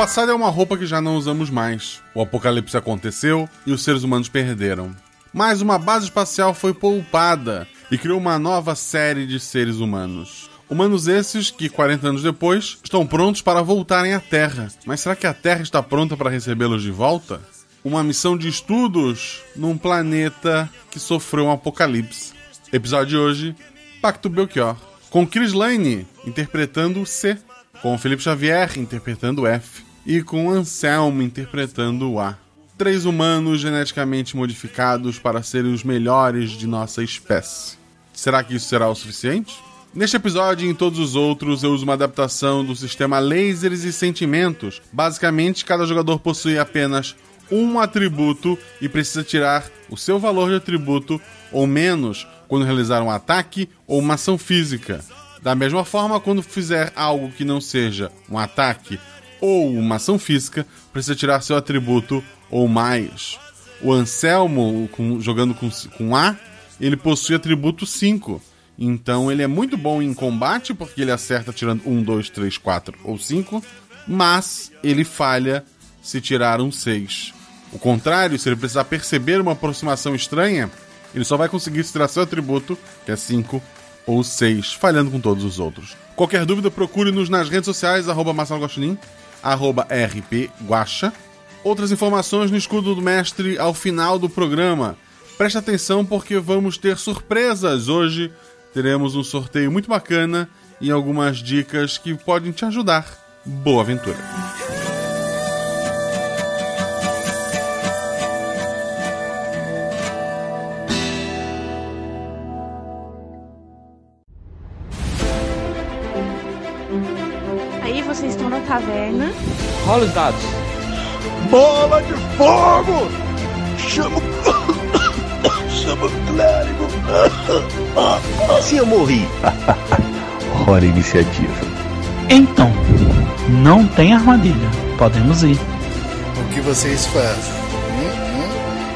passado é uma roupa que já não usamos mais. O apocalipse aconteceu e os seres humanos perderam. Mas uma base espacial foi poupada e criou uma nova série de seres humanos. Humanos esses que, 40 anos depois, estão prontos para voltarem à Terra. Mas será que a Terra está pronta para recebê-los de volta? Uma missão de estudos num planeta que sofreu um apocalipse. Episódio de hoje: Pacto Belchior. Com Chris Lane interpretando C, com Felipe Xavier interpretando F e com Anselmo interpretando o A. Três humanos geneticamente modificados para serem os melhores de nossa espécie. Será que isso será o suficiente? Neste episódio e em todos os outros, eu uso uma adaptação do sistema Lasers e Sentimentos. Basicamente, cada jogador possui apenas um atributo e precisa tirar o seu valor de atributo ou menos quando realizar um ataque ou uma ação física. Da mesma forma, quando fizer algo que não seja um ataque ou uma ação física, precisa tirar seu atributo ou mais. O Anselmo, com, jogando com, com A, ele possui atributo 5. Então ele é muito bom em combate, porque ele acerta tirando 1, 2, 3, 4 ou 5, mas ele falha se tirar um 6. O contrário, se ele precisar perceber uma aproximação estranha, ele só vai conseguir tirar seu atributo, que é 5 ou 6, falhando com todos os outros. Qualquer dúvida, procure-nos nas redes sociais, arroba arroba rpguacha. Outras informações no escudo do mestre ao final do programa. Preste atenção porque vamos ter surpresas. Hoje teremos um sorteio muito bacana e algumas dicas que podem te ajudar. Boa aventura! Vocês estão na taverna. Rola os dados. Bola de fogo! Chama o. Chama o clérigo! Se eu morri. Hora iniciativa. Então, não tem armadilha. Podemos ir. O que vocês fazem?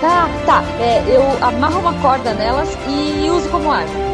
Tá, tá. É, eu amarro uma corda nelas e uso como arma.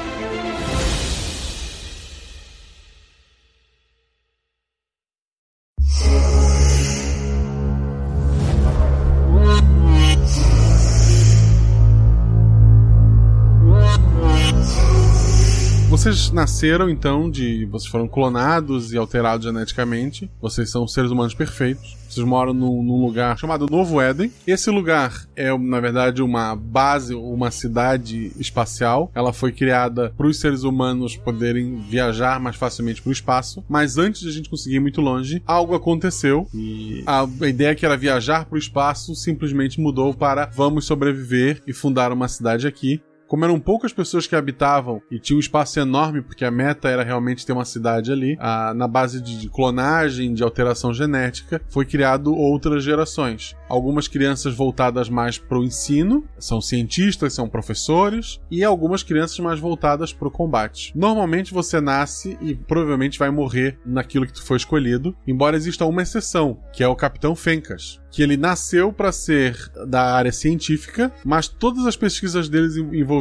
Nasceram então de. Vocês foram clonados e alterados geneticamente. Vocês são seres humanos perfeitos. Vocês moram num, num lugar chamado Novo Éden. Esse lugar é, na verdade, uma base, uma cidade espacial. Ela foi criada para os seres humanos poderem viajar mais facilmente para o espaço. Mas antes de a gente conseguir ir muito longe, algo aconteceu. E a, a ideia que era viajar para o espaço simplesmente mudou para vamos sobreviver e fundar uma cidade aqui. Como eram poucas pessoas que habitavam e tinha um espaço enorme, porque a meta era realmente ter uma cidade ali, a, na base de, de clonagem, de alteração genética, foi criado outras gerações. Algumas crianças voltadas mais para o ensino, são cientistas, são professores, e algumas crianças mais voltadas para o combate. Normalmente você nasce e provavelmente vai morrer naquilo que tu foi escolhido, embora exista uma exceção, que é o Capitão Fencas, que ele nasceu para ser da área científica, mas todas as pesquisas deles envolviam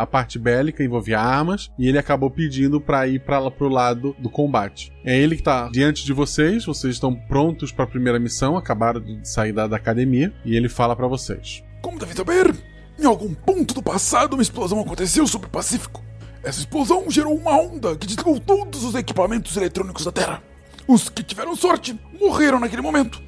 a parte bélica, envolvia armas, e ele acabou pedindo para ir para pro lado do combate. É ele que tá diante de vocês, vocês estão prontos para a primeira missão, acabaram de sair da, da academia, e ele fala para vocês. Como devem saber, em algum ponto do passado uma explosão aconteceu sobre o Pacífico. Essa explosão gerou uma onda que desligou todos os equipamentos eletrônicos da Terra. Os que tiveram sorte morreram naquele momento.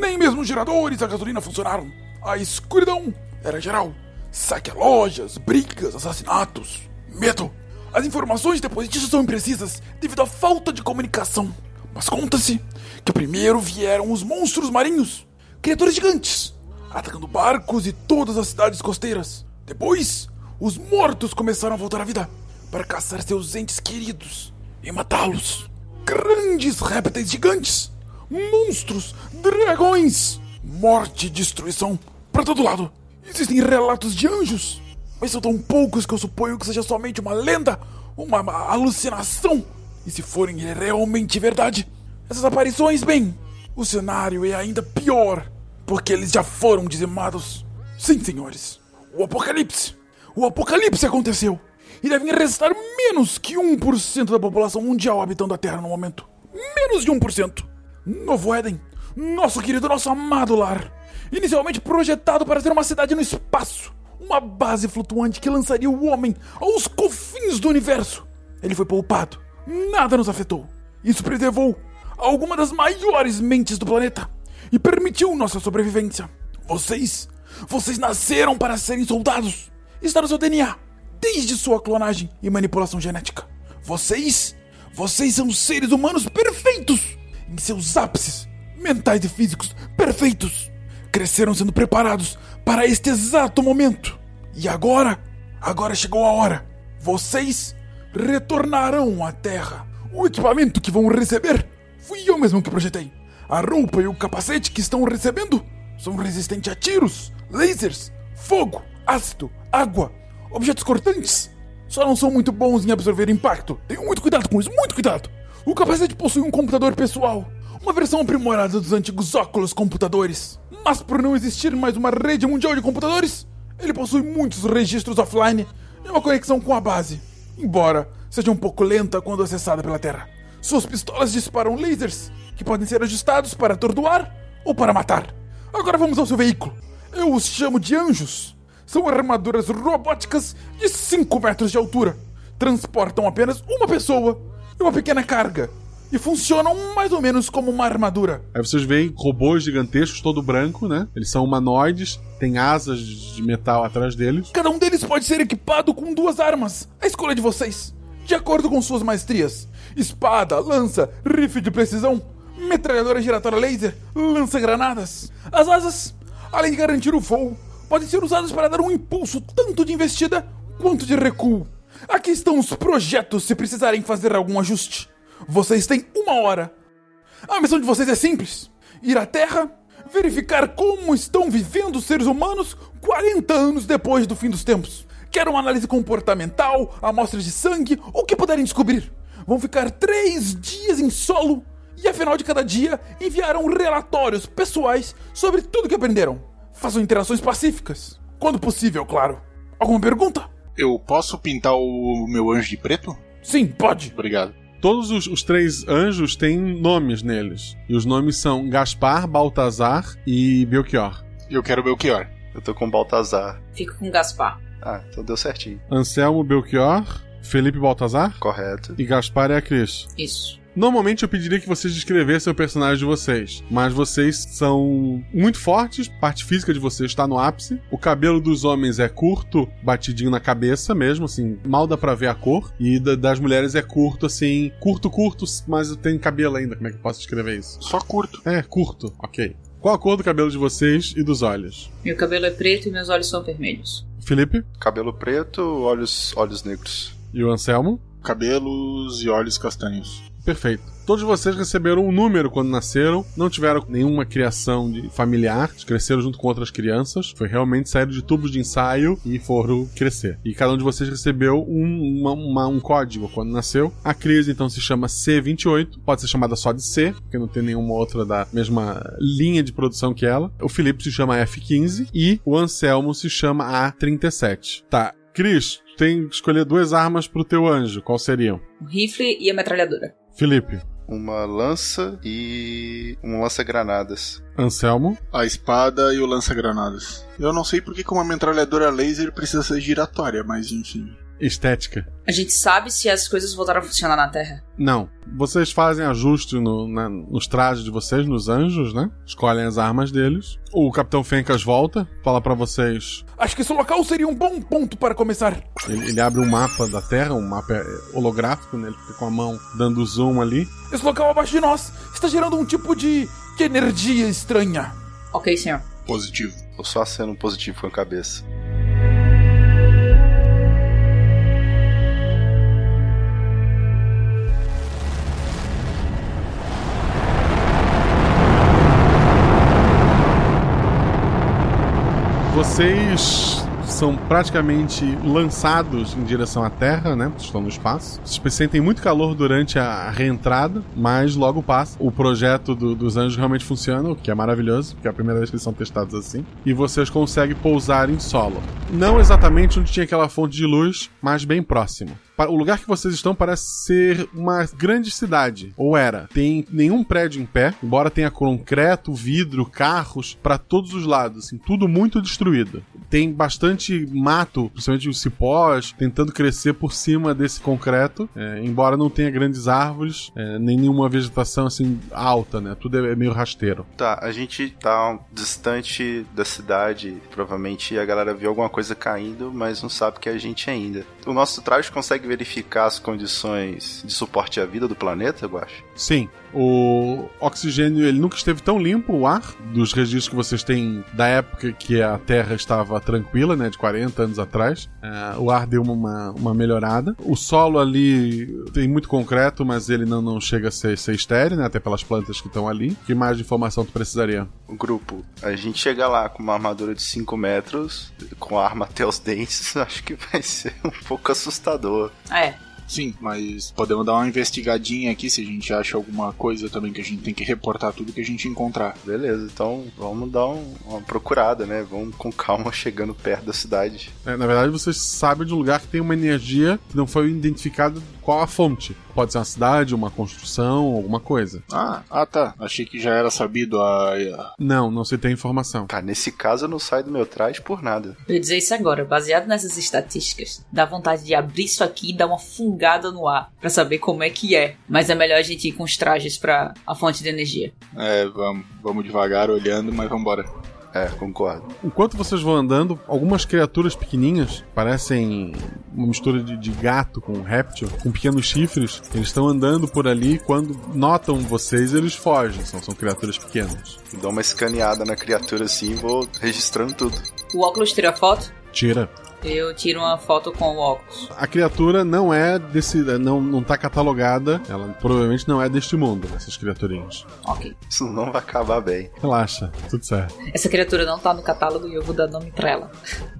Nem mesmo os geradores a gasolina funcionaram. A escuridão era geral. Saque a lojas, brigas, assassinatos, medo. As informações depois disso são imprecisas devido à falta de comunicação. Mas conta-se que primeiro vieram os monstros marinhos, criaturas gigantes, atacando barcos e todas as cidades costeiras. Depois, os mortos começaram a voltar à vida para caçar seus entes queridos e matá-los. Grandes répteis gigantes, monstros, dragões, morte e destruição para todo lado. Existem relatos de anjos, mas são tão poucos que eu suponho que seja somente uma lenda, uma alucinação. E se forem realmente verdade, essas aparições, bem, o cenário é ainda pior, porque eles já foram dizimados. Sim, senhores, o apocalipse. O apocalipse aconteceu. E devem restar menos que 1% da população mundial habitando a Terra no momento. Menos de 1%. Novo Éden, nosso querido, nosso amado lar. Inicialmente projetado para ser uma cidade no espaço. Uma base flutuante que lançaria o homem aos confins do universo. Ele foi poupado. Nada nos afetou. Isso preservou alguma das maiores mentes do planeta e permitiu nossa sobrevivência. Vocês, vocês nasceram para serem soldados. Está no seu DNA, desde sua clonagem e manipulação genética. Vocês, vocês são seres humanos perfeitos em seus ápices mentais e físicos perfeitos. Cresceram sendo preparados para este exato momento. E agora, agora chegou a hora. Vocês retornarão à Terra. O equipamento que vão receber fui eu mesmo que projetei. A roupa e o capacete que estão recebendo são resistentes a tiros, lasers, fogo, ácido, água, objetos cortantes. Só não são muito bons em absorver impacto. Tenham muito cuidado com isso, muito cuidado. O capacete possui um computador pessoal, uma versão aprimorada dos antigos óculos computadores. Mas por não existir mais uma rede mundial de computadores, ele possui muitos registros offline e uma conexão com a base, embora seja um pouco lenta quando acessada pela Terra. Suas pistolas disparam lasers que podem ser ajustados para atordoar ou para matar. Agora vamos ao seu veículo. Eu os chamo de anjos. São armaduras robóticas de 5 metros de altura. Transportam apenas uma pessoa e uma pequena carga. E funcionam mais ou menos como uma armadura. Aí vocês veem robôs gigantescos, todo branco, né? Eles são humanoides, tem asas de metal atrás deles. Cada um deles pode ser equipado com duas armas. A escolha de vocês. De acordo com suas maestrias: espada, lança, rifle de precisão, metralhadora giratória laser, lança-granadas. As asas, além de garantir o voo, podem ser usadas para dar um impulso tanto de investida quanto de recuo. Aqui estão os projetos se precisarem fazer algum ajuste. Vocês têm uma hora. A missão de vocês é simples: ir à Terra, verificar como estão vivendo os seres humanos 40 anos depois do fim dos tempos. Quer uma análise comportamental, amostras de sangue, o que puderem descobrir. Vão ficar três dias em solo e, ao final de cada dia, enviarão relatórios pessoais sobre tudo que aprenderam. Façam interações pacíficas. Quando possível, claro. Alguma pergunta? Eu posso pintar o meu anjo de preto? Sim, pode. Obrigado. Todos os, os, três anjos têm nomes neles. E os nomes são Gaspar, Baltazar e Belchior. Eu quero Belchior. Eu tô com Baltazar. Fico com Gaspar. Ah, então deu certinho. Anselmo, Belchior, Felipe Baltazar. Correto. E Gaspar é a Cris. Isso. Normalmente eu pediria que vocês descrevessem o personagem de vocês, mas vocês são muito fortes, parte física de vocês está no ápice. O cabelo dos homens é curto, batidinho na cabeça mesmo, assim, mal dá pra ver a cor. E da, das mulheres é curto, assim, curto, curto, mas tem cabelo ainda. Como é que eu posso descrever isso? Só curto. É, curto, ok. Qual a cor do cabelo de vocês e dos olhos? Meu cabelo é preto e meus olhos são vermelhos. Felipe? Cabelo preto, olhos, olhos negros. E o Anselmo? Cabelos e olhos castanhos. Perfeito. Todos vocês receberam um número quando nasceram, não tiveram nenhuma criação de familiar, cresceram junto com outras crianças. Foi realmente saíram de tubos de ensaio e foram crescer. E cada um de vocês recebeu um, uma, uma, um código quando nasceu. A Cris então se chama C28, pode ser chamada só de C, porque não tem nenhuma outra da mesma linha de produção que ela. O Felipe se chama F15 e o Anselmo se chama A37. Tá, Cris, tem que escolher duas armas pro teu anjo. Qual seriam? O rifle e a metralhadora. Felipe. Uma lança e um lança-granadas. Anselmo. A espada e o lança-granadas. Eu não sei porque que uma metralhadora laser precisa ser giratória, mas enfim. Estética. A gente sabe se as coisas voltaram a funcionar na Terra? Não. Vocês fazem ajuste no, na, nos trajes de vocês, nos anjos, né? Escolhem as armas deles. O Capitão Fencas volta, fala para vocês. Acho que esse local seria um bom ponto para começar. Ele, ele abre um mapa da Terra, um mapa holográfico, né? Ele fica com a mão dando zoom ali. Esse local abaixo de nós está gerando um tipo de, de energia estranha. Ok, senhor. Positivo. Ou só aceno positivo com a cabeça. Vocês são praticamente lançados em direção à Terra, né? Estão no espaço. Vocês sentem muito calor durante a reentrada, mas logo passa. O projeto do- dos anjos realmente funciona, o que é maravilhoso, porque é a primeira vez que eles são testados assim. E vocês conseguem pousar em solo. Não exatamente onde tinha aquela fonte de luz, mas bem próximo. O lugar que vocês estão parece ser uma grande cidade, ou era. Tem nenhum prédio em pé, embora tenha concreto, vidro, carros para todos os lados, assim, tudo muito destruído. Tem bastante mato, principalmente os cipós, tentando crescer por cima desse concreto, é, embora não tenha grandes árvores, é, nem nenhuma vegetação assim alta, né? Tudo é meio rasteiro. Tá, a gente tá distante da cidade. Provavelmente a galera viu alguma coisa caindo, mas não sabe que é a gente ainda. O nosso traje consegue verificar as condições de suporte à vida do planeta, eu acho? Sim, o oxigênio ele nunca esteve tão limpo, o ar, dos registros que vocês têm da época que a Terra estava tranquila, né, de 40 anos atrás. É, o ar deu uma, uma melhorada. O solo ali tem muito concreto, mas ele não, não chega a ser, ser estéreo, né, até pelas plantas que estão ali. Que mais de informação tu precisaria? O grupo, a gente chega lá com uma armadura de 5 metros, com a arma até os dentes, acho que vai ser um pouco assustador. É. Sim, mas podemos dar uma investigadinha aqui se a gente acha alguma coisa também que a gente tem que reportar tudo que a gente encontrar. Beleza, então vamos dar um- uma procurada, né? Vamos com calma chegando perto da cidade. É, na verdade, vocês sabem de um lugar que tem uma energia que não foi identificada qual a fonte. Pode ser uma cidade, uma construção, alguma coisa. Ah, ah tá. Achei que já era sabido a. a- Não, não se tem informação. Cara, nesse caso eu não saio do meu traje por nada. Eu ia dizer isso agora, baseado nessas estatísticas, dá vontade de abrir isso aqui e dar uma fungada no ar pra saber como é que é. Mas é melhor a gente ir com os trajes pra a fonte de energia. É, vamos, vamos devagar olhando, mas vambora. É, concordo. Enquanto vocês vão andando, algumas criaturas pequenininhas, parecem uma mistura de, de gato com réptil, com pequenos chifres, eles estão andando por ali e quando notam vocês, eles fogem. São, são criaturas pequenas. Dou uma escaneada na criatura assim e vou registrando tudo. O óculos tira foto? Tira. Eu tiro uma foto com o óculos. A criatura não é desse. não, não tá catalogada. Ela provavelmente não é deste mundo, essas criaturinhas. Ok. Isso não vai acabar bem. Relaxa, tudo certo. Essa criatura não tá no catálogo e eu vou dar nome pra ela.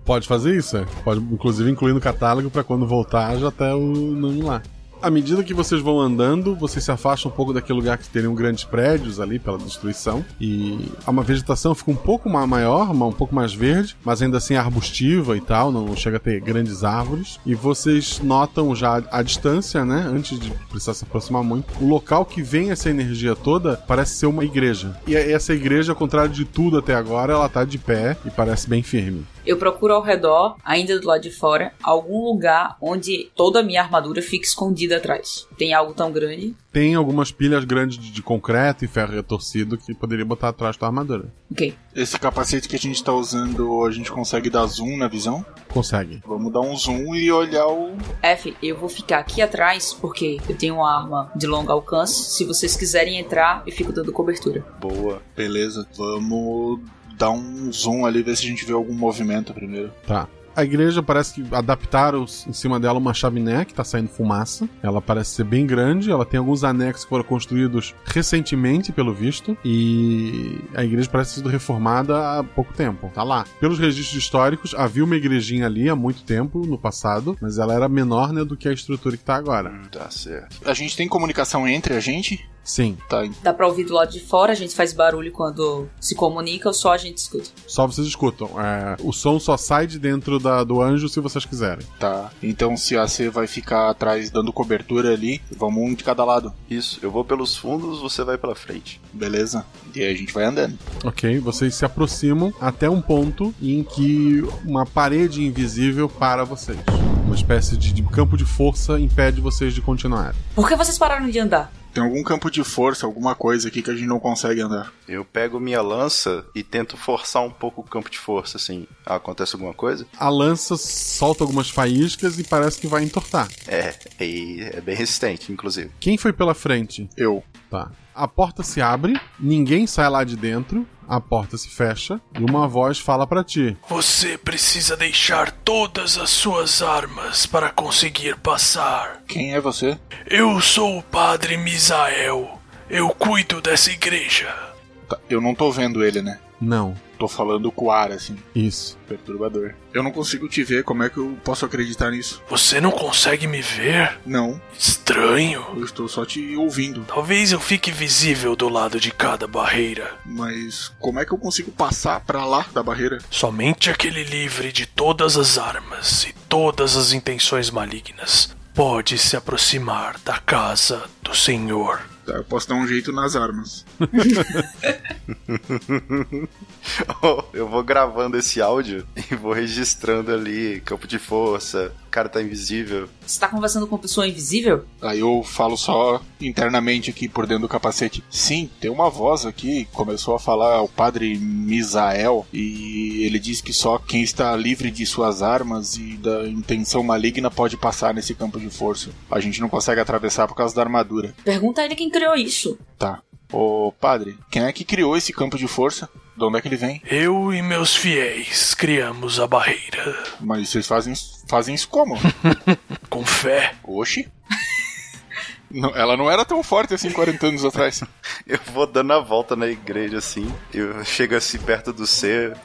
Pode fazer isso, é. Pode inclusive incluir no catálogo pra quando voltar já ter o nome lá. À medida que vocês vão andando, vocês se afastam um pouco daquele lugar que teriam grandes prédios ali pela destruição. E uma vegetação fica um pouco ma- maior, um pouco mais verde, mas ainda assim arbustiva e tal, não chega a ter grandes árvores. E vocês notam já à distância, né, antes de precisar se aproximar muito, o local que vem essa energia toda parece ser uma igreja. E essa igreja, ao contrário de tudo até agora, ela tá de pé e parece bem firme. Eu procuro ao redor, ainda do lado de fora, algum lugar onde toda a minha armadura fique escondida atrás. Tem algo tão grande? Tem algumas pilhas grandes de, de concreto e ferro retorcido que poderia botar atrás da armadura. Ok. Esse capacete que a gente tá usando, a gente consegue dar zoom na visão? Consegue. Vamos dar um zoom e olhar o. F, eu vou ficar aqui atrás porque eu tenho uma arma de longo alcance. Se vocês quiserem entrar, eu fico dando cobertura. Boa. Beleza. Vamos dar um zoom ali, ver se a gente vê algum movimento primeiro. Tá. A igreja parece que adaptaram em cima dela uma chaminé que tá saindo fumaça. Ela parece ser bem grande, ela tem alguns anexos que foram construídos recentemente, pelo visto, e a igreja parece ter sido reformada há pouco tempo. Tá lá. Pelos registros históricos, havia uma igrejinha ali há muito tempo, no passado, mas ela era menor né, do que a estrutura que tá agora. Tá certo. A gente tem comunicação entre a gente? Sim. Tá. Dá pra ouvir do lado de fora, a gente faz barulho quando se comunica ou só a gente escuta? Só vocês escutam. É, o som só sai de dentro da- do anjo se vocês quiserem. Tá. Então se a C vai ficar atrás dando cobertura ali, vamos um de cada lado. Isso, eu vou pelos fundos, você vai pela frente. Beleza. E aí a gente vai andando. Ok, vocês se aproximam até um ponto em que uma parede invisível para vocês. Uma espécie de, de campo de força impede vocês de continuar. Por que vocês pararam de andar? Tem algum campo de força, alguma coisa aqui que a gente não consegue andar. Eu pego minha lança e tento forçar um pouco o campo de força, assim. Ah, acontece alguma coisa? A lança solta algumas faíscas e parece que vai entortar. É, e é bem resistente, inclusive. Quem foi pela frente? Eu. Tá. A porta se abre, ninguém sai lá de dentro, a porta se fecha e uma voz fala para ti. Você precisa deixar todas as suas armas para conseguir passar. Quem é você? Eu sou o Padre Misael. Eu cuido dessa igreja. Tá, eu não tô vendo ele, né? Não. Tô falando com o ar, assim. Isso. Perturbador. Eu não consigo te ver, como é que eu posso acreditar nisso? Você não consegue me ver? Não. Estranho. Eu estou só te ouvindo. Talvez eu fique visível do lado de cada barreira. Mas como é que eu consigo passar para lá da barreira? Somente aquele livre de todas as armas e todas as intenções malignas pode se aproximar da casa do Senhor. Tá, eu posso dar um jeito nas armas. oh, eu vou gravando esse áudio e vou registrando ali campo de força, cara tá invisível. Você tá conversando com uma pessoa invisível? Aí eu falo só internamente aqui por dentro do capacete. Sim, tem uma voz aqui, começou a falar o padre Misael e ele diz que só quem está livre de suas armas e da intenção maligna pode passar nesse campo de força. A gente não consegue atravessar por causa da armadura. Pergunta a ele quem criou isso. Tá. Ô, padre, quem é que criou esse campo de força? De onde é que ele vem? Eu e meus fiéis criamos a barreira. Mas vocês fazem, fazem isso como? Com fé. Oxi. Não, ela não era tão forte assim 40 anos atrás. Eu vou dando a volta na igreja assim, eu chego assim perto do ser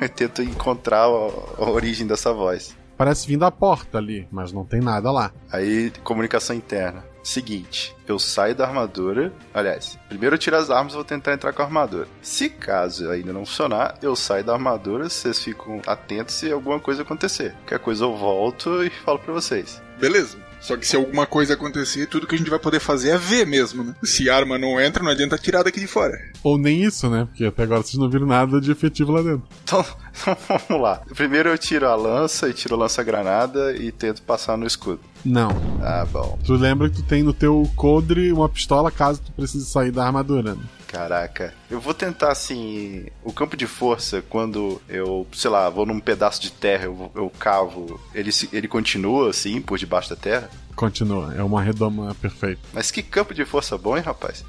e tento encontrar a, a origem dessa voz. Parece vir da porta ali, mas não tem nada lá. Aí, comunicação interna. Seguinte, eu saio da armadura. Aliás, primeiro eu tiro as armas e vou tentar entrar com a armadura. Se caso ainda não funcionar, eu saio da armadura, vocês ficam atentos se alguma coisa acontecer. Qualquer coisa eu volto e falo pra vocês. Beleza. Só que se alguma coisa acontecer, tudo que a gente vai poder fazer é ver mesmo, né? Se a arma não entra, não adianta tirar daqui de fora. Ou nem isso, né? Porque até agora vocês não viram nada de efetivo lá dentro. Então, vamos lá. Primeiro eu tiro a lança e tiro a lança-granada e tento passar no escudo. Não. Ah, bom. Tu lembra que tu tem no teu coldre uma pistola caso tu precise sair da armadura, né? Caraca. Eu vou tentar, assim, o campo de força, quando eu, sei lá, vou num pedaço de terra, eu, eu cavo, ele, ele continua, assim, por debaixo da terra? Continua, é uma redoma perfeita. Mas que campo de força bom, hein, rapaz?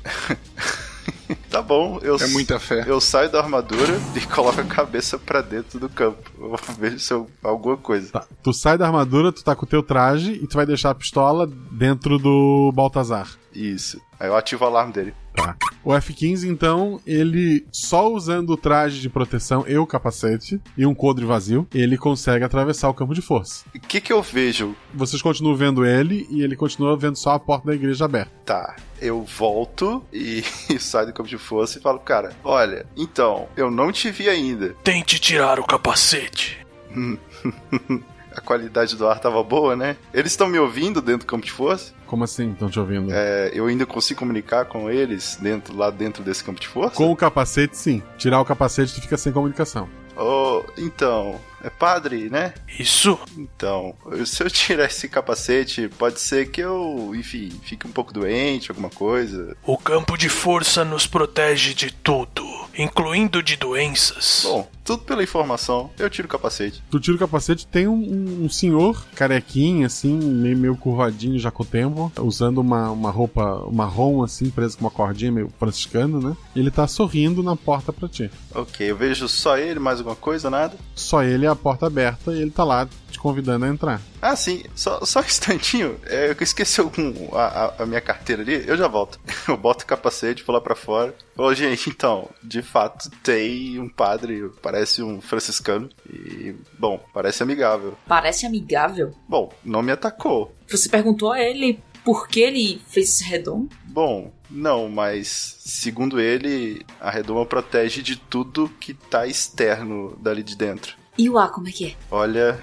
tá bom, eu, é muita fé. eu saio da armadura e coloco a cabeça para dentro do campo. Eu vou ver se eu, alguma coisa. Tá. Tu sai da armadura, tu tá com o teu traje e tu vai deixar a pistola dentro do Baltazar. Isso. Aí eu ativo o alarme dele. Tá. O F-15, então, ele só usando o traje de proteção e o capacete e um coldre vazio, ele consegue atravessar o campo de força. O que que eu vejo? Vocês continuam vendo ele e ele continua vendo só a porta da igreja aberta. Tá. Eu volto e, e saio do campo de força e falo, cara, olha, então, eu não te vi ainda. Tente tirar o capacete. a qualidade do ar tava boa, né? Eles estão me ouvindo dentro do campo de força? Como assim estão te ouvindo? É, eu ainda consigo comunicar com eles dentro, lá dentro desse campo de força? Com o capacete, sim. Tirar o capacete, tu fica sem comunicação. Oh, então, é padre, né? Isso. Então, se eu tirar esse capacete, pode ser que eu, enfim, fique um pouco doente, alguma coisa. O campo de força nos protege de tudo, incluindo de doenças. Bom, tudo pela informação. Eu tiro o capacete. Tu tira o capacete, tem um, um senhor carequinho, assim, meio, meio curvadinho já com o tempo, usando uma, uma roupa marrom, assim, preso com uma cordinha meio franciscano, né? E ele tá sorrindo na porta pra ti. Ok, eu vejo só ele, mais alguma coisa, nada? Só ele, a porta aberta, e ele tá lá convidando a entrar. Ah, sim, só, só um instantinho. É, eu esqueci algum, a, a, minha carteira ali, eu já volto. Eu boto o capacete, vou lá pra fora. Ô, gente, então, de fato, tem um padre, parece um franciscano. E, bom, parece amigável. Parece amigável? Bom, não me atacou. Você perguntou a ele por que ele fez esse redondo? Bom, não, mas segundo ele, a redoma protege de tudo que tá externo dali de dentro. E o ar, como é que é? Olha,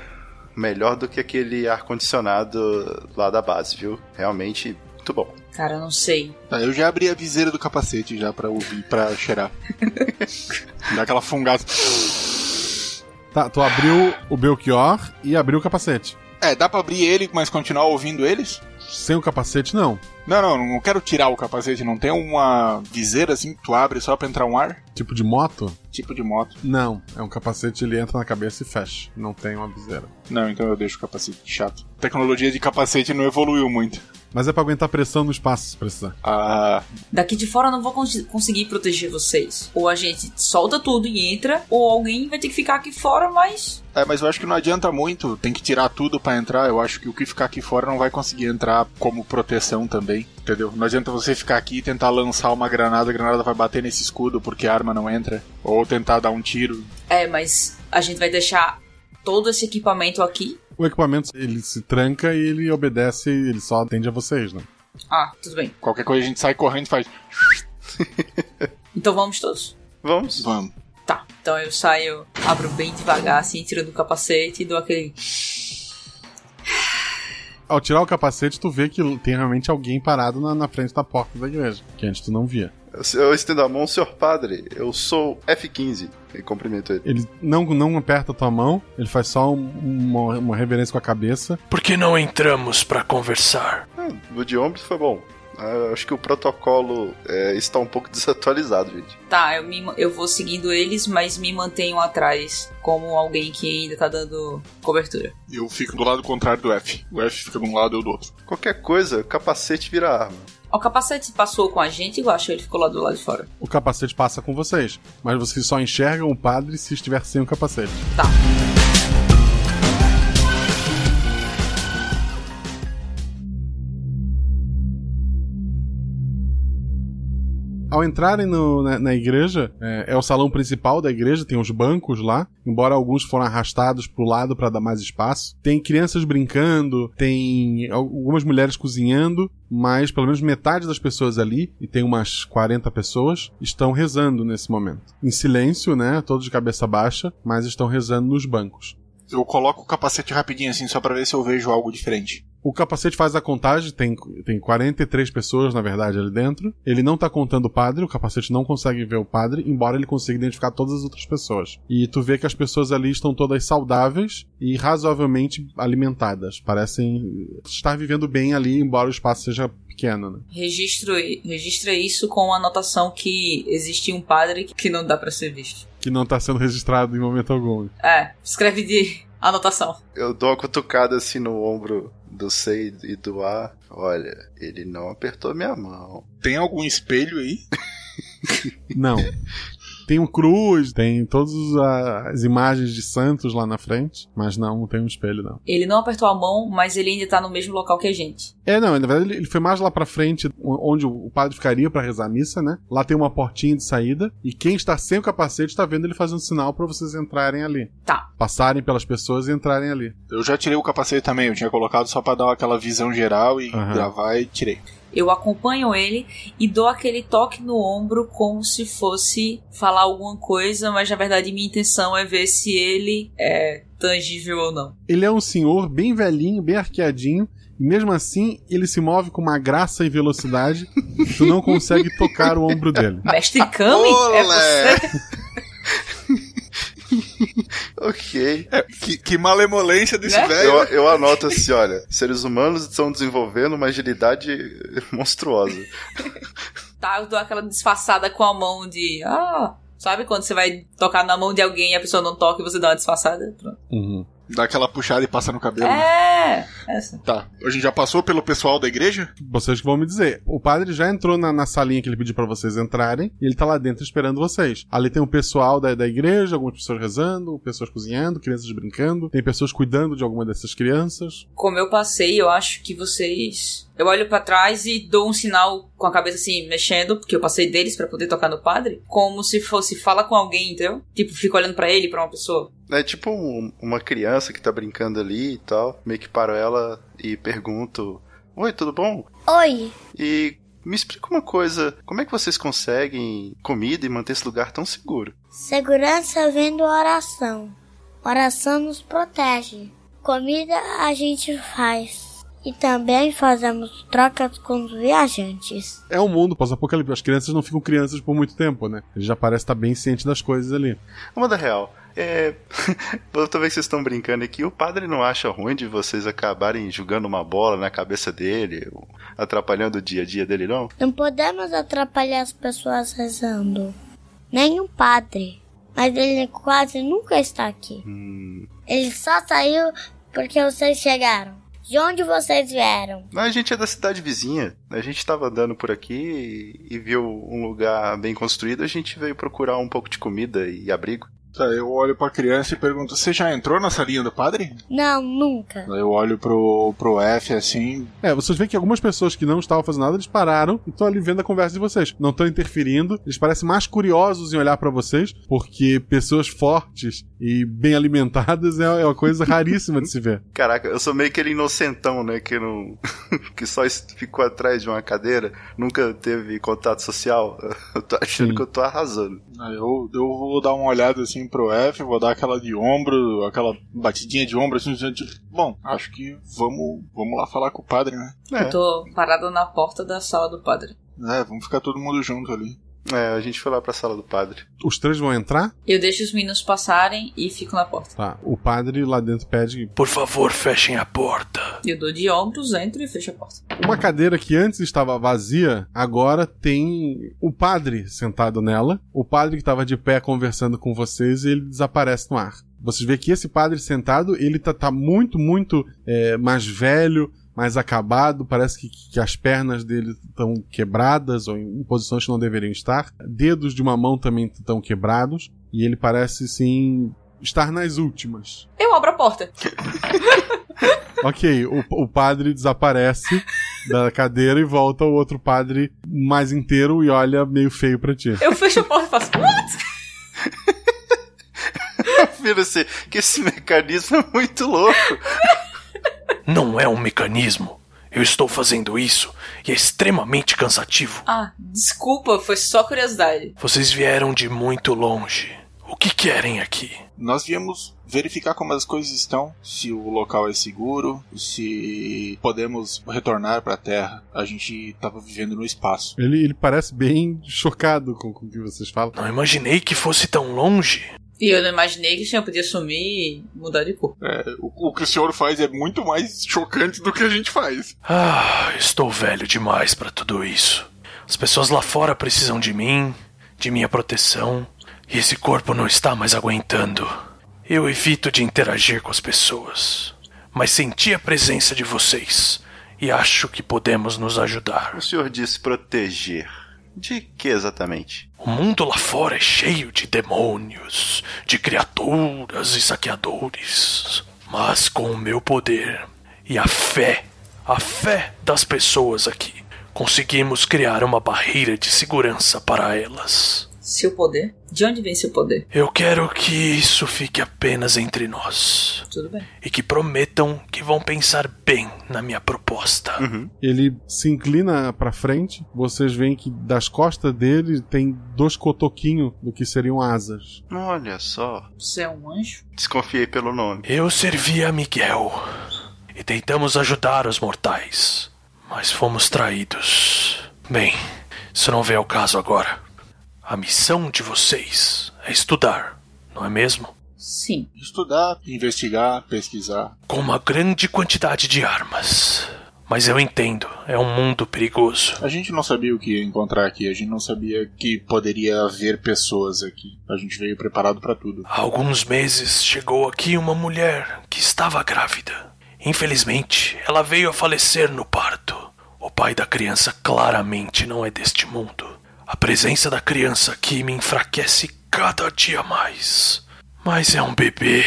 melhor do que aquele ar-condicionado lá da base, viu? Realmente muito bom. Cara, eu não sei. Tá, eu já abri a viseira do capacete já pra ouvir, pra cheirar. Dá aquela fungada. Tá, tu abriu o Belchior e abriu o capacete. É, dá pra abrir ele, mas continuar ouvindo eles? Sem o capacete, não. Não, não, não quero tirar o capacete. Não tem uma viseira assim que tu abre só pra entrar um ar? Tipo de moto? Tipo de moto. Não, é um capacete, ele entra na cabeça e fecha. Não tem uma viseira. Não, então eu deixo o capacete chato. A tecnologia de capacete não evoluiu muito. Mas é pra aguentar pressão no espaço, se precisar. Ah. Daqui de fora eu não vou cons conseguir proteger vocês. Ou a gente solta tudo e entra, ou alguém vai ter que ficar aqui fora, mas. É, mas eu acho que não adianta muito, tem que tirar tudo para entrar. Eu acho que o que ficar aqui fora não vai conseguir entrar como proteção também, entendeu? Não adianta você ficar aqui e tentar lançar uma granada, a granada vai bater nesse escudo porque a arma não entra. Ou tentar dar um tiro. É, mas a gente vai deixar todo esse equipamento aqui. O equipamento, ele se tranca e ele obedece, ele só atende a vocês, né? Ah, tudo bem. Qualquer coisa a gente sai correndo e faz. então vamos todos? Vamos. Vamos. Tá, então eu saio, abro bem devagar, assim, tirando o capacete e dou aquele. Ao tirar o capacete, tu vê que tem realmente alguém parado na, na frente da porta da igreja, que antes tu não via. Eu, estendo a mão, senhor padre, eu sou F15. E cumprimento ele. Ele não, não aperta a tua mão, ele faz só um, uma, uma reverência com a cabeça. Por que não entramos para conversar? Ah, o de ombros foi bom. Ah, acho que o protocolo é, está um pouco desatualizado, gente. Tá, eu, me, eu vou seguindo eles, mas me mantenho atrás como alguém que ainda tá dando cobertura. Eu fico do lado contrário do F. O F fica de um lado e eu do outro. Qualquer coisa, capacete vira arma. O capacete passou com a gente ou achou ele ficou lá do lado de fora? O capacete passa com vocês, mas vocês só enxergam o padre se estiver sem o capacete. Tá. Ao entrarem no, na, na, igreja, é, é, o salão principal da igreja, tem os bancos lá, embora alguns foram arrastados pro lado para dar mais espaço. Tem crianças brincando, tem algumas mulheres cozinhando, mas pelo menos metade das pessoas ali, e tem umas 40 pessoas, estão rezando nesse momento. Em silêncio, né? Todos de cabeça baixa, mas estão rezando nos bancos. Eu coloco o capacete rapidinho assim, só para ver se eu vejo algo diferente. O capacete faz a contagem, tem, tem 43 pessoas, na verdade, ali dentro. Ele não tá contando o padre, o capacete não consegue ver o padre, embora ele consiga identificar todas as outras pessoas. E tu vê que as pessoas ali estão todas saudáveis e razoavelmente alimentadas. Parecem estar vivendo bem ali, embora o espaço seja pequeno, né? Registro, registra isso com a anotação que existe um padre que não dá para ser visto. Que não tá sendo registrado em momento algum. É, escreve de anotação. Eu dou uma cutucada assim no ombro do C e do A. Olha, ele não apertou minha mão. Tem algum espelho aí? não. Tem um cruz, tem todas as imagens de santos lá na frente, mas não, não tem um espelho, não. Ele não apertou a mão, mas ele ainda tá no mesmo local que a gente. É, não, na verdade ele foi mais lá pra frente, onde o padre ficaria para rezar a missa, né? Lá tem uma portinha de saída, e quem está sem o capacete tá vendo ele fazendo sinal para vocês entrarem ali. Tá. Passarem pelas pessoas e entrarem ali. Eu já tirei o capacete também, eu tinha colocado só para dar aquela visão geral e uhum. gravar e tirei. Eu acompanho ele e dou aquele toque no ombro como se fosse falar alguma coisa, mas na verdade minha intenção é ver se ele é tangível ou não. Ele é um senhor bem velhinho, bem arqueadinho, e mesmo assim ele se move com uma graça e velocidade que tu não consegue tocar o ombro dele. Mestre Kami? é você? ok. É, que, que, malemolência desse né? velho. Eu, eu, anoto assim, olha, seres humanos estão desenvolvendo uma agilidade monstruosa. tá, eu dou aquela disfarçada com a mão de. Ah, sabe quando você vai tocar na mão de alguém e a pessoa não toca e você dá uma disfarçada? Pronto. Uhum. Dá aquela puxada e passa no cabelo. É, né? essa. Tá. A gente já passou pelo pessoal da igreja? Vocês que vão me dizer. O padre já entrou na, na salinha que ele pediu para vocês entrarem e ele tá lá dentro esperando vocês. Ali tem o pessoal da, da igreja, algumas pessoas rezando, pessoas cozinhando, crianças brincando, tem pessoas cuidando de alguma dessas crianças. Como eu passei, eu acho que vocês eu olho para trás e dou um sinal com a cabeça assim, mexendo, porque eu passei deles para poder tocar no padre, como se fosse fala com alguém, entendeu? Tipo, fico olhando para ele, para uma pessoa. É tipo um, uma criança que tá brincando ali e tal. Meio que paro ela e pergunto: Oi, tudo bom? Oi. E me explica uma coisa: como é que vocês conseguem comida e manter esse lugar tão seguro? Segurança vendo oração. Oração nos protege. Comida a gente faz. E também fazemos trocas com os viajantes. É um mundo pós-apocalipse. As crianças não ficam crianças por muito tempo, né? Ele já parece estar bem ciente das coisas ali. Uma da real. É. Toda vez que vocês estão brincando aqui, o padre não acha ruim de vocês acabarem jogando uma bola na cabeça dele, atrapalhando o dia a dia dele, não? Não podemos atrapalhar as pessoas rezando. Nem o padre. Mas ele quase nunca está aqui. Hum. Ele só saiu porque vocês chegaram. De onde vocês vieram? A gente é da cidade vizinha. A gente tava andando por aqui e viu um lugar bem construído. A gente veio procurar um pouco de comida e abrigo. Tá, eu olho pra criança e pergunto: Você já entrou na salinha do padre? Não, nunca. Eu olho pro, pro F assim. É, vocês veem que algumas pessoas que não estavam fazendo nada, eles pararam e estão ali vendo a conversa de vocês. Não estão interferindo, eles parecem mais curiosos em olhar para vocês, porque pessoas fortes e bem alimentadas é, é uma coisa raríssima de se ver. Caraca, eu sou meio aquele inocentão, né? Que não. que só ficou atrás de uma cadeira, nunca teve contato social. Eu tô achando Sim. que eu tô arrasando. Eu, eu vou dar uma olhada assim pro F, vou dar aquela de ombro, aquela batidinha de ombro assim, tipo, bom, acho que vamos, vamos lá falar com o padre, né? É. Eu tô parado na porta da sala do padre. É, vamos ficar todo mundo junto ali. É, a gente foi lá pra sala do padre. Os três vão entrar? Eu deixo os meninos passarem e fico na porta. Tá. O padre lá dentro pede. Por favor, fechem a porta. Eu dou de ombros, entro e fecho a porta. Uma cadeira que antes estava vazia, agora tem o padre sentado nela. O padre que estava de pé conversando com vocês, ele desaparece no ar. Vocês veem que esse padre sentado, ele tá, tá muito, muito é, mais velho, mais acabado, parece que, que as pernas dele estão quebradas ou em posições que não deveriam estar. Dedos de uma mão também estão quebrados e ele parece sim estar nas últimas. Eu abro a porta. ok, o, o padre desaparece da cadeira e volta o outro padre mais inteiro e olha meio feio para ti. Eu fecho a porta e faço what? Vira assim, que esse mecanismo é muito louco. Não é um mecanismo. Eu estou fazendo isso e é extremamente cansativo. Ah, desculpa, foi só curiosidade. Vocês vieram de muito longe. O que querem aqui? Nós viemos verificar como as coisas estão, se o local é seguro, se podemos retornar para a Terra. A gente estava vivendo no espaço. Ele, ele parece bem chocado com, com o que vocês falam. Não imaginei que fosse tão longe. E eu não imaginei que o senhor podia sumir e mudar de cor. É, o, o, que o senhor faz é muito mais chocante do que a gente faz. Ah, estou velho demais para tudo isso. As pessoas lá fora precisam de mim, de minha proteção, e esse corpo não está mais aguentando. Eu evito de interagir com as pessoas, mas senti a presença de vocês e acho que podemos nos ajudar. O senhor disse proteger. De que exatamente? O mundo lá fora é cheio de demônios, de criaturas e saqueadores. Mas com o meu poder e a fé, a fé das pessoas aqui, conseguimos criar uma barreira de segurança para elas. Seu poder? De onde vem seu poder? Eu quero que isso fique apenas entre nós. Tudo bem. E que prometam que vão pensar bem na minha proposta. Uhum. Ele se inclina para frente. Vocês veem que das costas dele tem dois cotoquinhos do que seriam asas. Olha só. Você é um anjo? Desconfiei pelo nome. Eu servi a Miguel e tentamos ajudar os mortais, mas fomos traídos. Bem, isso não vem ao caso agora. A missão de vocês é estudar, não é mesmo? Sim. Estudar, investigar, pesquisar. Com uma grande quantidade de armas. Mas eu entendo, é um mundo perigoso. A gente não sabia o que ia encontrar aqui, a gente não sabia que poderia haver pessoas aqui. A gente veio preparado para tudo. Há alguns meses chegou aqui uma mulher que estava grávida. Infelizmente, ela veio a falecer no parto. O pai da criança claramente não é deste mundo. A presença da criança aqui me enfraquece cada dia mais. Mas é um bebê.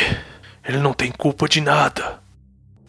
Ele não tem culpa de nada.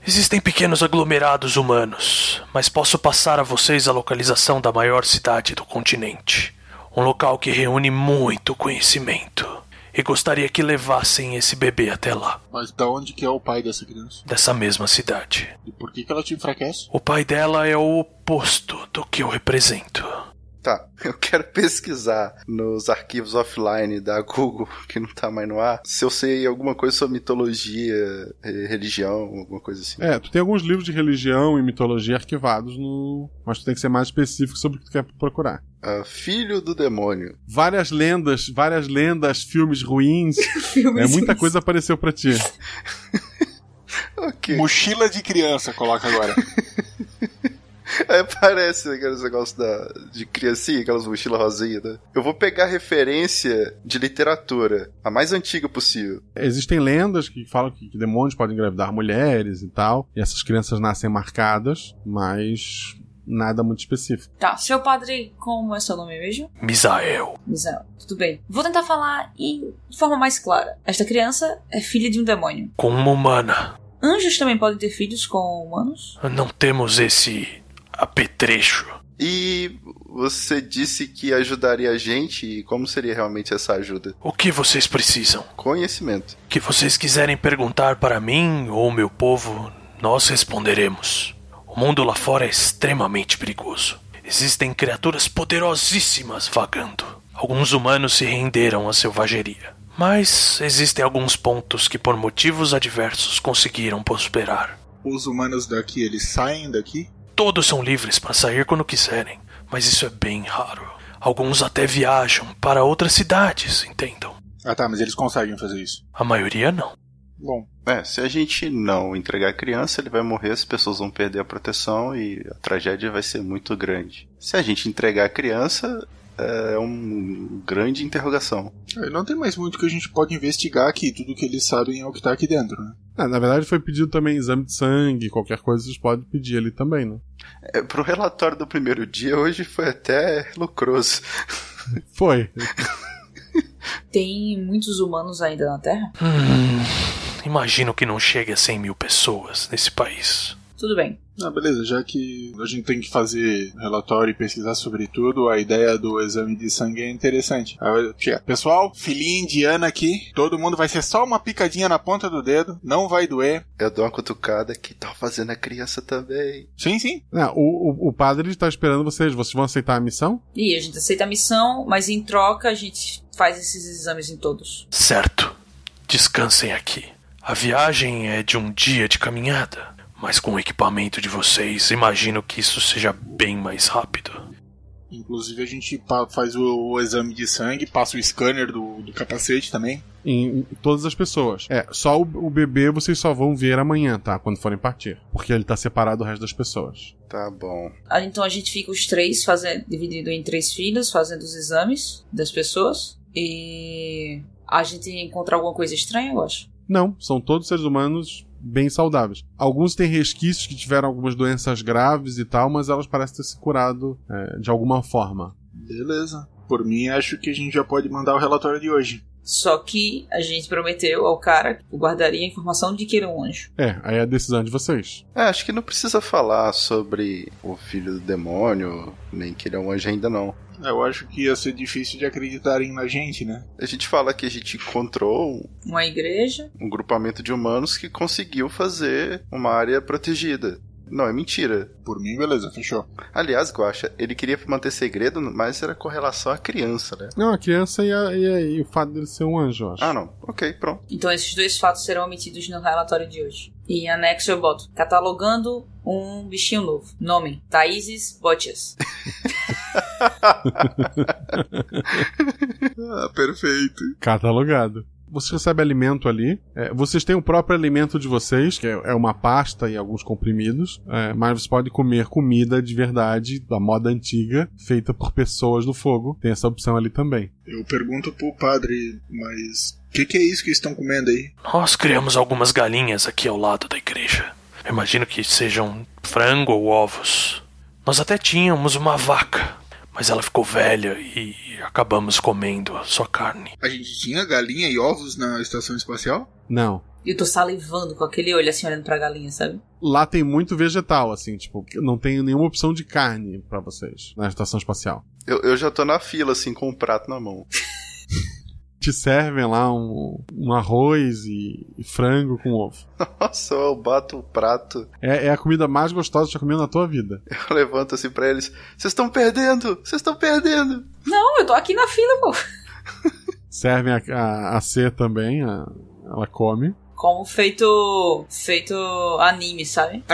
Existem pequenos aglomerados humanos, mas posso passar a vocês a localização da maior cidade do continente. Um local que reúne muito conhecimento. E gostaria que levassem esse bebê até lá. Mas da onde que é o pai dessa criança? Dessa mesma cidade. E por que, que ela te enfraquece? O pai dela é o oposto do que eu represento. Tá, eu quero pesquisar nos arquivos offline da Google, que não tá mais no ar, se eu sei alguma coisa sobre mitologia, religião, alguma coisa assim. É, tu tem alguns livros de religião e mitologia arquivados no. Mas tu tem que ser mais específico sobre o que tu quer procurar. Uh, filho do demônio. Várias lendas, várias lendas, filmes ruins. filmes é, muita coisa apareceu para ti. okay. Mochila de criança, coloca agora. Aí parece aqueles negócios da, de criancinha, aquelas mochilas rosinhas, né? Eu vou pegar referência de literatura, a mais antiga possível. Existem lendas que falam que, que demônios podem engravidar mulheres e tal, e essas crianças nascem marcadas, mas nada muito específico. Tá, seu padre, como é seu nome mesmo? Misael. Misael, tudo bem. Vou tentar falar em, de forma mais clara. Esta criança é filha de um demônio. Com uma humana. Anjos também podem ter filhos com humanos? Não temos esse apetrecho. E você disse que ajudaria a gente, e como seria realmente essa ajuda? O que vocês precisam? Conhecimento. Que vocês quiserem perguntar para mim ou meu povo, nós responderemos. O mundo lá fora é extremamente perigoso. Existem criaturas poderosíssimas vagando. Alguns humanos se renderam à selvageria. Mas existem alguns pontos que, por motivos adversos, conseguiram prosperar. Os humanos daqui, eles saem daqui? Todos são livres para sair quando quiserem, mas isso é bem raro. Alguns até viajam para outras cidades, entendam. Ah tá, mas eles conseguem fazer isso. A maioria não. Bom, é, se a gente não entregar a criança, ele vai morrer, as pessoas vão perder a proteção e a tragédia vai ser muito grande. Se a gente entregar a criança, é um grande interrogação. É, não tem mais muito que a gente pode investigar aqui, tudo que eles sabem é o que tá aqui dentro, né? Ah, na verdade foi pedido também exame de sangue, qualquer coisa vocês podem pedir ali também, né? É, pro relatório do primeiro dia, hoje foi até lucroso. Foi. Tem muitos humanos ainda na Terra? Hum, imagino que não chegue a 100 mil pessoas nesse país. Tudo bem. Ah, beleza, já que a gente tem que fazer relatório e pesquisar sobre tudo, a ideia do exame de sangue é interessante. Pessoal, filhinha indiana aqui, todo mundo vai ser só uma picadinha na ponta do dedo, não vai doer. Eu dou uma cutucada que tá fazendo a criança também. Sim, sim. Não, o, o, o padre está esperando vocês, vocês vão aceitar a missão? E a gente aceita a missão, mas em troca a gente faz esses exames em todos. Certo. Descansem aqui. A viagem é de um dia de caminhada. Mas com o equipamento de vocês, imagino que isso seja bem mais rápido. Inclusive a gente faz o, o exame de sangue, passa o scanner do, do capacete também. Em, em, todas as pessoas. É, só o, o, bebê vocês só vão ver amanhã, tá? Quando forem partir. Porque ele tá separado do resto das pessoas. Tá bom. Então a gente fica os três fazendo, dividido em três filhos, fazendo os exames das pessoas. E a gente encontra alguma coisa estranha, eu acho. Não, são todos seres humanos bem saudáveis. Alguns têm resquícios que tiveram algumas doenças graves e tal, mas elas parecem ter se curado é, de alguma forma. Beleza. Por mim, acho que a gente já pode mandar o relatório de hoje. Só que a gente prometeu ao cara que guardaria a informação de que ele é um anjo. É, aí é a decisão de vocês. É, acho que não precisa falar sobre o filho do demônio, nem que ele é um anjo ainda não. Eu acho que ia ser difícil de acreditarem na gente, né? A gente fala que a gente encontrou uma igreja, um grupamento de humanos que conseguiu fazer uma área protegida. Não, é mentira. Por mim, beleza, fechou. Aliás, Guacha, ele queria manter segredo, mas era com relação à criança, né? Não, a criança e, a, e, a, e o fato dele ser um anjo, eu acho. Ah, não. Ok, pronto. Então esses dois fatos serão omitidos no relatório de hoje. E em anexo eu boto catalogando um bichinho novo. Nome: Thaíses Botias. ah, perfeito. Catalogado você recebe alimento ali. É, vocês têm o próprio alimento de vocês, que é, é uma pasta e alguns comprimidos. É, mas você pode comer comida de verdade, da moda antiga, feita por pessoas do fogo. Tem essa opção ali também. Eu pergunto pro padre, mas o que, que é isso que estão comendo aí? Nós criamos algumas galinhas aqui ao lado da igreja. Eu imagino que sejam frango ou ovos. Nós até tínhamos uma vaca, mas ela ficou velha e acabamos comendo a sua carne. A gente tinha galinha e ovos na estação espacial? Não. Eu tô salivando com aquele olho assim olhando pra galinha, sabe? Lá tem muito vegetal, assim, tipo, não tem nenhuma opção de carne para vocês na estação espacial. Eu, eu já tô na fila, assim, com o um prato na mão. te servem lá um, um arroz e, e, frango com ovo. Nossa, eu bato o prato. É, é, a comida mais gostosa que já comeu na tua vida. Eu levanto assim pra eles: Vocês estão perdendo! Vocês estão perdendo! Não, eu tô aqui na fila, pô. Servem a, a, a C também, a, ela come. Como feito. feito anime, sabe?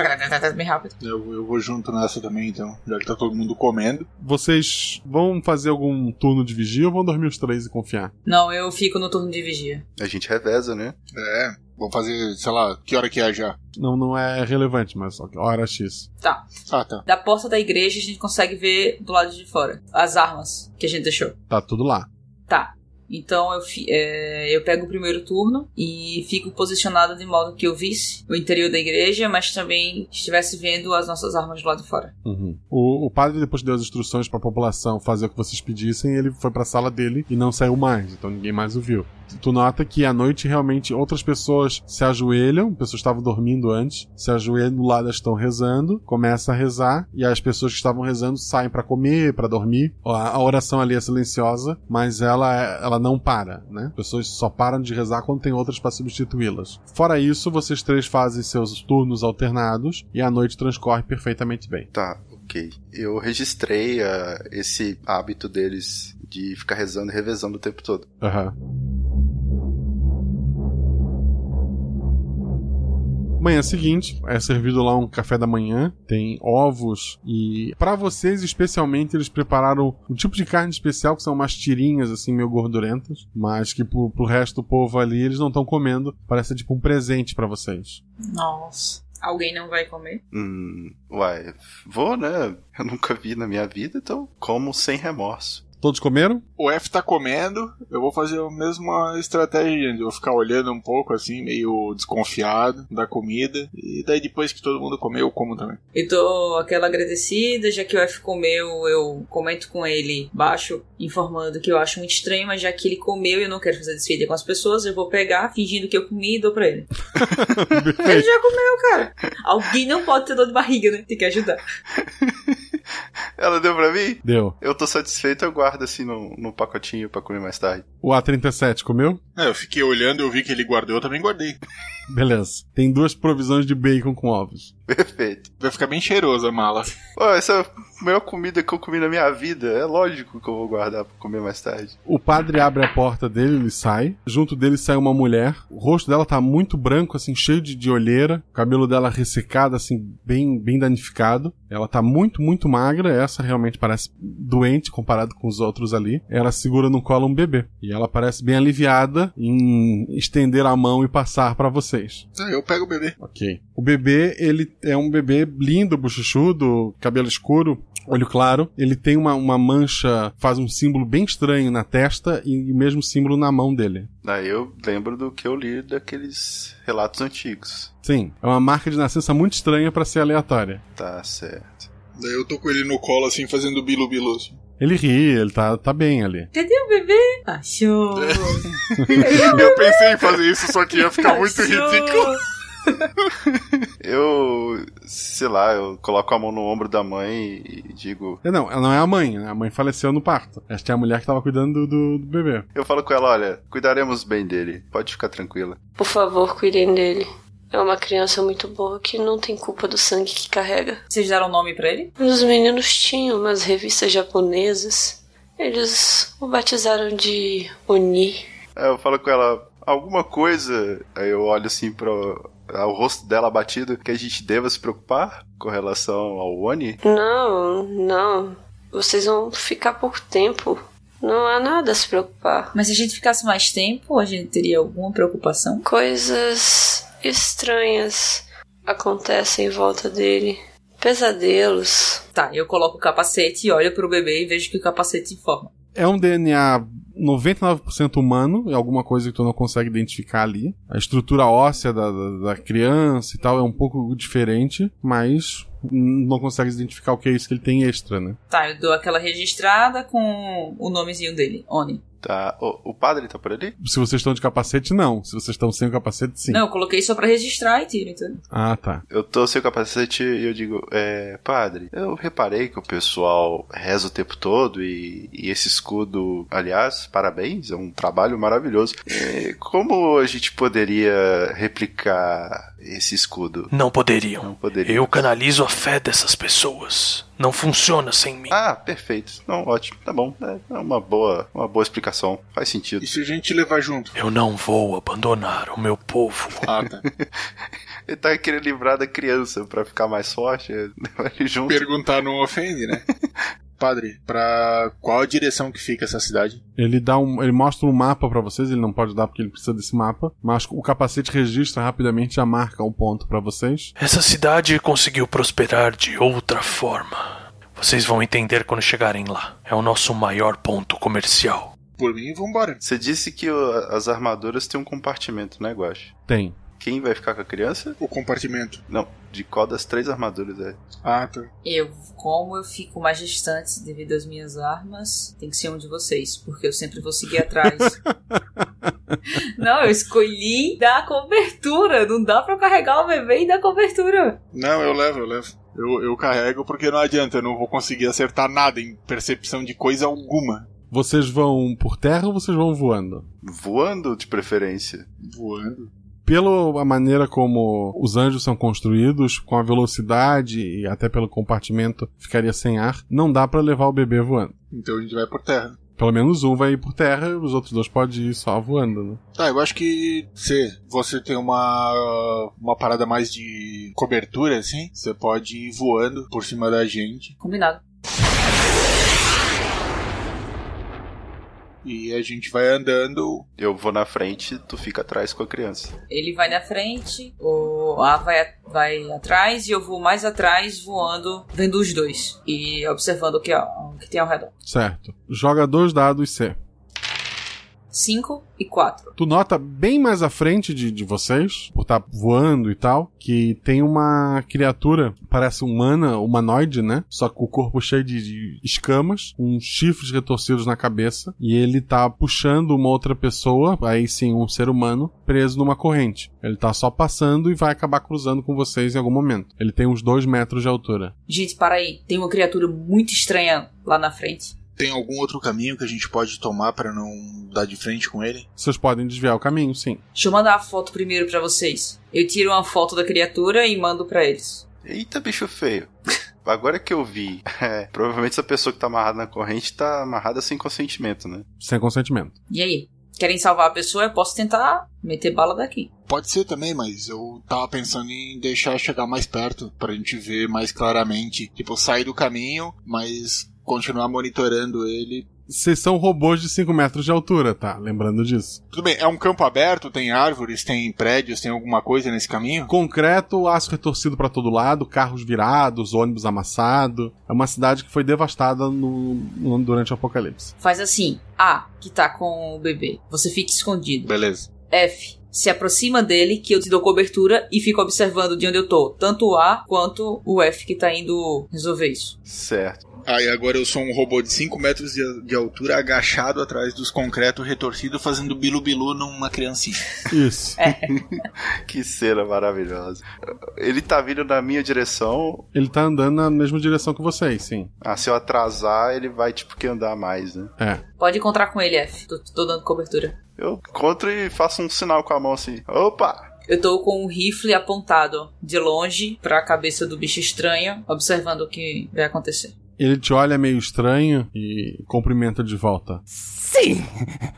Bem rápido. Eu, eu vou junto nessa também, então, já que tá todo mundo comendo. Vocês vão fazer algum turno de vigia ou vão dormir os três e confiar? Não, eu fico no turno de vigia. A gente reveza, né? É, vamos fazer, sei lá, que hora que é já? Não, não é relevante, mas hora X. Tá. Ah, tá. Da porta da igreja a gente consegue ver do lado de fora as armas que a gente deixou. Tá tudo lá. Tá. Então eu, é, eu pego o primeiro turno e fico posicionado de modo que eu visse o interior da igreja, mas também estivesse vendo as nossas armas do lado de fora. Uhum. O, o padre depois deu as instruções pra população fazer o que vocês pedissem, ele foi pra sala dele e não saiu mais, então ninguém mais o viu. Tu nota que à noite realmente outras pessoas se ajoelham, pessoas estavam dormindo antes, se ajoelham do lado, elas estão rezando, começa a rezar e as pessoas que estavam rezando saem pra comer, pra dormir. A, a oração ali é silenciosa, mas ela é- ela não para, né? As pessoas só param de rezar quando tem outras pra substituí-las. Fora isso, vocês três fazem seus turnos alternados e a noite transcorre perfeitamente bem. Tá, ok. Eu registrei ah, esse hábito deles de ficar rezando e revezando o tempo todo. Aham. Manhã seguinte, é servido lá um café da manhã, tem ovos e para vocês especialmente eles prepararam um tipo de carne especial que são umas tirinhas assim meio gordurentas, mas que pro, pro resto do povo ali eles não estão comendo, parece tipo um presente para vocês. Nossa. Alguém não vai comer? Hum, uai, vou, né? Eu nunca vi na minha vida, então como sem remorso. Todos comeram? O F tá comendo, eu vou fazer a mesma estratégia, eu ficar olhando um pouco assim, meio desconfiado da comida. E daí depois que todo mundo comeu, eu como também. Eu dou aquela agradecida, já que o F comeu, eu comento com ele baixo, informando que eu acho muito estranho, mas já que ele comeu e eu não quero fazer desfeita com as pessoas, eu vou pegar, fingindo que eu comi e dou pra ele. ele já comeu, cara. Alguém não pode ter dor de barriga, né? Tem que ajudar. Ela deu pra mim? Deu. Eu tô satisfeito, eu guardo assim no, no pacotinho pra comer mais tarde. O A37 comeu? É, eu fiquei olhando, eu vi que ele guardou, eu também guardei. Beleza. Tem duas provisões de bacon com ovos. Perfeito. Vai ficar bem cheirosa a mala. Ó, essa é maior comida que eu comi na minha vida. É lógico que eu vou guardar pra comer mais tarde. O padre abre a porta dele, ele sai. Junto dele sai uma mulher. O rosto dela tá muito branco, assim, cheio de, de olheira. O cabelo dela ressecado, assim, bem, bem danificado. Ela tá muito, muito magra. Essa realmente parece doente comparado com os outros ali. Ela segura no colo um bebê. E ela parece bem aliviada em estender a mão e passar pra vocês. É, eu pego o bebê. Ok. O bebê, ele é um bebê lindo, bochechudo, cabelo escuro, olho claro. Ele tem uma, uma mancha, faz um símbolo bem estranho na testa e o mesmo símbolo na mão dele. Daí eu lembro do que eu li daqueles relatos antigos. Sim, é uma marca de nascença muito estranha pra ser aleatória. Tá certo. Daí eu tô com ele no colo, assim, fazendo bilu-bilu. Assim. Ele ri, ele tá, tá bem ali. Cadê o bebê? Achou. eu pensei em fazer isso, só que ia ficar muito Achou. ridículo. Eu, sei lá, eu coloco a mão no ombro da mãe e digo. É, Não, ela não é a mãe, né? A mãe faleceu no parto. Esta é a mulher que tava cuidando do, do, do bebê. Eu falo com ela: olha, cuidaremos bem dele, pode ficar tranquila. Por favor, cuidem dele. É uma criança muito boa que não tem culpa do sangue que carrega. Vocês deram nome pra ele? Os meninos tinham umas revistas japonesas. Eles o batizaram de Oni. Aí eu falo com ela: alguma coisa. Aí eu olho assim pro. O rosto dela abatido, que a gente deva se preocupar com relação ao Oni? Não, não. Vocês vão ficar pouco tempo. Não há nada a se preocupar. Mas se a gente ficasse mais tempo, a gente teria alguma preocupação? Coisas estranhas acontecem em volta dele. Pesadelos. Tá, eu coloco o capacete e olho pro bebê e vejo que o capacete informa. É um DNA 99% humano, é alguma coisa que tu não consegue identificar ali. A estrutura óssea da, da, da criança e tal é um pouco diferente, mas não consegue identificar o que é isso que ele tem extra, né? Tá, eu dou aquela registrada com o nomezinho dele, Oni. Tá. O, o padre tá por ali? Se vocês estão de capacete, não. Se vocês estão sem o capacete, sim. Não, eu coloquei só pra registrar e tiro, então. Ah, tá. Eu tô sem o capacete e eu digo, é, padre, eu reparei que o pessoal reza o tempo todo e, e esse escudo, aliás, parabéns, é um trabalho maravilhoso. É, como a gente poderia replicar esse escudo? Não poderiam. Não poderia. Eu canalizo a fé dessas pessoas. Não funciona sem mim. Ah, perfeito. Não, ótimo. Tá bom. É, é uma boa, uma boa explicação. Faz sentido. E se a gente levar junto? Eu não vou abandonar o meu povo. Ah, tá. Ele tá querendo livrar da criança pra ficar mais forte. Levar ele junto. Perguntar não ofende, né? Padre, pra qual a direção que fica essa cidade? Ele dá um, ele mostra um mapa pra vocês, ele não pode dar porque ele precisa desse mapa, mas o capacete registra rapidamente já marca um ponto pra vocês. Essa cidade conseguiu prosperar de outra forma. Vocês vão entender quando chegarem lá. É o nosso maior ponto comercial. Por mim, vambora. Você disse que o- as armaduras têm um compartimento, né, Guache? Tem. Quem vai ficar com a criança? O compartimento. Não, de qual das três armaduras é? Ah, tá. Eu, como eu fico mais distante devido às minhas armas, tem que ser um de vocês, porque eu sempre vou seguir atrás. não, eu escolhi dar cobertura. Não dá pra eu carregar o bebê e dar cobertura. Não, eu levo, eu levo. Eu, eu carrego porque não adianta, eu não vou conseguir acertar nada em percepção de coisa alguma. Vocês vão por terra ou vocês vão voando? Voando, de preferência. Voando. Pela maneira como os anjos são construídos, com a velocidade e até pelo compartimento ficaria sem ar, não dá pra levar o bebê voando. Então a gente vai por terra. Pelo menos um vai ir por terra e os outros dois podem ir só voando, né? Tá, eu acho que se você tem uma, uma parada mais de cobertura, assim, você pode ir voando por cima da gente. Combinado. E a gente vai andando. Eu vou na frente, tu fica atrás com a criança. Ele vai na frente, o A vai, vai atrás e eu vou mais atrás voando, vendo os dois e observando o que, o que tem ao redor. Certo. Joga dois dados C. 5 e 4. Tu nota bem mais à frente de, de vocês, por estar voando e tal, que tem uma criatura, parece humana, humanoide, né? Só com o corpo cheio de, de escamas, com chifres retorcidos na cabeça, e ele tá puxando uma outra pessoa, aí sim, um ser humano, preso numa corrente. Ele tá só passando e vai acabar cruzando com vocês em algum momento. Ele tem uns dois metros de altura. Gente, para aí. Tem uma criatura muito estranha lá na frente. Tem algum outro caminho que a gente pode tomar para não dar de frente com ele? Vocês podem desviar o caminho, sim. Deixa eu mandar a foto primeiro para vocês. Eu tiro uma foto da criatura e mando para eles. Eita, bicho feio. Agora que eu vi, é, provavelmente essa pessoa que tá amarrada na corrente tá amarrada sem consentimento, né? Sem consentimento. E aí? Querem salvar a pessoa? Eu posso tentar meter bala daqui. Pode ser também, mas eu tava pensando em deixar chegar mais perto pra gente ver mais claramente. Tipo, sair do caminho, mas continuar monitorando ele. Vocês são robôs de 5 metros de altura, tá? Lembrando disso. Tudo bem, é um campo aberto, tem árvores, tem prédios, tem alguma coisa nesse caminho? Concreto, aço retorcido para todo lado, carros virados, ônibus amassado. É uma cidade que foi devastada no, no- durante o apocalipse. Faz assim: A, que tá com o bebê, você fica escondido. Beleza. F, se aproxima dele, que eu te dou cobertura e fico observando de onde eu tô. Tanto o A quanto o F que tá indo resolver isso. Certo. Ah, e agora eu sou um robô de 5 metros de, de altura, agachado atrás dos concretos retorcidos, fazendo bilu-bilu numa criancinha. Isso. que cena maravilhosa. Ele tá vindo na minha direção. Ele tá andando na mesma direção que vocês, sim. Ah, se eu atrasar, ele vai tipo que andar mais, né? É. Pode encontrar com ele, F. Tô, tô dando cobertura. Eu encontro e faço um sinal com a mão assim. Opa! Eu tô com um rifle apontado de longe pra cabeça do bicho estranho, observando o que vai acontecer. Ele te olha meio estranho e cumprimenta de volta. Sim!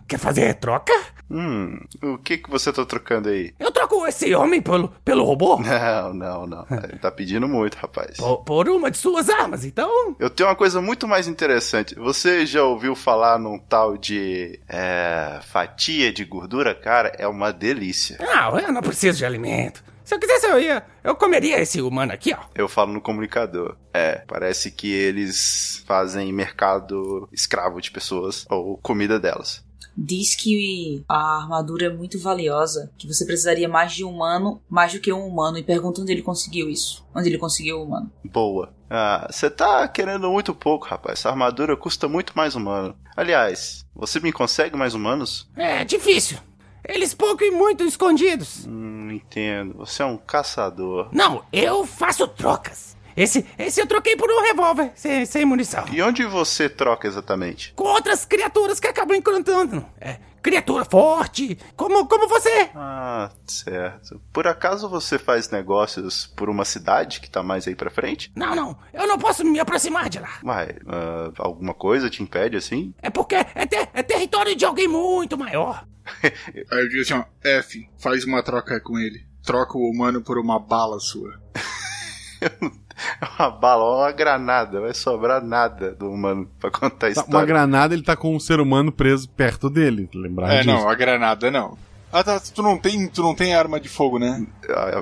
Quer fazer troca? Hum, o que que você tá trocando aí? Eu troco esse homem pelo, pelo robô? Não, não, não. Ele tá pedindo muito, rapaz. Por, por uma de suas armas, então? Eu tenho uma coisa muito mais interessante. Você já ouviu falar num tal de é, fatia de gordura? Cara, é uma delícia. Não, eu não preciso de alimento. Se eu quisesse, eu ia. Eu comeria esse humano aqui, ó. Eu falo no comunicador. É, parece que eles fazem mercado escravo de pessoas ou comida delas. Diz que a armadura é muito valiosa, que você precisaria mais de um humano, mais do que um humano, e pergunta onde ele conseguiu isso. Onde ele conseguiu o humano. Boa. Ah, você tá querendo muito pouco, rapaz. Essa armadura custa muito mais humano. Aliás, você me consegue mais humanos? É difícil. Eles pouco e muito escondidos. Hum, entendo. Você é um caçador. Não, eu faço trocas. Esse, esse eu troquei por um revólver sem, sem munição. E onde você troca exatamente? Com outras criaturas que acabam encontrando. É, criatura forte, como, como você. Ah, certo. Por acaso você faz negócios por uma cidade que tá mais aí pra frente? Não, não, eu não posso me aproximar de lá. Vai, uh, alguma coisa te impede assim? É porque é, ter, é território de alguém muito maior. aí eu digo assim, ó, F, faz uma troca com ele. Troca o humano por uma bala sua. uma bala, uma granada, vai sobrar nada do humano pra contar a história. Uma granada, ele tá com um ser humano preso perto dele, lembrar É, disso. não, a granada não. Ah, tá, tu não tem, tu não tem arma de fogo, né?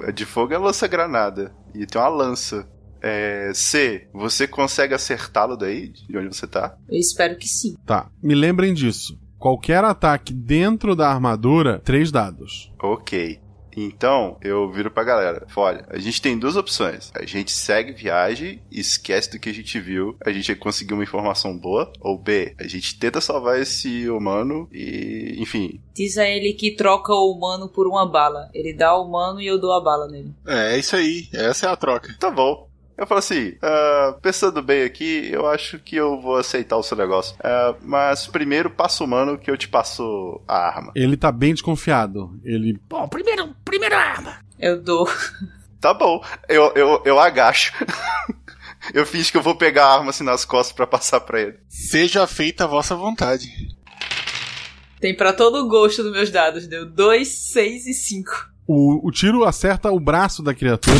A de fogo é lança-granada. E tem uma lança. É, C, você consegue acertá-lo daí, de onde você tá? Eu espero que sim. Tá, me lembrem disso. Qualquer ataque dentro da armadura, três dados. Ok. Então, eu viro pra galera. Olha, a gente tem duas opções. A gente segue viagem, esquece do que a gente viu, a gente conseguiu uma informação boa. Ou B, a gente tenta salvar esse humano e, enfim. Diz a ele que troca o humano por uma bala. Ele dá o humano e eu dou a bala nele. É, é isso aí. Essa é a troca. Tá bom. Eu falo assim, uh, pensando bem aqui, eu acho que eu vou aceitar o seu negócio. Uh, mas primeiro passa o mano que eu te passo a arma. Ele tá bem desconfiado. Ele. Bom, primeiro, primeiro arma. Eu dou. Tá bom, eu, eu, eu agacho. eu finge que eu vou pegar a arma assim nas costas para passar pra ele. Seja feita a vossa vontade. Tem para todo o gosto dos meus dados. Deu 2, 6 e 5. O, o tiro acerta o braço da criatura,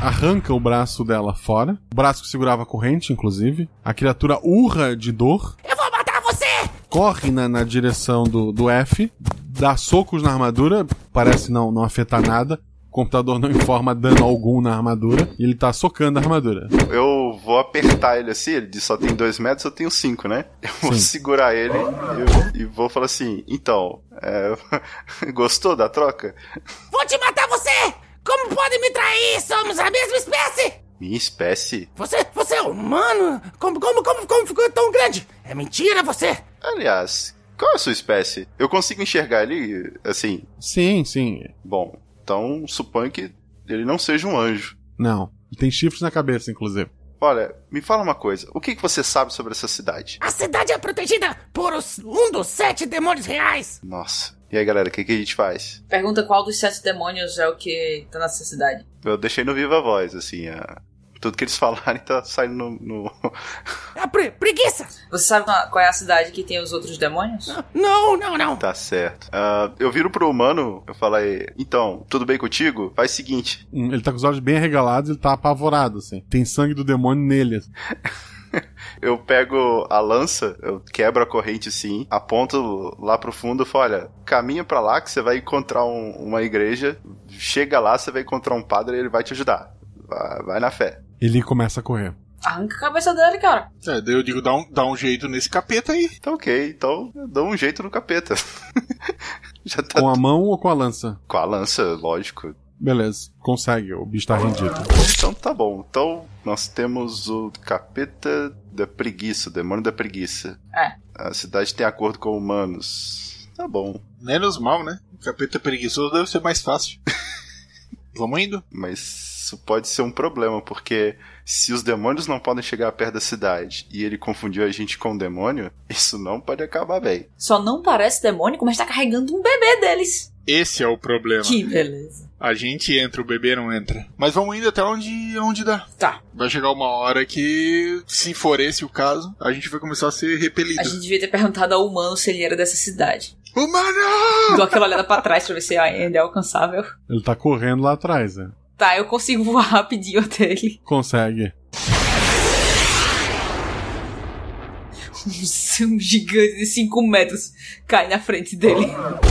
arranca o braço dela fora. O braço que segurava a corrente, inclusive. A criatura urra de dor. Eu vou matar você! Corre na, na direção do, do F, dá socos na armadura, parece não, não afetar nada. O computador não informa dano algum na armadura e ele tá socando a armadura. Eu vou apertar ele assim, ele diz só tem dois metros, eu tenho cinco, né? Eu vou Sim. segurar ele e, e vou falar assim, então, é, gostou da troca? Vou te matar você! Como pode me trair? Somos a mesma espécie! Minha espécie? Você, você é humano? Como, como, como, como ficou tão grande? É mentira você! Aliás, qual é a sua espécie? Eu consigo enxergar ele assim? Sim, sim. Bom, então suponho que ele não seja um anjo. Não. Ele tem chifres na cabeça, inclusive. Olha, me fala uma coisa. O que, que você sabe sobre essa cidade? A cidade é protegida por os, um dos sete demônios reais! Nossa. E aí, galera, o que, que a gente faz? Pergunta qual dos sete demônios é o que tá nessa cidade. Eu deixei no viva voz, assim, a... tudo que eles falarem tá saindo no. no... É pre preguiça! Você sabe qual é a cidade que tem os outros demônios? Não, não, não! Tá certo. Uh, eu viro pro humano, eu falei, então, tudo bem contigo? Faz o seguinte. Hum, Ele tá com os olhos bem arregalados, ele tá apavorado, assim. Tem sangue do demônio nele. assim. Eu pego a lança, eu quebro a corrente assim, aponto lá pro fundo e falo: olha, caminha pra lá que você vai encontrar um- uma igreja, chega lá, você vai encontrar um padre e ele vai te ajudar. Vai, vai na fé. Ele começa a correr. Arranca a cabeça dele, cara. É, daí eu digo, dá um, dá um jeito nesse capeta aí. Tá ok, então eu dou um jeito no capeta. Já tá Com a mão ou com a lança? com a lança, lógico. Beleza, consegue, o bicho tá rendido. Então tá bom. Então nós temos o capeta da preguiça, o demônio da preguiça. É. A cidade tem acordo com humanos. Tá bom. Menos mal, né? O capeta preguiçoso deve ser mais fácil. Vamos indo? Mas isso pode ser um problema, porque se os demônios não podem chegar perto da cidade e ele confundiu a gente com o demônio, isso não pode acabar bem. Só não parece demônio, mas tá carregando um bebê deles. Esse é o problema. Que beleza. A gente entra, o bebê não entra. Mas vamos indo até onde, onde dá. Tá. Vai chegar uma hora que, se for esse o caso, a gente vai começar a ser repelido. A gente devia ter perguntado ao humano se ele era dessa cidade. Humano! Dou aquela olhada pra trás pra ver se ainda é alcançável. Ele tá correndo lá atrás, né? Tá, eu consigo voar rapidinho até ele. Consegue. Um gigante de 5 metros cai na frente dele.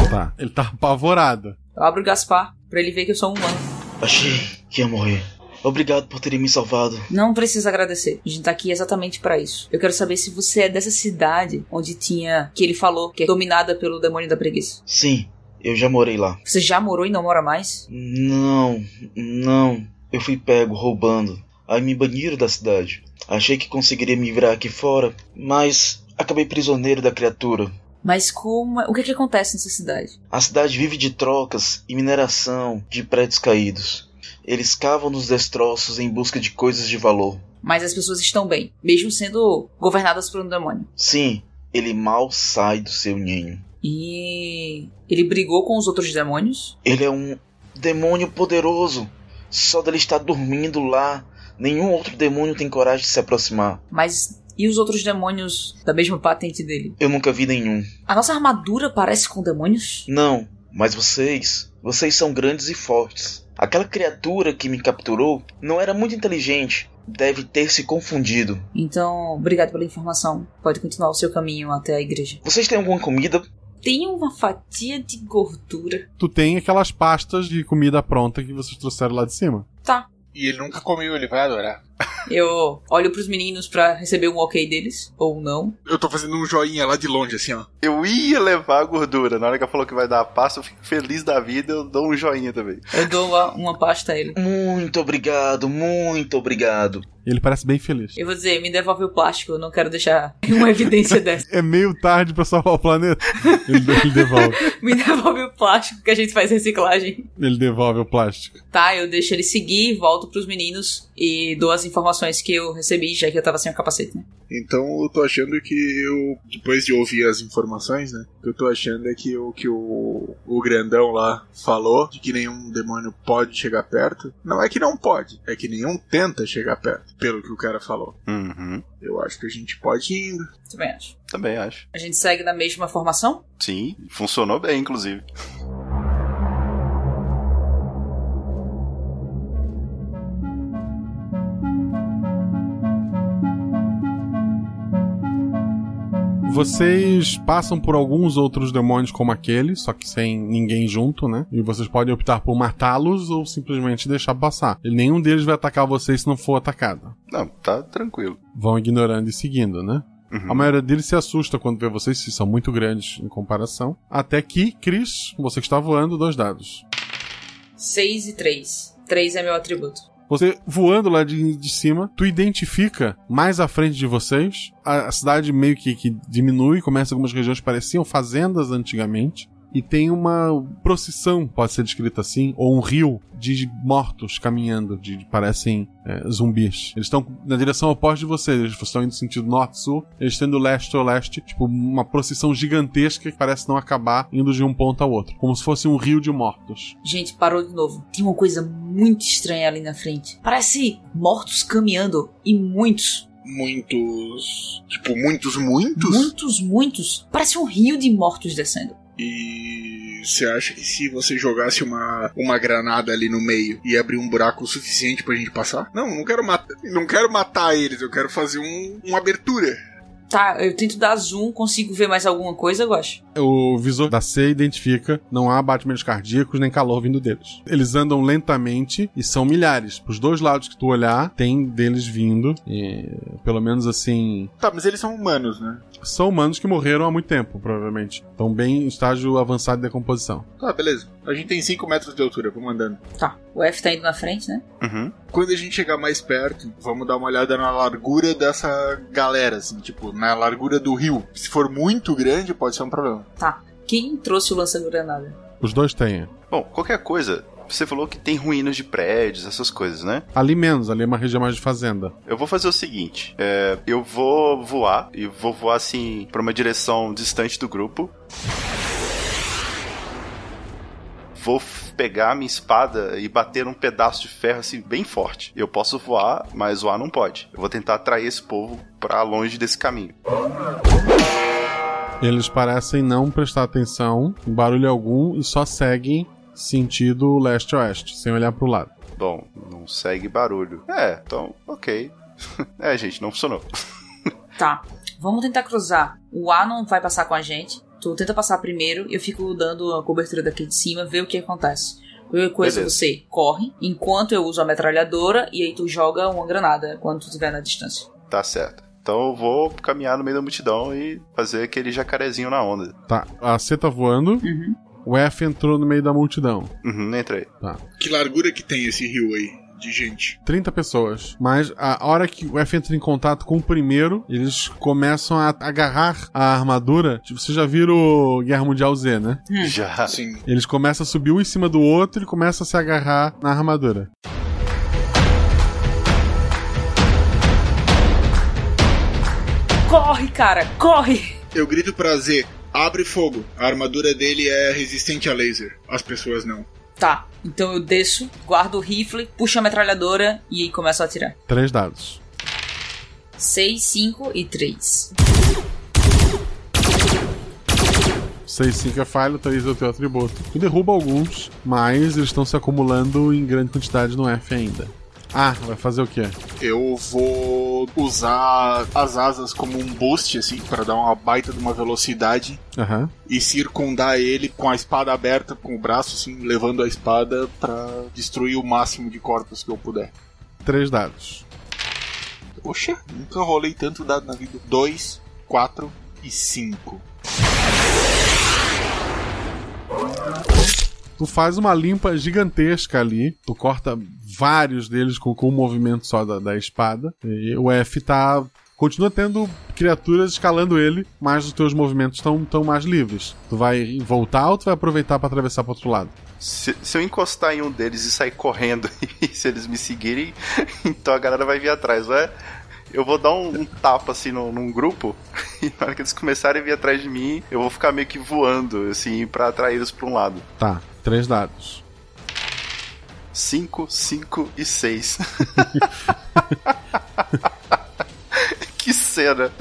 Tá, ele tá apavorado. Eu abro o Gaspar pra ele ver que eu sou um humano. Achei que ia morrer. Obrigado por terem me salvado. Não precisa agradecer. A gente tá aqui exatamente pra isso. Eu quero saber se você é dessa cidade onde tinha. que ele falou que é dominada pelo demônio da preguiça. Sim, eu já morei lá. Você já morou e não mora mais? Não, não. Eu fui pego roubando. Aí me baniram da cidade. Achei que conseguiria me virar aqui fora, mas acabei prisioneiro da criatura. Mas como. O que que acontece nessa cidade? A cidade vive de trocas e mineração de prédios caídos. Eles cavam nos destroços em busca de coisas de valor. Mas as pessoas estão bem, mesmo sendo governadas por um demônio. Sim, ele mal sai do seu ninho. E ele brigou com os outros demônios. Ele é um demônio poderoso. Só dele estar dormindo lá, nenhum outro demônio tem coragem de se aproximar. Mas e os outros demônios da mesma patente dele? Eu nunca vi nenhum. A nossa armadura parece com demônios? Não, mas vocês, vocês são grandes e fortes. Aquela criatura que me capturou não era muito inteligente. Deve ter se confundido. Então, obrigado pela informação. Pode continuar o seu caminho até a igreja. Vocês têm alguma comida? Tem uma fatia de gordura. Tu tem aquelas pastas de comida pronta que vocês trouxeram lá de cima. Tá. E ele nunca comeu, ele vai adorar. Eu olho pros meninos para receber um ok deles, ou não. Eu tô fazendo um joinha lá de longe, assim, ó. Eu ia levar a gordura. Na hora que ela falou que vai dar a pasta, eu fico feliz da vida, eu dou um joinha também. Eu dou uma, uma pasta a ele. Muito obrigado, muito obrigado. Ele parece bem feliz. Eu vou dizer, me devolve o plástico, eu não quero deixar uma evidência dessa. É meio tarde pra salvar o planeta. Ele, ele devolve. me devolve o plástico que a gente faz reciclagem. Ele devolve o plástico. Tá, eu deixo ele seguir, volto pros meninos e dou as informações que eu recebi, já que eu tava sem o capacete, né? Então eu tô achando que eu, depois de ouvir as informações, né? O que eu tô achando é que o que o, o grandão lá falou, de que nenhum demônio pode chegar perto, não é que não pode, é que nenhum tenta chegar perto, pelo que o cara falou. Uhum. Eu acho que a gente pode ir indo. Também acho. Também acho. A gente segue na mesma formação? Sim, funcionou bem, inclusive. Vocês passam por alguns outros demônios como aquele, só que sem ninguém junto, né? E vocês podem optar por matá-los ou simplesmente deixar passar. E nenhum deles vai atacar vocês se não for atacado. Não, tá tranquilo. Vão ignorando e seguindo, né? Uhum. A maioria deles se assusta quando vê vocês, se são muito grandes em comparação. Até que, Chris, você que está voando, dois dados. 6 e 3. 3 é meu atributo. Você voando lá de, de cima, tu identifica mais à frente de vocês, a, a cidade meio que, que diminui, começa algumas regiões que pareciam fazendas antigamente. E tem uma procissão, pode ser descrita assim, ou um rio de mortos caminhando, de, de parecem é, zumbis. Eles estão na direção oposta de vocês, eles estão indo no sentido norte-sul, eles estão indo leste-oeste, tipo uma procissão gigantesca que parece não acabar indo de um ponto ao outro, como se fosse um rio de mortos. Gente, parou de novo. Tem uma coisa muito estranha ali na frente. Parece mortos caminhando e muitos. Muitos. Tipo, muitos, muitos? Muitos, muitos. Parece um rio de mortos descendo. E você acha que se você jogasse uma, uma granada ali no meio e abrir um buraco o suficiente pra gente passar? Não, não quero matar, não quero matar eles, eu quero fazer um, uma abertura. Tá, eu tento dar zoom, consigo ver mais alguma coisa, eu acho. O visor da C identifica, não há batimentos cardíacos nem calor vindo deles. Eles andam lentamente e são milhares. Pros dois lados que tu olhar, tem deles vindo. E pelo menos assim. Tá, mas eles são humanos, né? São humanos que morreram há muito tempo, provavelmente. Estão bem em estágio avançado de decomposição. Tá, beleza. A gente tem 5 metros de altura, vamos andando. Tá. O F tá indo na frente, né? Uhum. Quando a gente chegar mais perto, vamos dar uma olhada na largura dessa galera, assim, tipo, na largura do rio. Se for muito grande, pode ser um problema. Tá. Quem trouxe o lança-granada? Os dois têm. Bom, qualquer coisa, você falou que tem ruínas de prédios, essas coisas, né? Ali menos, ali é uma região mais de fazenda. Eu vou fazer o seguinte: é, eu vou voar e vou voar assim para uma direção distante do grupo. Vou pegar minha espada e bater um pedaço de ferro assim bem forte. Eu posso voar, mas voar não pode. Eu vou tentar atrair esse povo para longe desse caminho. Eles parecem não prestar atenção em barulho algum e só seguem sentido leste-oeste, sem olhar pro lado. Bom, não segue barulho. É, então, ok. é, gente, não funcionou. tá, vamos tentar cruzar. O A não vai passar com a gente. Tu tenta passar primeiro, eu fico dando a cobertura daqui de cima, ver o que acontece. Coisa Beleza. você corre, enquanto eu uso a metralhadora, e aí tu joga uma granada quando tu estiver na distância. Tá certo. Então eu vou caminhar no meio da multidão e fazer aquele jacarezinho na onda. Tá, a C tá voando. Uhum. O F entrou no meio da multidão. Uhum, entrei. Tá. Que largura que tem esse rio aí de gente? 30 pessoas. Mas a hora que o F entra em contato com o primeiro, eles começam a agarrar a armadura. Tipo, vocês já viram Guerra Mundial Z, né? Já. Sim. Eles começam a subir um em cima do outro e começam a se agarrar na armadura. Corre, cara, corre! Eu grito pra Z, Abre fogo. A armadura dele é resistente a laser. As pessoas não. Tá, então eu desço, guardo o rifle, puxo a metralhadora e começo a atirar. Três dados. 6, 5 e 3. 6, 5 é falha, 3 é o teu atributo. Tu derruba alguns, mas eles estão se acumulando em grande quantidade no F ainda. Ah, vai fazer o quê? Eu vou usar as asas como um boost, assim, para dar uma baita de uma velocidade Aham. e circundar ele com a espada aberta, com o braço, assim, levando a espada para destruir o máximo de corpos que eu puder. Três dados. Poxa, nunca rolei tanto dado na vida. 2, 4 e 5. Tu faz uma limpa gigantesca ali, tu corta vários deles com, com um movimento só da, da espada. E o F tá. Continua tendo criaturas escalando ele, mas os teus movimentos estão tão mais livres. Tu vai voltar ou tu vai aproveitar para atravessar pro outro lado? Se, se eu encostar em um deles e sair correndo, e se eles me seguirem, então a galera vai vir atrás, vai? Eu vou dar um, um tapa assim num, num grupo, e na hora que eles começarem a vir atrás de mim, eu vou ficar meio que voando, assim, pra atraí-los pra um lado. Tá, três dados. 5, 5 e 6. que cena.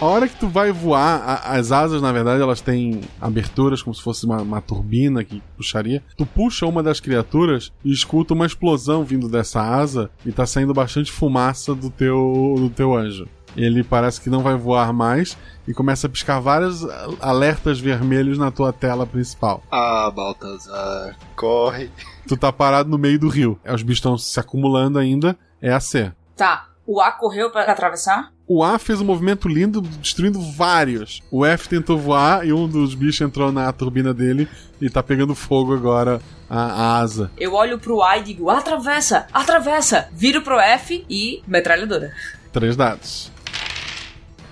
A hora que tu vai voar, a- as asas, na verdade, elas têm aberturas como se fosse uma, uma turbina que puxaria. Tu puxa uma das criaturas e escuta uma explosão vindo dessa asa e tá saindo bastante fumaça do teu, do teu anjo. Ele parece que não vai voar mais e começa a piscar vários alertas vermelhos na tua tela principal. Ah, Baltazar. Corre. Tu tá parado no meio do rio. Os bichos estão se acumulando ainda. É a C. Tá, o A correu pra atravessar? O A fez um movimento lindo, destruindo vários. O F tentou voar e um dos bichos entrou na turbina dele e tá pegando fogo agora a, a asa. Eu olho pro A e digo, atravessa, atravessa. Viro pro F e metralhadora. Três dados.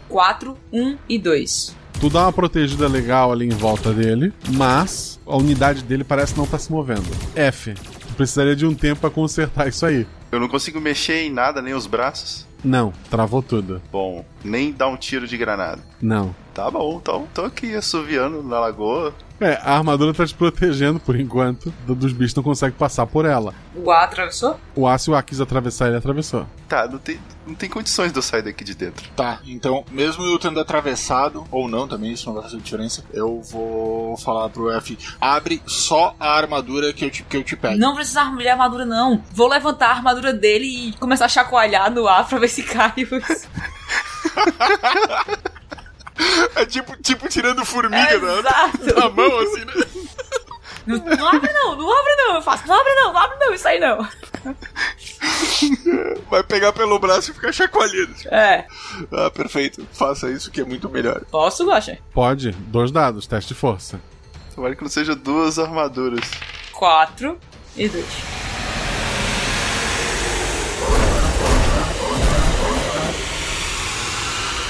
4, 1 e 2. Tu dá uma protegida legal ali em volta dele, mas a unidade dele parece não estar se movendo. F. Tu precisaria de um tempo pra consertar isso aí. Eu não consigo mexer em nada, nem os braços. Não, travou tudo. Bom, nem dar um tiro de granada. Não. Tá bom, então tô aqui assoviando na lagoa. É, a armadura tá te protegendo por enquanto. do- Dos bichos não consegue passar por ela. O A atravessou? O A, se o A quis atravessar, ele atravessou. Tá, não tem, não tem condições de eu sair daqui de dentro. Tá, então, mesmo eu tendo atravessado, ou não também, isso não vai fazer diferença, eu vou falar pro F, abre só a armadura que eu te, que eu te pego. Não precisa armulhar a armadura, não. Vou levantar a armadura dele e começar a chacoalhar no ar pra ver se cai. É tipo, tipo tirando formiga É, na, exato. na mão, assim, né? Não, não abre não, não abre não. Eu faço, não abre não, não abre não, isso aí não. Vai pegar pelo braço e ficar chacoalhando. É. Ah, perfeito. Faça isso que é muito melhor. Posso, Guaxa? Pode, dois dados, teste de força. Tomara que não seja duas armaduras. 4 e 2.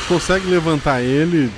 Consegue levantar ele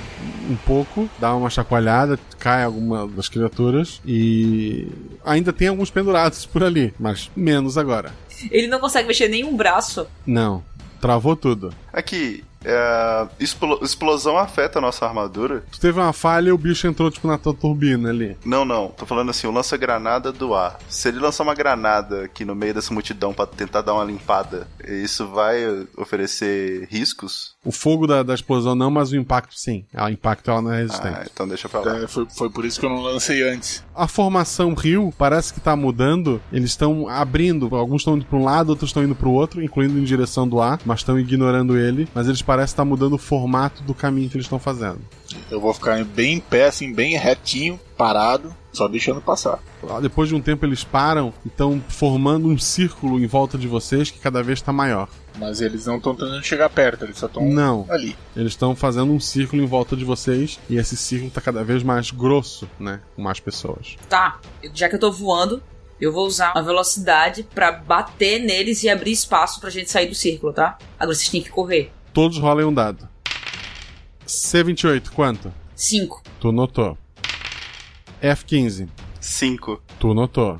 um pouco, dá uma chacoalhada, cai alguma das criaturas e ainda tem alguns pendurados por ali, mas menos agora. Ele não consegue mexer nenhum braço. Não, travou tudo. Aqui, é, explo- explosão afeta a nossa armadura? Tu teve uma falha e o bicho entrou tipo na tua turbina ali. Não, não. Tô falando assim, o lança-granada do ar. Se ele lançar uma granada aqui no meio dessa multidão pra tentar dar uma limpada, isso vai oferecer riscos? O fogo da, da explosão não, mas o impacto sim. O impacto ela não é resistente. Ah, então deixa pra lá. É, foi, foi por isso que eu não lancei antes. A formação rio parece que tá mudando. Eles estão abrindo. Alguns estão indo pra um lado, outros estão indo pro outro, incluindo em direção do ar, mas estão ignorando ele. Mas eles parecem estar mudando o formato do caminho que eles estão fazendo. Eu vou ficar bem em pé, assim, bem retinho, parado, só deixando passar. Depois de um tempo eles param e estão formando um círculo em volta de vocês que cada vez está maior. Mas eles não estão tentando chegar perto, eles só estão Não. ali. Eles estão fazendo um círculo em volta de vocês e esse círculo está cada vez mais grosso, né? Com mais pessoas. Tá, já que eu tô voando, eu vou usar a velocidade pra bater neles e abrir espaço pra gente sair do círculo, tá? Agora vocês têm que correr. Todos rolem um dado. C28, quanto? 5. Tu notou. F15. 5. Tu notou.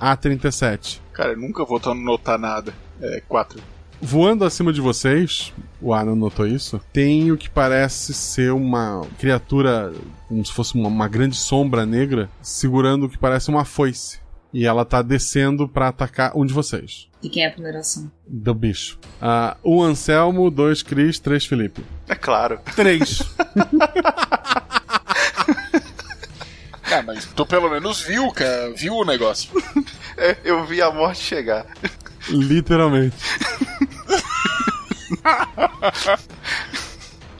A37. Cara, eu nunca vou notar nada. É, 4. Voando acima de vocês, o Alan notou isso, tem o que parece ser uma criatura, como se fosse uma, uma grande sombra negra, segurando o que parece uma foice. E ela tá descendo para atacar um de vocês. E quem é a primeira ação? Do bicho. Uh, um Anselmo, dois Cris, três Felipe. É claro. Três. É, mas tu pelo menos viu, cara, viu o negócio. É, eu vi a morte chegar. Literalmente.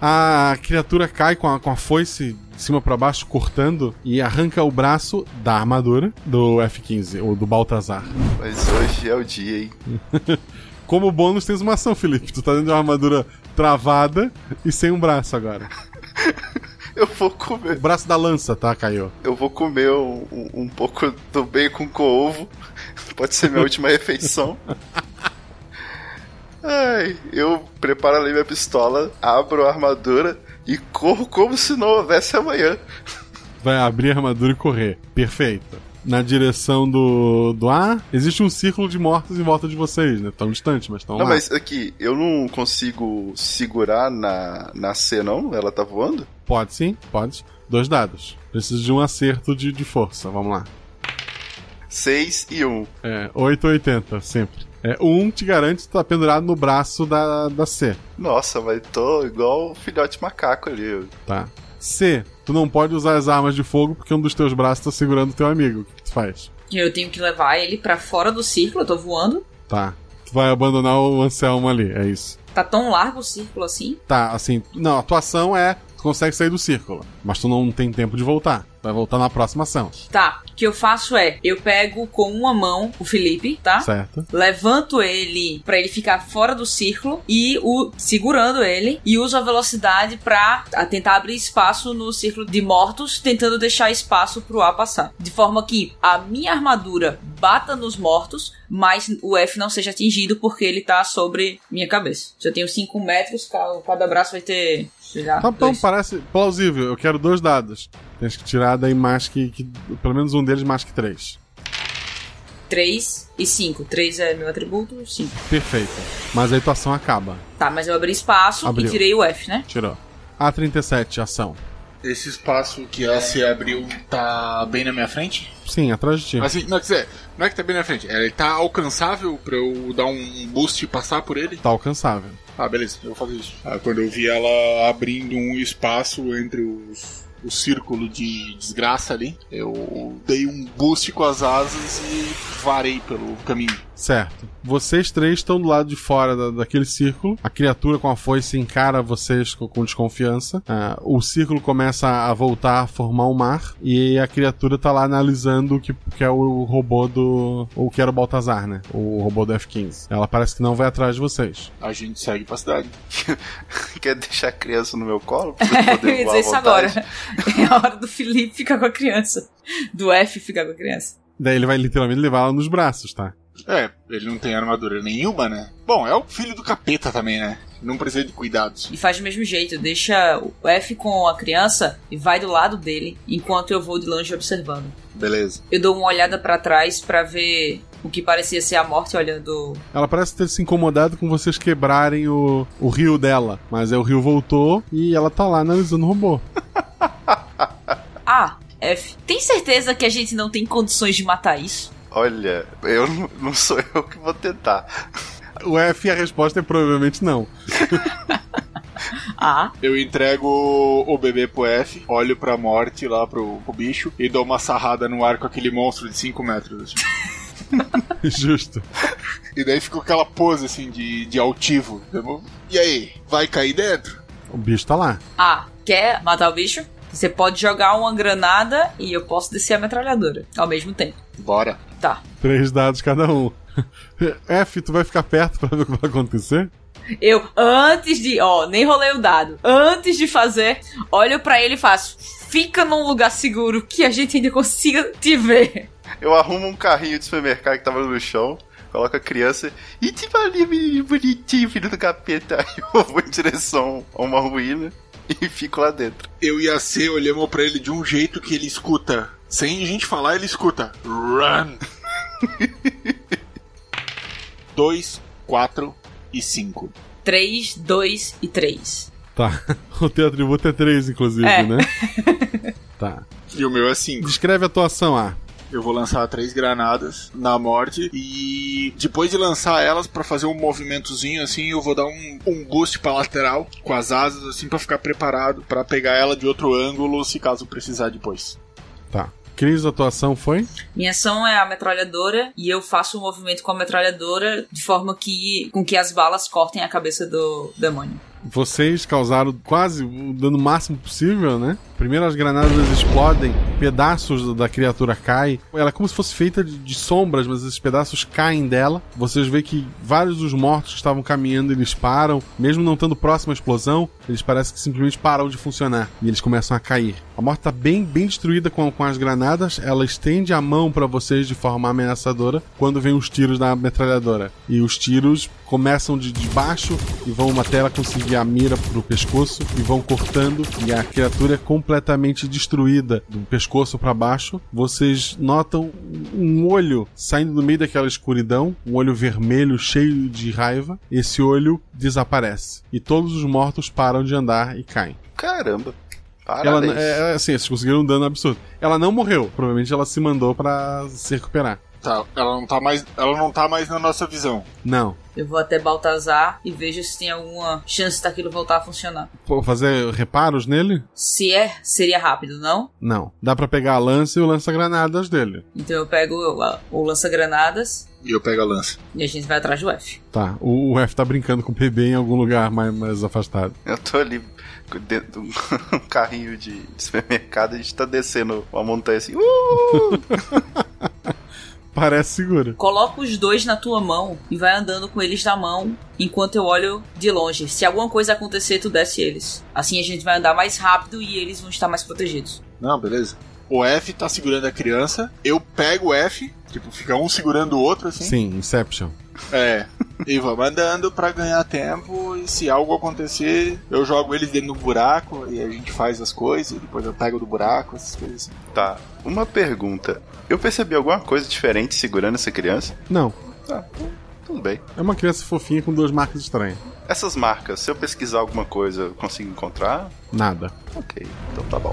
a criatura cai com a, com a foice de cima para baixo, cortando, e arranca o braço da armadura do F-15, ou do Baltazar. Mas hoje é o dia, hein? Como bônus, tens uma ação, Felipe. Tu tá dentro de uma armadura travada e sem um braço agora. Eu vou comer. O braço da lança, tá, Caio? Eu vou comer um, um, um pouco do bacon com ovo. Pode ser minha última refeição. Ai, eu preparo ali minha pistola, abro a armadura e corro como se não houvesse amanhã. Vai abrir a armadura e correr. Perfeito. Na direção do, do ar, existe um círculo de mortos em volta de vocês, né? Tão distante, mas estão lá. Não, mas aqui, eu não consigo segurar na, na C, não? Ela tá voando? Pode sim, pode. Dois dados. Preciso de um acerto de, de força. Vamos lá. 6 e 1. Um. É, 8 ou 80, sempre. É, um te garante que tá pendurado no braço da, da C. Nossa, mas tô igual o filhote macaco ali. Tá. C, tu não pode usar as armas de fogo porque um dos teus braços tá segurando o teu amigo. O que tu faz? Eu tenho que levar ele para fora do círculo, eu tô voando. Tá. Tu vai abandonar o Anselmo ali, é isso. Tá tão largo o círculo assim? Tá, assim. Não, a tua ação é. Tu consegue sair do círculo, mas tu não tem tempo de voltar. Vai voltar na próxima ação. Tá. O que eu faço é, eu pego com uma mão o Felipe, tá? Certo. Levanto ele para ele ficar fora do círculo e o segurando ele e uso a velocidade para tentar abrir espaço no círculo de mortos, tentando deixar espaço pro ar passar. De forma que a minha armadura bata nos mortos, mas o F não seja atingido porque ele tá sobre minha cabeça. Se eu tenho 5 metros, cada braço vai ter tá bom, parece plausível. Eu quero dois dados. Tens que tirar daí mais que, que. Pelo menos um deles mais que três. 3 e 5. 3 é meu atributo, 5. Perfeito. Mas aí tua ação acaba. Tá, mas eu abri espaço Abriu. e tirei o F, né? Tirou. A37, ação. Esse espaço que a C abriu tá bem na minha frente? Sim, atrás de ti. Assim, não, quer dizer, não é que tá bem na frente, ele tá alcançável pra eu dar um boost e passar por ele? Tá alcançável. Ah, beleza, eu vou fazer isso. Ah, quando eu vi ela abrindo um espaço entre os o círculo de desgraça ali. Eu dei um boost com as asas e varei pelo caminho. Certo. Vocês três estão do lado de fora da, daquele círculo. A criatura com a foice encara vocês com, com desconfiança. Uh, o círculo começa a voltar a formar um mar. E a criatura tá lá analisando o que, que é o robô do. O que era o Baltazar, né? O robô do F-15. Ela parece que não vai atrás de vocês. A gente segue pra cidade. Quer deixar a criança no meu colo? Pra poder Eu ia dizer isso agora. É a hora do Felipe ficar com a criança. Do F ficar com a criança. Daí ele vai literalmente levar ela nos braços, tá? É, ele não tem armadura nenhuma, né? Bom, é o filho do capeta também, né? Não precisa de cuidados. E faz do mesmo jeito, deixa o F com a criança e vai do lado dele, enquanto eu vou de longe observando. Beleza. Eu dou uma olhada para trás para ver o que parecia ser a morte olhando. Ela parece ter se incomodado com vocês quebrarem o, o rio dela. Mas aí o rio voltou e ela tá lá analisando o robô. ah, F. Tem certeza que a gente não tem condições de matar isso? Olha, eu não sou eu que vou tentar. O F a resposta é provavelmente não. ah. Eu entrego o bebê pro F, olho pra morte lá pro, pro bicho e dou uma sarrada no ar com aquele monstro de 5 metros. Assim. Justo. E daí ficou aquela pose assim de, de altivo. E aí, vai cair dentro? O bicho tá lá. Ah, quer matar o bicho? Você pode jogar uma granada e eu posso descer a metralhadora ao mesmo tempo. Bora. Tá. Três dados cada um. F, tu vai ficar perto pra ver o que vai acontecer? Eu, antes de. Ó, nem rolei o dado. Antes de fazer, olho para ele e faço. Fica num lugar seguro que a gente ainda consiga te ver. Eu arrumo um carrinho de supermercado que tava no chão, coloco a criança e te ali bonitinho, filho do capeta. Eu vou em direção a uma ruína e fico lá dentro. Eu e a C olhamos para ele de um jeito que ele escuta. Sem a gente falar, ele escuta. Run! 2, 4 e 5. 3, 2 e 3. Tá. O teu atributo é 3, inclusive, É. né? Tá. E o meu é 5. Descreve a atuação A. Eu vou lançar três granadas na morte e depois de lançar elas pra fazer um movimentozinho assim, eu vou dar um, um boost pra lateral com as asas assim pra ficar preparado pra pegar ela de outro ângulo se caso precisar depois. Tá. Cris, a atuação foi? Minha ação é a metralhadora e eu faço um movimento com a metralhadora de forma que com que as balas cortem a cabeça do demônio. Vocês causaram quase o dano máximo possível, né? Primeiro as granadas explodem, pedaços da criatura caem. Ela é como se fosse feita de, de sombras, mas esses pedaços caem dela. Vocês veem que vários dos mortos que estavam caminhando, eles param. Mesmo não estando próximo à explosão, eles parecem que simplesmente param de funcionar. E eles começam a cair. A morte está bem, bem destruída com, com as granadas. Ela estende a mão para vocês de forma ameaçadora quando vem os tiros da metralhadora. E os tiros começam de, de baixo e vão até ela conseguir a mira pro pescoço e vão cortando e a criatura é completamente destruída do pescoço para baixo. Vocês notam um olho saindo do meio daquela escuridão, um olho vermelho cheio de raiva. Esse olho desaparece e todos os mortos param de andar e caem. Caramba. Ela, Parabéns. é, assim, vocês conseguiram um dano absurdo. Ela não morreu, provavelmente ela se mandou para se recuperar. Tá, ela não tá mais, ela não tá mais na nossa visão. Não. Eu vou até Baltazar e vejo se tem alguma chance daquilo voltar a funcionar. Vou fazer reparos nele? Se é, seria rápido, não? Não. Dá pra pegar a lança e o lança-granadas dele. Então eu pego o, o lança-granadas E eu pego a lança. e a gente vai atrás do F. Tá. O, o F tá brincando com o PB em algum lugar mais, mais afastado. Eu tô ali dentro de um carrinho de, supermercado, a gente tá descendo uma montanha assim. Uh! Parece seguro. Coloca os dois na tua mão e vai andando com eles na mão enquanto eu olho de longe. Se alguma coisa acontecer, tu desce eles. Assim a gente vai andar mais rápido e eles vão estar mais protegidos. Não, beleza. O F tá segurando a criança, eu pego o F, tipo, fica um segurando o outro assim. Sim, Inception. É. E vamos andando pra ganhar tempo e se algo acontecer, eu jogo eles dentro do buraco e a gente faz as coisas, e depois eu pego do buraco, essas coisas assim. Tá, uma pergunta. Eu percebi alguma coisa diferente segurando essa criança? Não. Tá, tudo bem. É uma criança fofinha com duas marcas estranhas. Essas marcas, se eu pesquisar alguma coisa, eu consigo encontrar? Nada. Ok, então tá bom.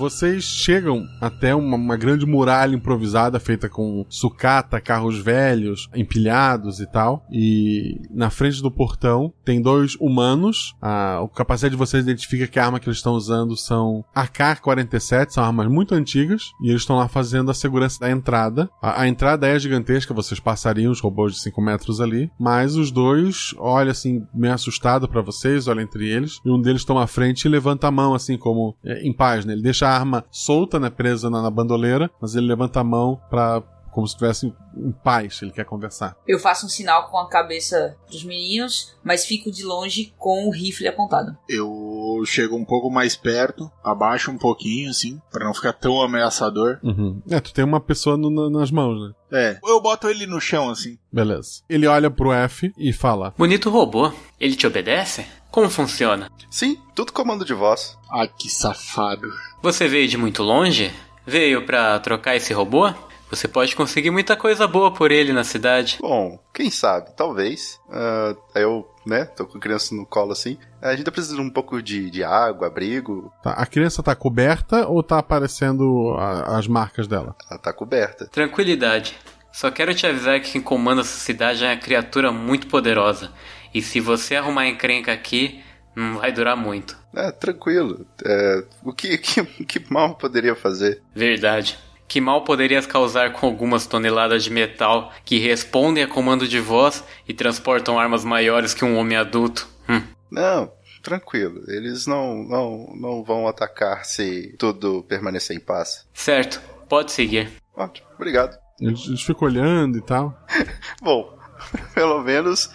Vocês chegam até uma, uma grande muralha improvisada feita com sucata, carros velhos, empilhados e tal. E na frente do portão tem dois humanos. A, o capacete de vocês identifica que a arma que eles estão usando são AK-47, são armas muito antigas. E eles estão lá fazendo a segurança da entrada. A, a entrada é gigantesca, vocês passariam os robôs de 5 metros ali. Mas os dois olham assim, meio assustado para vocês, olham entre eles. E um deles toma a frente e levanta a mão, assim, como é, em paz, né? Ele deixa a arma solta, né? Presa na, na bandoleira, mas ele levanta a mão pra. Como se estivesse em, paz, ele quer conversar. Eu faço um sinal com a cabeça pros meninos, mas fico de longe com o rifle apontado. Eu chego um pouco mais perto, abaixo um pouquinho, assim, pra não ficar tão ameaçador. Uhum. É, tu tem uma pessoa no- na- nas mãos, né? É, eu boto ele no chão, assim. Beleza. Ele olha pro F e fala: Bonito robô. Ele te obedece? Como funciona? Sim, tudo comando de voz. Ah, que safado. Você veio de muito longe? Veio pra trocar esse robô? Você pode conseguir muita coisa boa por ele na cidade. Bom, quem sabe, talvez. Ah, eu, né, tô com a criança no colo assim. A gente tá precisando de um pouco de, de água, abrigo. Tá, a criança tá coberta ou tá aparecendo a- as marcas dela? Ela tá coberta. Tranquilidade. Só quero te avisar que quem comanda essa cidade é uma criatura muito poderosa. E se você arrumar encrenca aqui, não vai durar muito. É, tranquilo. É, o que, que, que mal poderia fazer? Verdade. Que mal poderias causar com algumas toneladas de metal que respondem a comando de voz e transportam armas maiores que um homem adulto? Hum. Não, tranquilo. Eles não, não, não vão atacar se tudo permanecer em paz. Certo, pode seguir. Ótimo, obrigado. Eles, eles ficam olhando e tal. Bom, pelo menos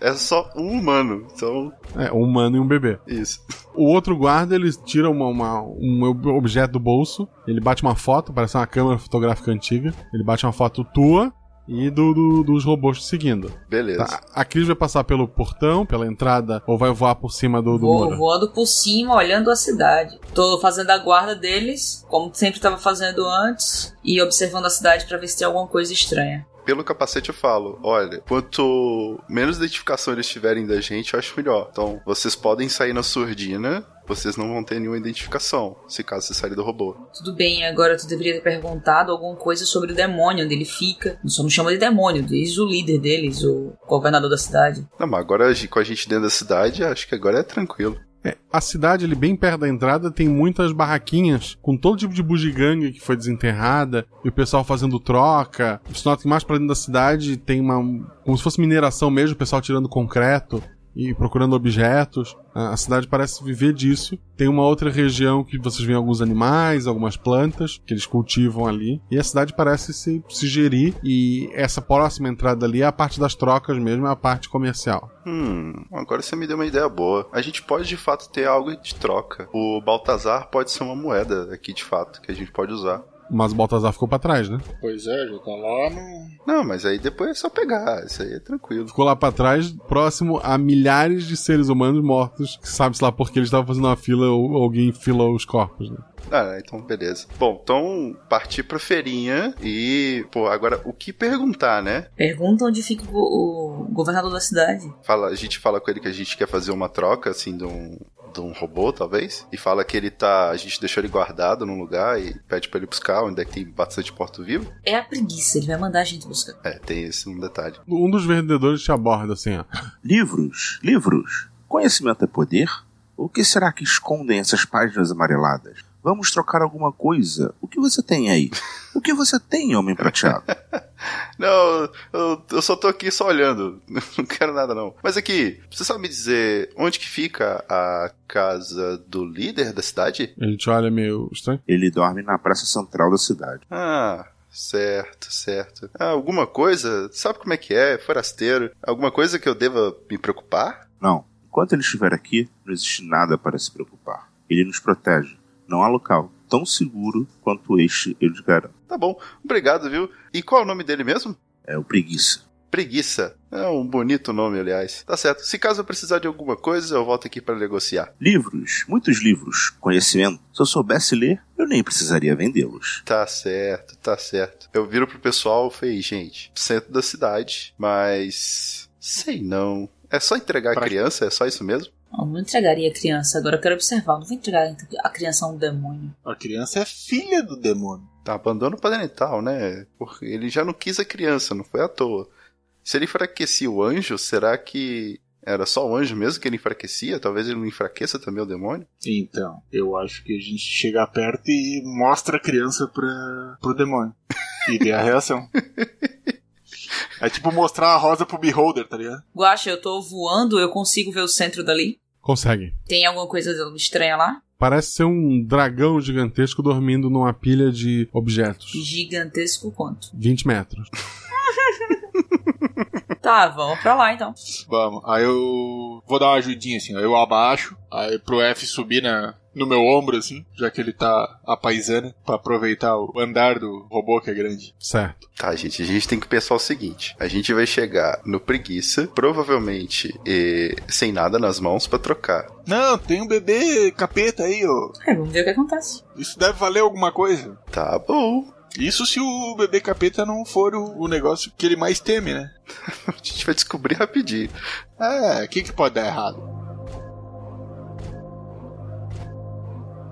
é só um humano. Então, É, um humano e um bebê. isso. O outro guarda, ele tira uma, uma- um ob- objeto do bolso, ele bate uma foto, parece uma câmera fotográfica antiga, ele bate uma foto tua e do, do- dos robôs seguindo. Beleza. Tá, A Cris vai passar pelo portão, pela entrada, ou vai voar por cima do, do Vou muro? voando por cima, olhando a cidade. Tô fazendo a guarda deles, como sempre estava fazendo antes, e observando a cidade pra ver se tem alguma coisa estranha. Pelo capacete eu falo, olha, quanto menos identificação eles tiverem da gente, eu acho melhor. Então, vocês podem sair na surdina, vocês não vão ter nenhuma identificação, se caso você sair do robô. Tudo bem, agora tu deveria ter perguntado alguma coisa sobre o demônio, onde ele fica. Só não chama de demônio, diz o líder deles, o governador da cidade. Não, mas agora com a gente dentro da cidade, acho que agora é tranquilo. É, a cidade ali bem perto da entrada tem muitas barraquinhas com todo tipo de bugiganga que foi desenterrada e o pessoal fazendo troca. Você nota que mais pra dentro da cidade tem uma. como se fosse mineração mesmo, o pessoal tirando concreto e procurando objetos. A cidade parece viver disso. Tem uma outra região que vocês veem alguns animais, algumas plantas que eles cultivam ali. E a cidade parece se, se gerir. E essa próxima entrada ali é a parte das trocas mesmo, é a parte comercial. Hum, agora você me deu uma ideia boa. A gente pode de fato ter algo de troca. O Baltazar pode ser uma moeda aqui de fato, que a gente pode usar. Mas o Baltazar ficou pra trás, né? Pois é, já tá lá no. Não, mas aí depois é só pegar, isso aí é tranquilo. Ficou lá pra trás, próximo a milhares de seres humanos mortos. que Sabe-se lá porque eles estavam fazendo uma fila ou alguém filou os corpos, né? Ah, então beleza. Bom, então partir pra feirinha e, pô, agora o que perguntar, né? Pergunta onde fica o, o governador da cidade. Fala, a gente fala com ele que a gente quer fazer uma troca, assim, de um, de um robô, talvez. E fala que ele tá. A gente deixou ele guardado num lugar e pede pra ele buscar, onde é que tem bastante porto-vivo. É a preguiça, ele vai mandar a gente buscar. É, tem esse um detalhe. Um dos vendedores te aborda assim, ó. Livros, livros. Conhecimento é poder? O que será que escondem essas páginas amareladas? Vamos trocar alguma coisa. O que você tem aí? O que você tem, homem prateado? Não, eu, eu só tô aqui só olhando. Não quero nada, não. Mas aqui, você sabe me dizer onde que fica a casa do líder da cidade? A gente olha meio estranho. Ele dorme na praça central da cidade. Ah, certo, certo. Ah, alguma coisa? Sabe como é que é? Forasteiro. Alguma coisa que eu deva me preocupar? Não. Enquanto ele estiver aqui, não existe nada para se preocupar. Ele nos protege. Não há local tão seguro quanto este, eu te garanto. Tá bom, obrigado, viu? E qual é o nome dele mesmo? É o Preguiça. Preguiça. É um bonito nome, aliás. Tá certo. Se caso eu precisar de alguma coisa, eu volto aqui para negociar. Livros, muitos livros, conhecimento. Se eu soubesse ler, eu nem precisaria vendê-los. Tá certo, tá certo. Eu viro pro pessoal e falei, gente, centro da cidade, mas. Sei não. É só entregar a criança? É só isso mesmo? Não, não entregaria a criança, agora eu quero observar. Não vou entregar a criança a um demônio. A criança é filha do demônio. Tá, abandono parental, né? Porque ele já não quis a criança, não foi à toa. Se ele enfraquecia o anjo, será que era só o anjo mesmo que ele enfraquecia? Talvez ele não enfraqueça também o demônio? Então, eu acho que a gente chega perto e mostra a criança pra, pro demônio. E vê a reação. É tipo mostrar a rosa pro beholder, tá ligado? Guaxa, eu tô voando, eu consigo ver o centro dali? Consegue. Tem alguma coisa estranha lá? Parece ser um dragão gigantesco dormindo numa pilha de objetos. Gigantesco quanto? 20 metros. Tá, vamos pra lá então. Vamos. Aí eu vou dar uma ajudinha assim, ó. Eu abaixo, aí pro F subir na, no meu ombro, assim, já que ele tá a paisana, pra aproveitar o andar do robô que é grande. Certo. Tá, gente, a gente tem que pensar o seguinte: a gente vai chegar no preguiça, provavelmente eh, sem nada nas mãos pra trocar. Não, tem um bebê capeta aí, ó. É, vamos ver o que acontece. Isso deve valer alguma coisa. Tá bom. Isso se o bebê capeta não for o, o negócio que ele mais teme, né? a gente vai descobrir rapidinho. É, o que, que pode dar errado?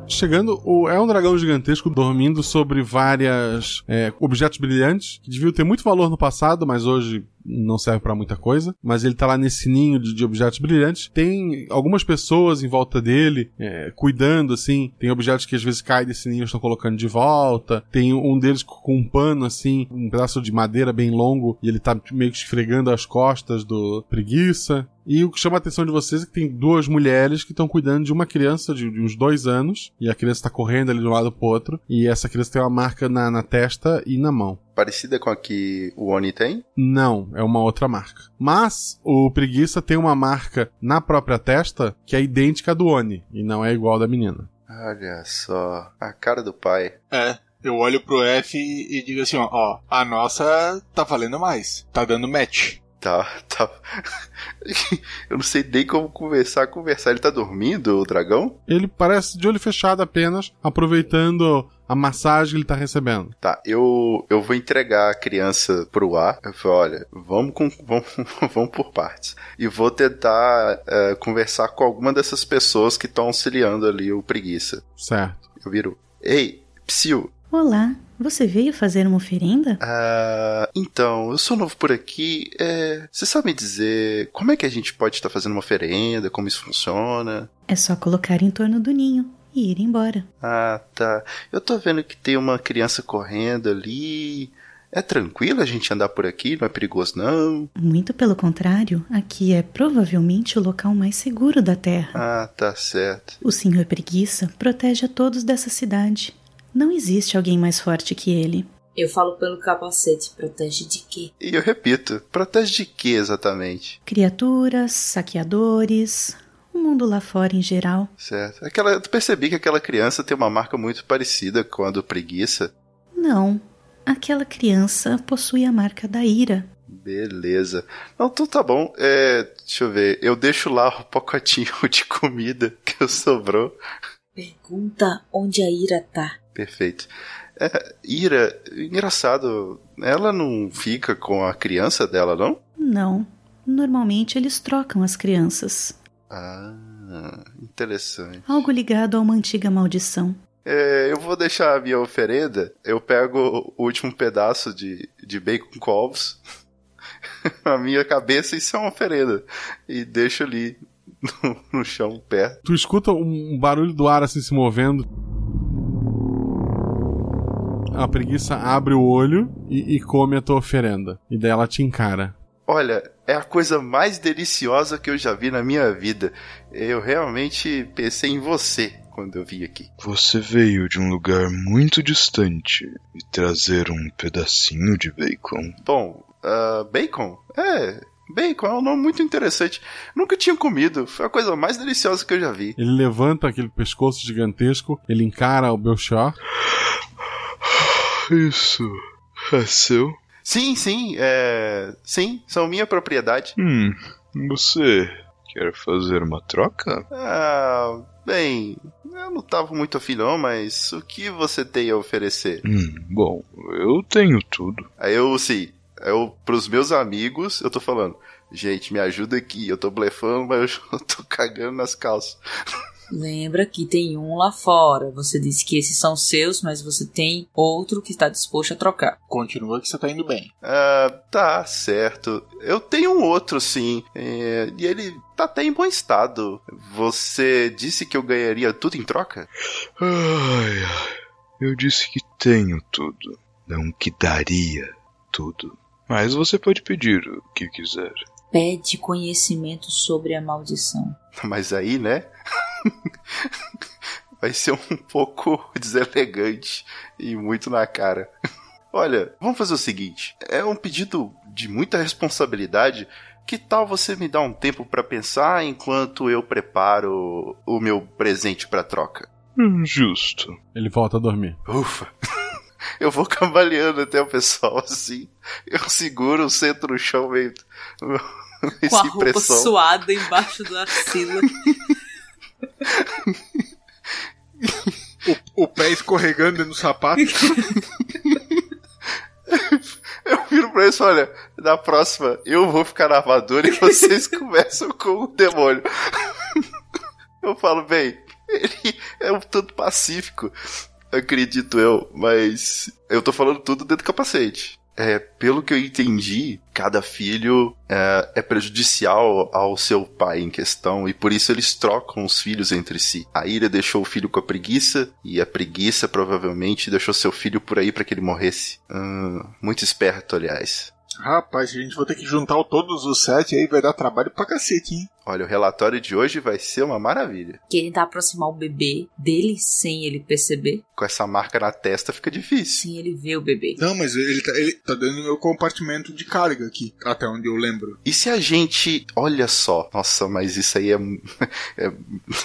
Chegando, o, é um dragão gigantesco dormindo sobre várias é, objetos brilhantes que deviam ter muito valor no passado, mas hoje não serve pra muita coisa. Mas ele tá lá nesse ninho de, de objetos brilhantes. Tem algumas pessoas em volta dele é, cuidando, assim. Tem objetos que às vezes caem desse ninho e estão colocando de volta. Tem um deles com um pano, assim, um pedaço de madeira bem longo e ele tá meio que esfregando as costas do preguiça. E o que chama a atenção de vocês é que tem duas mulheres que estão cuidando de uma criança de, de uns dois anos. E a criança tá correndo ali de um lado pro outro. E essa criança tem uma marca na, na testa e na mão. Parecida com a que o Oni tem? Não, é uma outra marca. Mas o Preguiça tem uma marca na própria testa que é idêntica à do Oni. E não é igual à da menina. Olha só, a cara do pai. É, Eu olho pro F e digo assim, ó, ó, a nossa tá valendo mais. Tá dando match. Tá, tá. Eu não sei nem como conversar, conversar. Ele tá dormindo, o dragão? Ele parece de olho fechado apenas, aproveitando a massagem que ele tá recebendo. Tá, eu, eu vou entregar a criança pro ar. Eu falo, olha, vamos, com, vamos, vamos por partes. E vou tentar uh, conversar com alguma dessas pessoas que estão auxiliando ali o preguiça. Certo. Eu viro, ei, Psyu. Olá, você veio fazer uma oferenda? Ah, então, eu sou novo por aqui. É, você sabe me dizer como é que a gente pode estar fazendo uma oferenda, como isso funciona? É só colocar em torno do ninho e ir embora. Ah, tá. Eu tô vendo que tem uma criança correndo ali. É tranquilo a gente andar por aqui? Não é perigoso, não? Muito pelo contrário, aqui é provavelmente o local mais seguro da Terra. Ah, tá certo. O Senhor Preguiça protege a todos dessa cidade. Não existe alguém mais forte que ele. Eu falo pelo capacete. Protege de quê? E eu repito, protege de quê exatamente? Criaturas, saqueadores, o mundo lá fora em geral. Certo. Aquela, eu percebi que aquela criança tem uma marca muito parecida com a do preguiça. Não. Aquela criança possui a marca da ira. Beleza. Não, então tá bom. É, deixa eu ver. Eu deixo lá o pacotinho de comida que sobrou. Pergunta onde a Ira tá. Perfeito. É, Ira, engraçado, ela não fica com a criança dela, não? Não. Normalmente eles trocam as crianças. Ah, interessante. Algo ligado a uma antiga maldição. É, eu vou deixar a minha oferenda. Eu pego o último pedaço de, de bacon com ovos. a minha cabeça, isso é uma oferenda. E deixo ali no, no chão perto. Tu escuta um barulho do ar assim se movendo. A preguiça abre o olho e, e come a tua oferenda. E daí ela te encara. Olha, é a coisa mais deliciosa que eu já vi na minha vida. Eu realmente pensei em você quando eu vim aqui. Você veio de um lugar muito distante e trazer um pedacinho de bacon. Bom, uh, bacon? É, Bacon é um nome muito interessante. Nunca tinha comido. Foi a coisa mais deliciosa que eu já vi. Ele levanta aquele pescoço gigantesco, ele encara o Belchor. Isso é seu? Sim, sim, é. Sim, são minha propriedade. Hum, você quer fazer uma troca? Ah, bem, eu não tava muito afim não, mas o que você tem a oferecer? Hum, bom, eu tenho tudo. Aí eu, sim, eu, pros meus amigos, eu tô falando, gente, me ajuda aqui, eu tô blefando, mas eu tô cagando nas calças. Lembra que tem um lá fora. Você disse que esses são seus, mas você tem outro que está disposto a trocar. Continua que você tá indo bem. Ah, tá certo. Eu tenho um outro, sim. É, e ele tá até em bom estado. Você disse que eu ganharia tudo em troca? Ai, ai. Eu disse que tenho tudo. Não que daria tudo. Mas você pode pedir o que quiser. Pede conhecimento sobre a maldição. Mas aí, né? Vai ser um pouco deselegante e muito na cara. Olha, vamos fazer o seguinte: é um pedido de muita responsabilidade. Que tal você me dar um tempo para pensar enquanto eu preparo o meu presente para troca? Hum, justo. Ele volta a dormir. Ufa. Eu vou cambaleando até o pessoal assim. Eu seguro o centro no chão meio. Com a roupa pressão. suada embaixo da axila. o, o pé escorregando no sapato. Eu viro pra eles, olha, na próxima eu vou ficar na armadura e vocês começam com o demônio. Eu falo, bem, ele é um tanto pacífico, acredito eu, mas eu tô falando tudo dentro do capacete. É, pelo que eu entendi, cada filho é, é, prejudicial ao seu pai em questão e por isso eles trocam os filhos entre si. A Ira deixou o filho com a preguiça e a preguiça provavelmente deixou seu filho por aí para que ele morresse. Hum, muito esperto, aliás. Rapaz, a gente vai ter que juntar todos os sete aí, vai dar trabalho pra cacete, hein? Olha, o relatório de hoje vai ser uma maravilha. Que tentar aproximar o bebê dele sem ele perceber. Com essa marca na testa fica difícil. Sem ele ver o bebê. Não, mas ele tá, ele tá dentro do meu compartimento de carga aqui, até onde eu lembro. E se a gente. Olha só. Nossa, mas isso aí é. é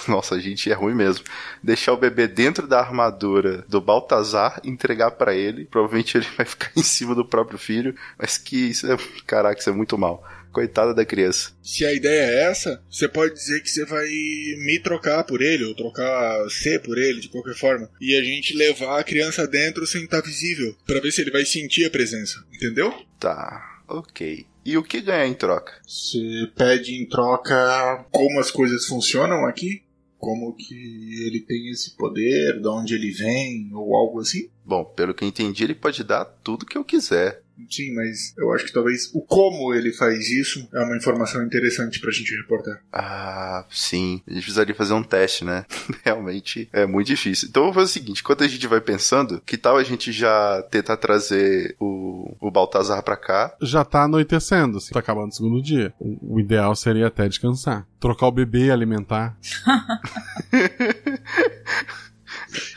nossa, a gente é ruim mesmo. Deixar o bebê dentro da armadura do Baltazar, entregar para ele. Provavelmente ele vai ficar em cima do próprio filho. Mas que isso é. Caraca, isso é muito mal. Coitada da criança. Se a ideia é essa, você pode dizer que você vai me trocar por ele, ou trocar C por ele, de qualquer forma. E a gente levar a criança dentro sem estar visível, para ver se ele vai sentir a presença. Entendeu? Tá, ok. E o que ganha em troca? Você pede em troca como as coisas funcionam aqui? Como que ele tem esse poder, de onde ele vem, ou algo assim? Bom, pelo que eu entendi, ele pode dar tudo que eu quiser. Sim, mas eu acho que talvez o como ele faz isso é uma informação interessante pra gente reportar. Ah, sim. A gente precisaria fazer um teste, né? Realmente é muito difícil. Então vamos fazer o seguinte: enquanto a gente vai pensando, que tal a gente já tentar trazer o, o Baltazar pra cá? Já tá anoitecendo, assim, tá acabando o segundo dia. O, o ideal seria até descansar. Trocar o bebê e alimentar.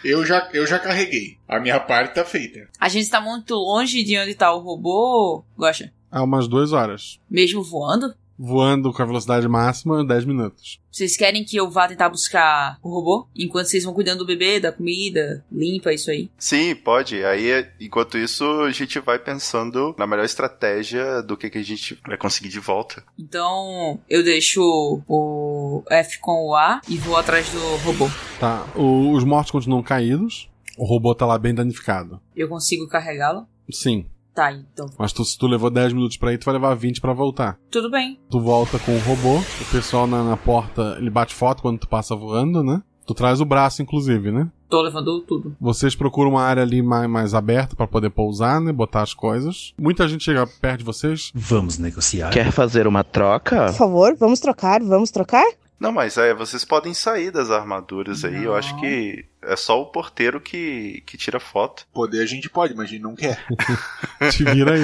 Eu já, eu já carreguei. A minha parte tá feita. A gente tá muito longe de onde tá o robô, Gosta? Há umas duas horas. Mesmo voando? Voando com a velocidade máxima, 10 minutos. Vocês querem que eu vá tentar buscar o robô? Enquanto vocês vão cuidando do bebê, da comida, limpa isso aí? Sim, pode. Aí, enquanto isso, a gente vai pensando na melhor estratégia do que, que a gente vai conseguir de volta. Então, eu deixo o F com o A e vou atrás do robô. Tá, o- os mortos continuam caídos. O robô tá lá bem danificado. Eu consigo carregá-lo? Sim. Tá, então. Mas tu, se tu levou 10 minutos pra ir, tu vai levar 20 pra voltar. Tudo bem. Tu volta com o robô, o pessoal na, na porta, ele bate foto quando tu passa voando, né? Tu traz o braço, inclusive, né? Tô levando tudo. Vocês procuram uma área ali mais, mais aberta pra poder pousar, né? Botar as coisas. Muita gente chega perto de vocês. Vamos negociar. Quer fazer uma troca? Por favor, vamos trocar, vamos trocar? Não, mas é, vocês podem sair das armaduras aí. Eu acho que é só o porteiro que, que tira foto. Poder a gente pode, mas a gente não quer. Te vira aí.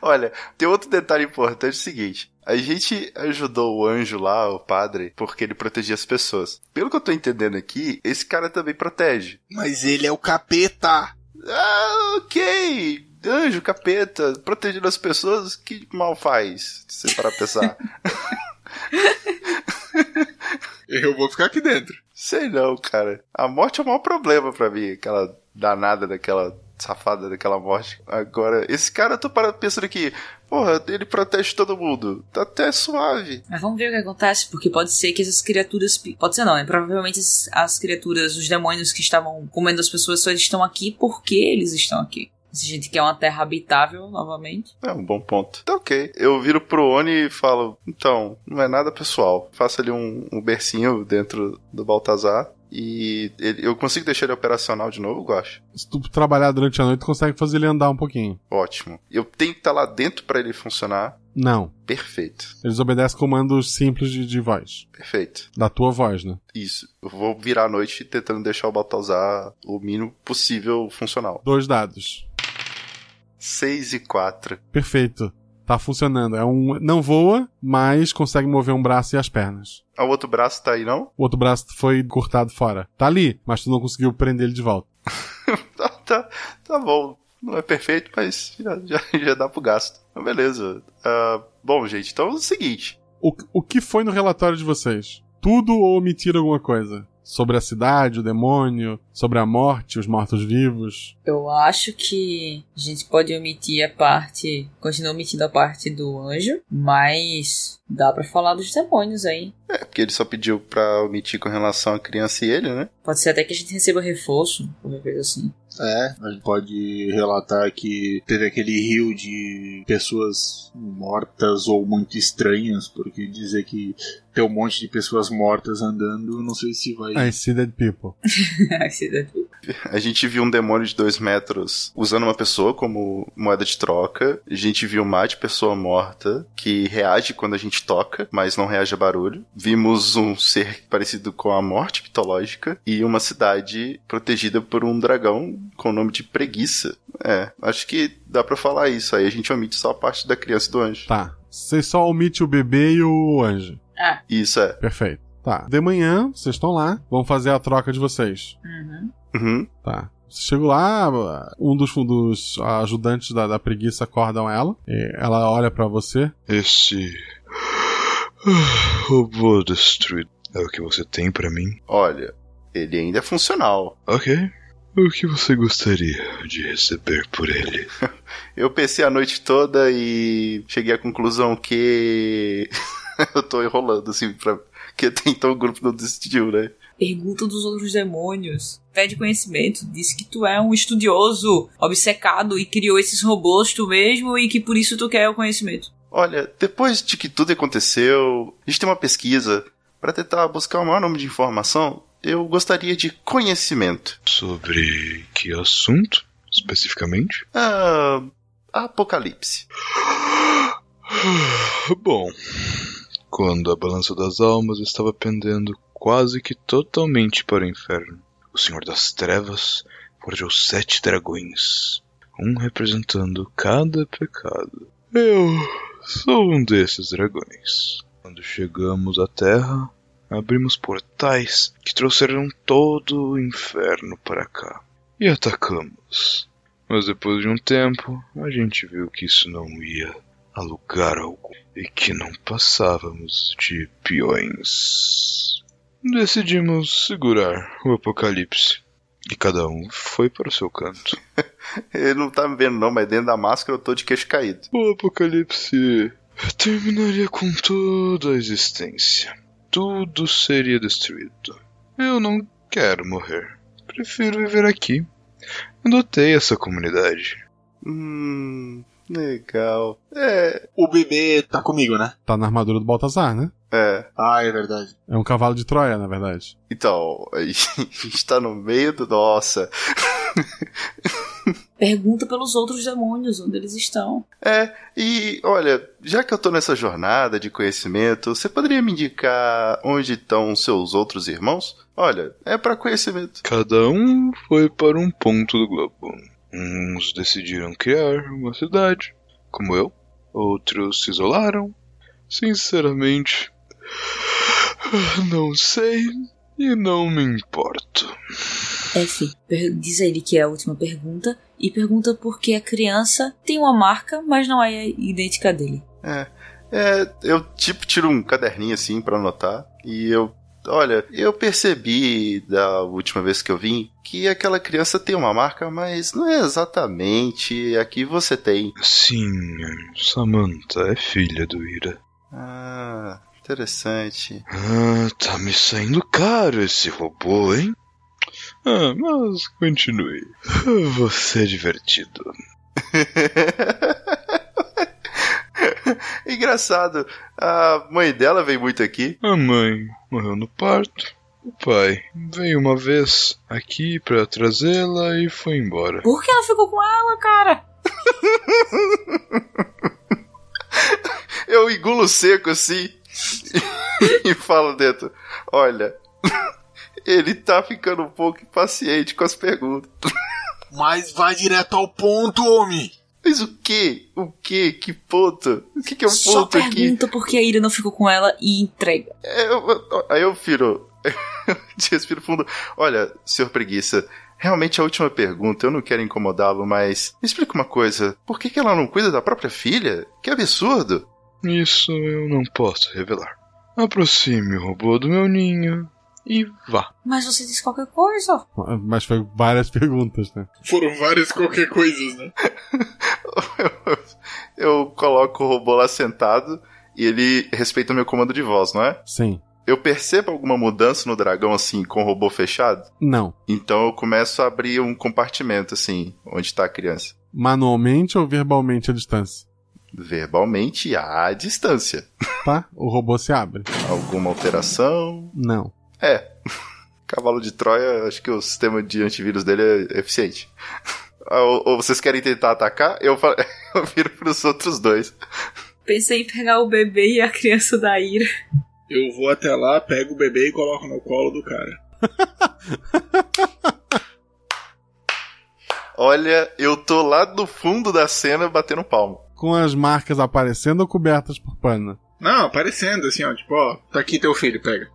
Olha, tem outro detalhe importante é o seguinte. A gente ajudou o anjo lá, o padre, porque ele protegia as pessoas. Pelo que eu tô entendendo aqui, esse cara também protege. Mas ele é o capeta! Ah, ok. Anjo, capeta, protegendo as pessoas, que mal faz? Se você parar pra pensar. Eu vou ficar aqui dentro. Sei não, cara. A morte é o maior problema pra mim, aquela danada daquela safada daquela morte. Agora, esse cara, eu tô parando pensando aqui, porra, ele protege todo mundo. Tá até suave. Mas vamos ver o que acontece, porque pode ser que essas criaturas. Pode ser não, né? Provavelmente as, as criaturas, os demônios que estavam comendo as pessoas só estão aqui porque eles estão aqui. Se a gente quer uma terra habitável novamente. É um bom ponto. Tá ok. Eu viro pro Oni e falo: então, não é nada pessoal. Faça ali um, um bercinho dentro do Baltazar. E ele- eu consigo deixar ele operacional de novo, Gosto? Se tu trabalhar durante a noite, tu consegue fazer ele andar um pouquinho. Ótimo. Eu tenho que estar lá dentro pra ele funcionar. Não. Perfeito. Eles obedecem comandos simples de, de voz. Perfeito. Da tua voz, né? Isso. Eu vou virar a noite tentando deixar o Baltazar o mínimo possível funcional. Dois dados. 6 e 4. Perfeito. Tá funcionando. É um. Não voa, mas consegue mover um braço e as pernas. Ah, O outro braço tá aí, não? O outro braço foi cortado fora. Tá ali, mas tu não conseguiu prender ele de volta. tá, tá, tá bom. Não é perfeito, mas já, já, já dá pro gasto. Então, beleza. Ah, bom, gente, então é o seguinte. O, o que foi no relatório de vocês? Tudo ou omitiram alguma coisa? Sobre a cidade, o demônio, sobre a morte, os mortos-vivos? Eu acho que a gente pode omitir a parte. Continua omitindo a parte do anjo, mas dá pra falar dos demônios aí. É, porque ele só pediu pra omitir com relação à criança e ele, né? Pode ser até que a gente receba reforço, qualquer coisa assim. É, a gente pode relatar que teve aquele rio de pessoas mortas ou muito estranhas, porque dizer que tem um monte de pessoas mortas andando, não sei se vai. I see dead people. A gente viu um demônio de dois metros usando uma pessoa como moeda de troca. A gente viu uma de pessoa morta que reage quando a gente toca, mas não reage a barulho. Vimos um ser parecido com a morte mitológica e uma cidade protegida por um dragão com o nome de Preguiça. É, acho que dá pra falar isso. Aí a gente omite só a parte da criança e do anjo. Tá. Você só omite o bebê e o anjo. Ah. Isso é. Perfeito. Tá. De manhã, vocês estão lá, vão fazer a troca de vocês. Uhum. Uhum. Tá. Você chega lá, um dos, dos ajudantes da, da preguiça acordam ela. e ela olha pra você. Esse. robô destruído. É o que você tem pra mim? Olha, ele ainda é funcional. Ok. O que você gostaria de receber por ele? Eu pensei a noite toda e cheguei à conclusão que. eu tô enrolando, assim, pra. Que até então o grupo não decidiu, né? Pergunta dos outros demônios. Pede conhecimento. Diz que tu é um estudioso, obcecado e criou esses robôs tu mesmo e que por isso tu quer o conhecimento. Olha, depois de que tudo aconteceu, a gente tem uma pesquisa para tentar buscar o maior número de informação. Eu gostaria de conhecimento. Sobre que assunto, especificamente? Ah. Apocalipse. Bom, quando a balança das almas estava pendendo quase que totalmente para o inferno, o Senhor das Trevas forjou sete dragões, um representando cada pecado. Eu sou um desses dragões. Quando chegamos à Terra, abrimos portais que trouxeram todo o inferno para cá e atacamos. Mas depois de um tempo, a gente viu que isso não ia a lugar algum e que não passávamos de peões. Decidimos segurar o apocalipse e cada um foi para o seu canto. Ele não tá me vendo não, mas dentro da máscara eu tô de queixo caído. O apocalipse terminaria com toda a existência. Tudo seria destruído. Eu não quero morrer. Prefiro viver aqui. Adotei essa comunidade. Hum, legal. É. O bebê tá comigo, né? Tá na armadura do Baltazar, né? É. Ah, é verdade. É um cavalo de Troia, na verdade. Então, a gente tá no meio do. Nossa. Pergunta pelos outros demônios onde eles estão. É, e olha, já que eu tô nessa jornada de conhecimento, você poderia me indicar onde estão seus outros irmãos? Olha, é para conhecimento. Cada um foi para um ponto do globo. Uns decidiram criar uma cidade, como eu. Outros se isolaram. Sinceramente, não sei e não me importo. F, diz a ele que é a última pergunta e pergunta por que a criança tem uma marca, mas não é idêntica dele. É, é eu tipo tiro um caderninho assim para anotar e eu Olha, eu percebi da última vez que eu vim que aquela criança tem uma marca, mas não é exatamente a que você tem. Sim, Samantha é filha do Ira. Ah, interessante. Ah, tá me saindo caro esse robô, hein? Ah, mas continue. Você é divertido. Engraçado, a mãe dela veio muito aqui. A mãe morreu no parto. O pai veio uma vez aqui pra trazê-la e foi embora. Por que ela ficou com ela, cara? Eu engulo seco assim e falo dentro: Olha, ele tá ficando um pouco impaciente com as perguntas. Mas vai direto ao ponto, homem! Mas o que? O que? Que ponto? O que, que é Só ponto aqui? pergunta por que a Ira não ficou com ela e entrega. É, eu- eu- aí eu viro. de respiro fundo. Olha, senhor preguiça. Realmente a última pergunta, eu não quero incomodá-lo, mas me explica uma coisa. Por que, que ela não cuida da própria filha? Que absurdo! Isso eu não posso revelar. Aproxime o robô do meu ninho e vá. Mas você disse qualquer coisa. Mas foi várias perguntas, né? Foram várias qualquer coisas, né? Eu coloco o robô lá sentado e ele respeita o meu comando de voz, não é? Sim. Eu percebo alguma mudança no dragão, assim, com o robô fechado? Não. Então eu começo a abrir um compartimento, assim, onde tá a criança. Manualmente ou verbalmente à distância? Verbalmente à distância. Tá? O robô se abre. Alguma alteração? Não. É. Cavalo de Troia, acho que o sistema de antivírus dele é eficiente. Ah, Ou, ou vocês querem tentar atacar? Eu, fa- eu viro pros outros dois. Pensei em pegar o bebê e a criança da Ira. Eu vou até lá, pego o bebê e coloco no colo do cara. Olha, eu tô lá no fundo da cena batendo palmo. Com as marcas aparecendo ou cobertas por pano? Não, aparecendo assim, ó. Tipo, ó, tá aqui teu filho, pega.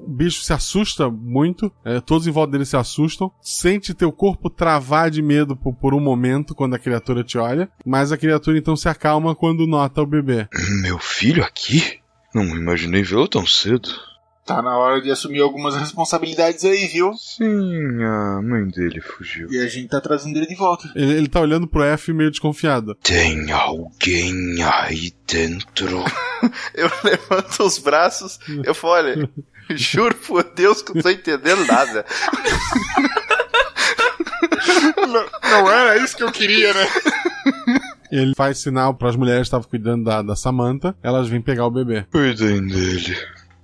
O bicho se assusta muito, é, todos em volta dele se assustam, sente teu corpo travar de medo por, por, um momento quando a criatura te olha, mas a criatura então se acalma quando nota o bebê. Meu filho aqui? Não imaginei vê-lo tão cedo. Tá na hora de assumir algumas responsabilidades aí, viu? Sim, a mãe dele fugiu. E a gente tá trazendo ele de volta. Ele, ele tá olhando pro F meio desconfiado. Tem alguém aí dentro. eu levanto os braços, eu falo, olha, juro por Deus que não tô entendendo nada. não, não era isso que eu queria, né? Ele faz sinal para as mulheres que estavam cuidando da, da Samantha, elas vêm pegar o bebê. Cuidem dele.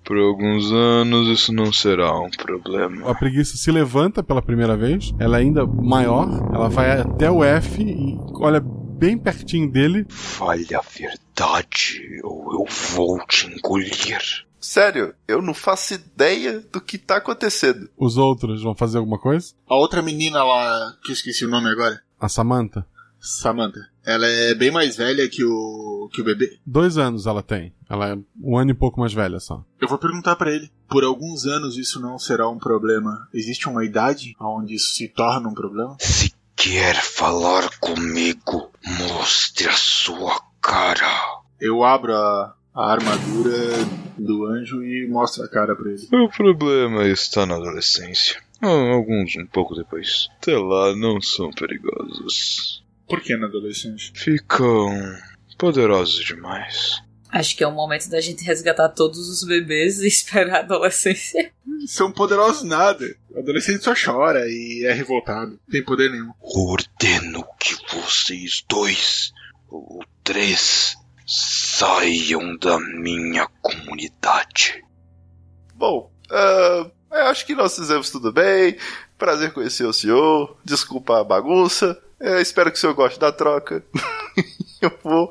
Por alguns anos isso não será um problema. A preguiça se levanta pela primeira vez, ela é ainda maior, ela vai até o F e olha bem pertinho dele. Fale a verdade ou eu vou te engolir. Sério, eu não faço ideia do que tá acontecendo. Os outros vão fazer alguma coisa? A outra menina lá, que eu esqueci o nome agora. A Samantha. Samantha. Ela é bem mais velha que o que o bebê. Dois anos ela tem. Ela é um ano e pouco mais velha só. Eu vou perguntar para ele. Por alguns anos isso não será um problema. Existe uma idade onde isso se torna um problema? Se quer falar comigo, mostre a sua cara. Eu abro a, a armadura do anjo e mostro a cara para ele. O problema está na adolescência. Alguns um pouco depois. Até lá não são perigosos. Por que na adolescência? Ficam poderosos demais. Acho que é o momento da gente resgatar todos os bebês e esperar a adolescência. São poderosos nada. O adolescente só chora e é revoltado. Não tem poder nenhum. Ordeno que vocês dois ou três saiam da minha comunidade. Bom, uh, eu acho que nós fizemos tudo bem. Prazer conhecer o senhor. Desculpa a bagunça. Eu espero que o senhor goste da troca. eu vou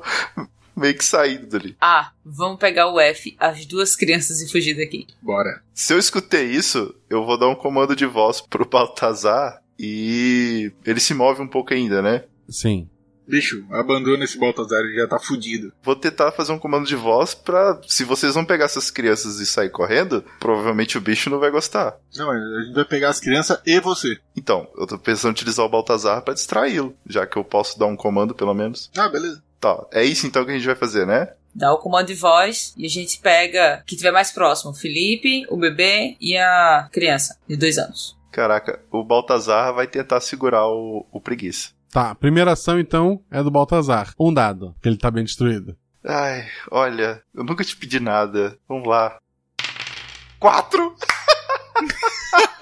meio que saindo dali. Ah, vamos pegar o F, as duas crianças e fugir daqui. Bora. Se eu escutei isso, eu vou dar um comando de voz pro Baltazar e ele se move um pouco ainda, né? Sim. Bicho, abandona esse Baltazar, ele já tá fudido. Vou tentar fazer um comando de voz pra. Se vocês vão pegar essas crianças e sair correndo, provavelmente o bicho não vai gostar. Não, a gente vai pegar as crianças e você. Então, eu tô pensando em utilizar o Baltazar pra distraí-lo, já que eu posso dar um comando pelo menos. Ah, beleza. Tá, é isso então que a gente vai fazer, né? Dá o comando de voz e a gente pega o que tiver mais próximo: o Felipe, o bebê e a criança de dois anos. Caraca, o Baltazar vai tentar segurar o, o preguiça. Tá, primeira ação então é do Baltazar. Um dado, porque ele tá bem destruído. Ai, olha, eu nunca te pedi nada. Vamos lá. Quatro!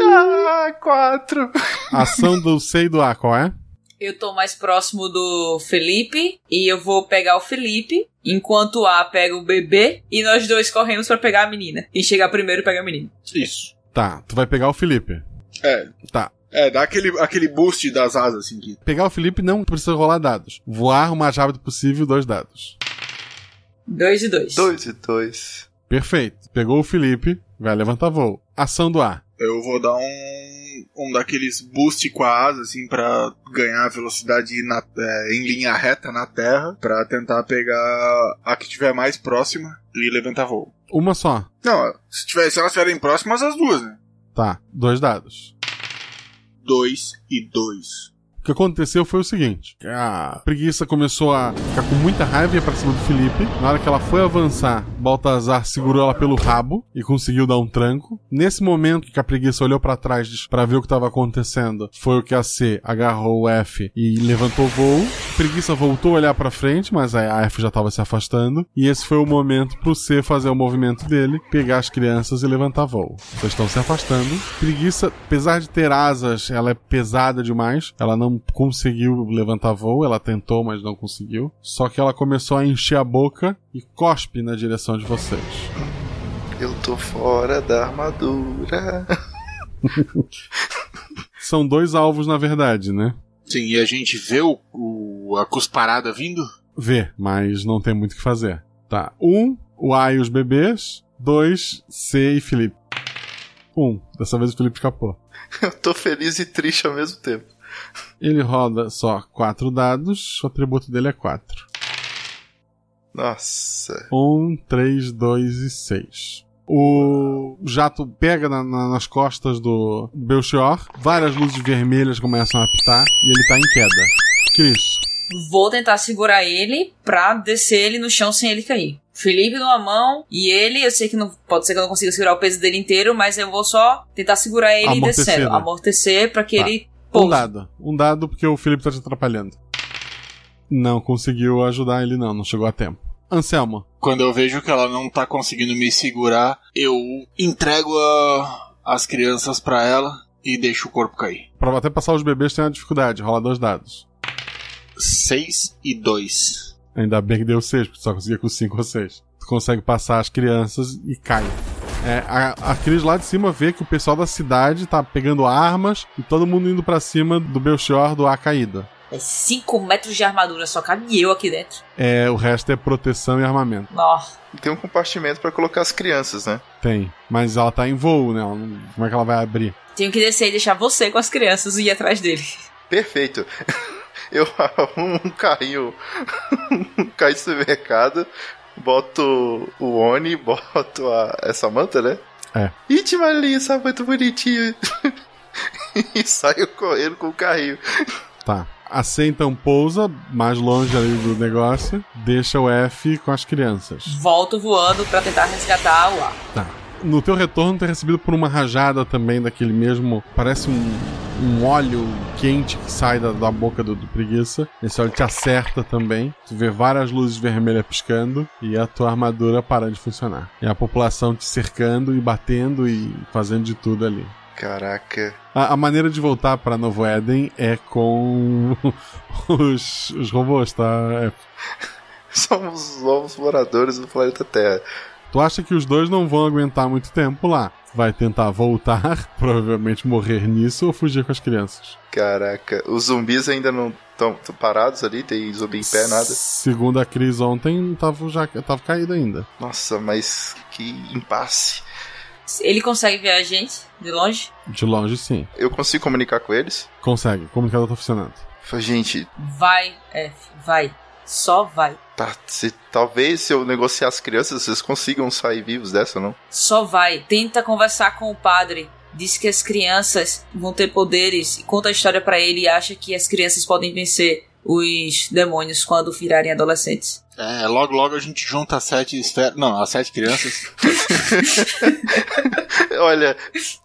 ah, quatro! Ação do C e do A, qual é? Eu tô mais próximo do Felipe e eu vou pegar o Felipe, enquanto o A pega o bebê e nós dois corremos para pegar a menina. Quem chegar primeiro pega a menina. Isso. Tá, tu vai pegar o Felipe. É. Tá. É, dá aquele, aquele boost das asas, assim. Que... Pegar o Felipe não precisa rolar dados. Voar o mais rápido possível, dois dados. Dois e dois. Dois e dois. Perfeito. Pegou o Felipe, vai levantar voo. Ação do ar. Eu vou dar um, um daqueles boost com a asa, assim, pra ganhar velocidade na, é, em linha reta na terra, pra tentar pegar a que estiver mais próxima e levantar voo. Uma só. Não, se, tiver, se elas estiverem próximas, as duas, né? Tá, dois dados. Dois e dois que aconteceu foi o seguinte: a preguiça começou a ficar com muita raiva e ia pra cima do Felipe. Na hora que ela foi avançar, Baltazar segurou ela pelo rabo e conseguiu dar um tranco. Nesse momento que a preguiça olhou para trás para ver o que estava acontecendo, foi o que a C agarrou o F e levantou o voo. A preguiça voltou a olhar para frente, mas a F já estava se afastando. E esse foi o momento pro C fazer o movimento dele, pegar as crianças e levantar voo. Vocês estão se afastando. Preguiça, apesar de ter asas, ela é pesada demais. Ela não conseguiu levantar voo, ela tentou, mas não conseguiu. Só que ela começou a encher a boca e cospe na direção de vocês. Eu tô fora da armadura. São dois alvos, na verdade, né? Sim, e a gente vê o, o a cusparada vindo? Vê, mas não tem muito o que fazer. Tá. Um, o A e os bebês. Dois, C e Felipe. Um. Dessa vez o Felipe escapou. Eu tô feliz e triste ao mesmo tempo. Ele roda só quatro dados, o atributo dele é 4. Nossa. 1, 3, 2 e 6. O jato pega na- na- nas costas do Belchior, várias luzes vermelhas começam a apitar e ele tá em queda. Cris, Vou tentar segurar ele pra descer ele no chão sem ele cair. Felipe numa mão e ele, eu sei que não pode ser que eu não consiga segurar o peso dele inteiro, mas eu vou só tentar segurar ele Amortecer, descendo, né? amortecer pra que Tá. ele um dado. Um dado porque o Felipe tá te atrapalhando. Não conseguiu ajudar ele, não, não chegou a tempo. Anselmo, Quando eu vejo que ela não tá conseguindo me segurar, eu entrego a- as crianças pra ela e deixo o corpo cair. pra até passar os bebês tem uma dificuldade, rola dois dados. 6 e 2. Ainda bem que deu 6, porque tu só conseguia com 5 ou 6. Tu consegue passar as crianças e cai. É, a, a Cris lá de cima vê que o pessoal da cidade tá pegando armas e todo mundo indo pra cima do Belchior do A caído. É 5 metros de armadura, só cabe eu aqui dentro. É, o resto é proteção e armamento. Nossa. Tem um compartimento pra colocar as crianças, né? Tem. Mas ela tá em voo, né? Não- como é que ela vai abrir? Tenho que descer e deixar você com as crianças e ir atrás dele. Perfeito. Eu arrumo um carrinho, um carrinho de supermercado, boto o Oni, boto a, essa manta, né? É. Ih, Malissa, muito bonitinho. e saio correndo com o carrinho. Tá. A C então pousa mais longe ali do negócio, deixa o F com as crianças. Volto voando pra tentar resgatar o ar. Tá. No teu retorno, tu é recebido por uma rajada também daquele mesmo. Parece um, um óleo quente que sai da, da boca do, do preguiça. Esse óleo te acerta também. Tu vê várias luzes vermelhas piscando e a tua armadura para de funcionar. E a população te cercando e batendo e fazendo de tudo ali. Caraca. A, a maneira de voltar para Novo Éden é com os, os robôs, tá? É- Somos os novos moradores do planeta Terra. Tu acha que os dois não vão aguentar muito tempo lá? Vai tentar voltar, provavelmente morrer nisso ou fugir com as crianças. Caraca. Os zumbis ainda não estão parados ali? Tem zumbi em pé, nada? Segundo a Cris ontem, tava, já, tava caído ainda. Nossa, mas que impasse. Ele consegue ver a gente de longe? De longe, sim. Eu consigo comunicar com eles? Consegue. O comunicador tá funcionando. Fala, Gente, Vai, F, vai. Só vai. tá, se, talvez se eu negociar as crianças, vocês consigam sair vivos dessa, não? Só vai. Tenta conversar com o padre. Diz que as crianças vão ter poderes. Conta a história pra ele e acha que as crianças podem vencer os demônios quando virarem adolescentes. É, logo logo a gente junta as sete esferas. Não, as sete crianças. Olha,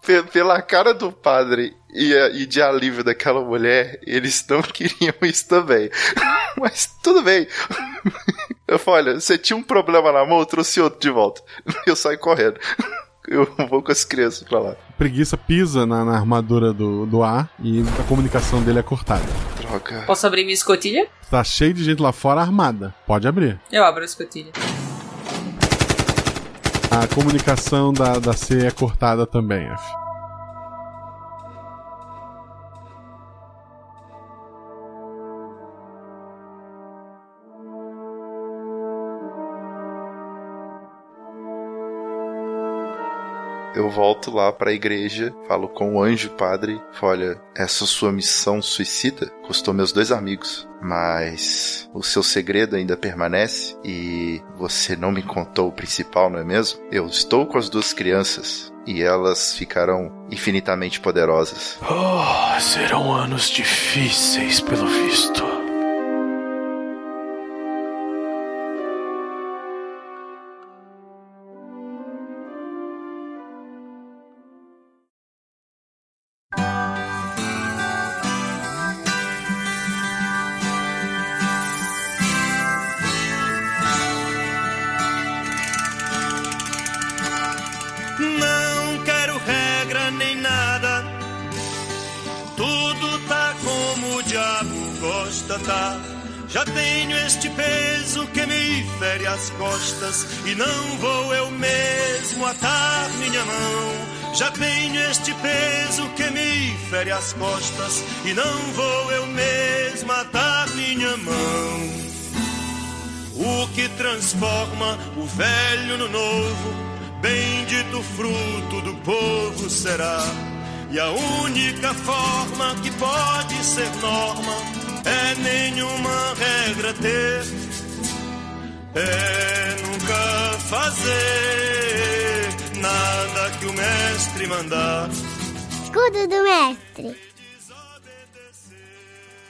pe- pela cara do padre e, e de alívio daquela mulher, eles não queriam isso também. Mas tudo bem. Eu falo, olha, você tinha um problema na mão, eu trouxe outro de volta. Eu saio correndo. Eu vou com as crianças pra lá. Preguiça pisa na, na armadura do, do ar e a comunicação dele é cortada. Droga. Posso abrir minha escotilha? Tá cheio de gente lá fora armada. Pode abrir. Eu abro a escotilha. A comunicação da, da C é cortada também, F. Eu volto lá pra igreja, falo com o anjo padre, falo, olha, essa sua missão suicida custou meus dois amigos, mas o seu segredo ainda permanece e você não me contou o principal, não é mesmo? Eu estou com as duas crianças e elas ficarão infinitamente poderosas. Oh, serão anos difíceis, pelo visto. E não vou eu mesmo atar minha mão. Já tenho este peso que me fere as costas e não vou eu mesmo atar minha mão. O que transforma o velho no novo, bendito fruto do povo será. E a única forma que pode ser norma é nenhuma regra ter, é nunca fazer nada que o mestre mandar. Escudo do mestre.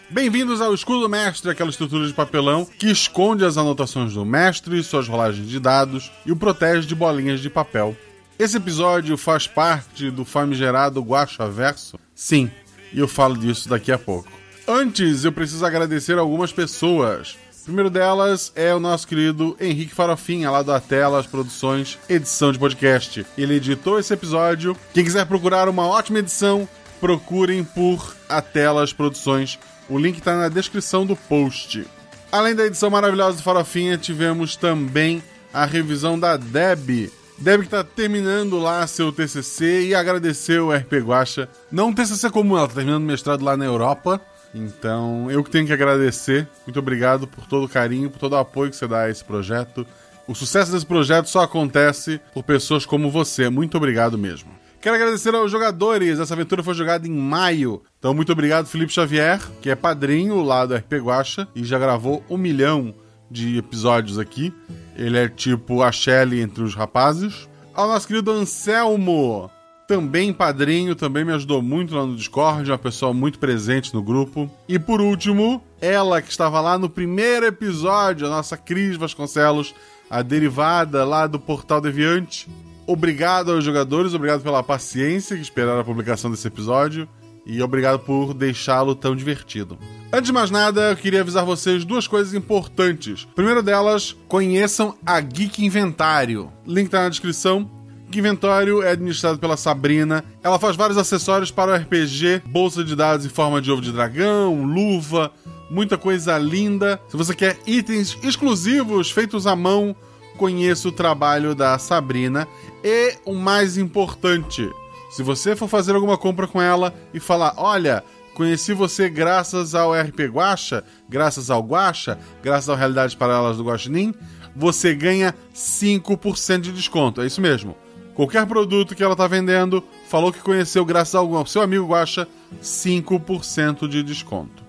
Bem-vindos ao Escudo Mestre, aquela estrutura de papelão que esconde as anotações do mestre, suas rolagens de dados e o protege de bolinhas de papel. Esse episódio faz parte do famigerado Guacha Verso? Sim, e eu falo disso daqui a pouco. Antes, eu preciso agradecer algumas pessoas. Primeiro delas é o nosso querido Henrique Farofinha, lá da Telas Produções, edição de podcast. Ele editou esse episódio. Quem quiser procurar uma ótima edição, procurem por Atelas Produções. O link está na descrição do post. Além da edição maravilhosa do Farofinha, tivemos também a revisão da Deb. Deb que está terminando lá seu TCC e agradeceu o RP Guacha. Não TCC comum, ela está terminando mestrado lá na Europa. Então, eu que tenho que agradecer. Muito obrigado por todo o carinho, por todo o apoio que você dá a esse projeto. O sucesso desse projeto só acontece por pessoas como você. Muito obrigado mesmo. Quero agradecer aos jogadores. Essa aventura foi jogada em maio. Então, muito obrigado, Felipe Xavier, que é padrinho lá do RP Guacha e já gravou um milhão de episódios aqui. Ele é tipo a Shelly entre os rapazes. Ao nosso querido Anselmo, também padrinho, também me ajudou muito lá no Discord, uma pessoa muito presente no grupo. E por último, ela que estava lá no primeiro episódio, a nossa Cris Vasconcelos, a derivada lá do Portal Deviante. Obrigado aos jogadores, obrigado pela paciência que esperaram a publicação desse episódio e obrigado por deixá-lo tão divertido. Antes de mais nada, eu queria avisar vocês duas coisas importantes. Primeira delas, conheçam a Geek Inventário. Link tá na descrição. Geek Inventário é administrado pela Sabrina. Ela faz vários acessórios para o RPG, bolsa de dados em forma de ovo de dragão, luva, muita coisa linda. Se você quer itens exclusivos feitos à mão, conheça o trabalho da Sabrina. E o mais importante, se você for fazer alguma compra com ela e falar, olha, conheci você graças ao RP Guacha, graças ao Guacha, graças ao Realidades Paralelas do Guaxinim, você ganha 5% de desconto. É isso mesmo. Qualquer produto que ela está vendendo, falou que conheceu graças ao seu amigo Guacha, 5% de desconto.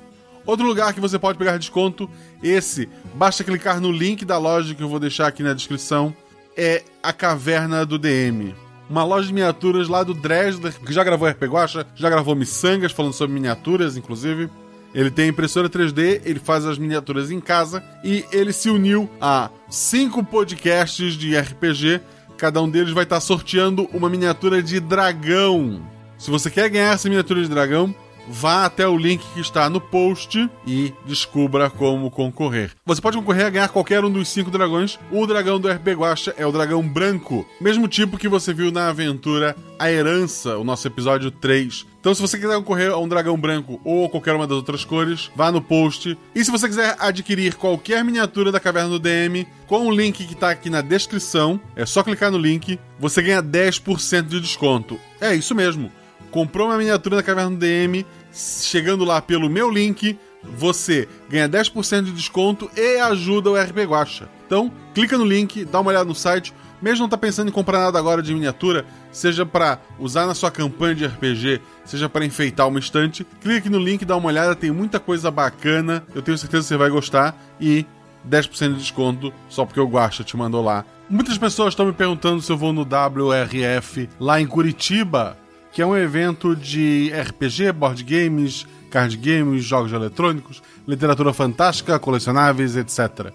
Outro lugar que você pode pegar desconto, esse, basta clicar no link da loja que eu vou deixar aqui na descrição, é a Caverna do DM. Uma loja de miniaturas lá do Dresdler, que já gravou RP Guacha, já gravou Missangas, falando sobre miniaturas, inclusive. Ele tem impressora 3D, ele faz as miniaturas em casa e ele se uniu a cinco podcasts de RPG. Cada um deles vai estar sorteando uma miniatura de dragão. Se você quer ganhar essa miniatura de dragão, vá até o link que está no post e descubra como concorrer. Você pode concorrer a ganhar qualquer um dos cinco dragões. O dragão do RP Guacha é o dragão branco, mesmo tipo que você viu na aventura A Herança, o nosso episódio 3. Então, se você quiser concorrer a um dragão branco ou qualquer uma das outras cores, vá no post. E se você quiser adquirir qualquer miniatura da Caverna do DM, com o link que está aqui na descrição, é só clicar no link, você ganha 10% de desconto. É isso mesmo comprou uma miniatura da Caverna do DM, chegando lá pelo meu link, você ganha 10% de desconto e ajuda o RP Guacha. Então, clica no link, dá uma olhada no site. Mesmo não tá pensando em comprar nada agora de miniatura, seja para usar na sua campanha de RPG, seja para enfeitar uma estante, clica aqui no link, dá uma olhada, tem muita coisa bacana. Eu tenho certeza que você vai gostar e 10% de desconto só porque o Guacha te mandou lá. Muitas pessoas estão me perguntando se eu vou no WRF lá em Curitiba que é um evento de RPG, board games, card games, jogos eletrônicos, literatura fantástica, colecionáveis, etc.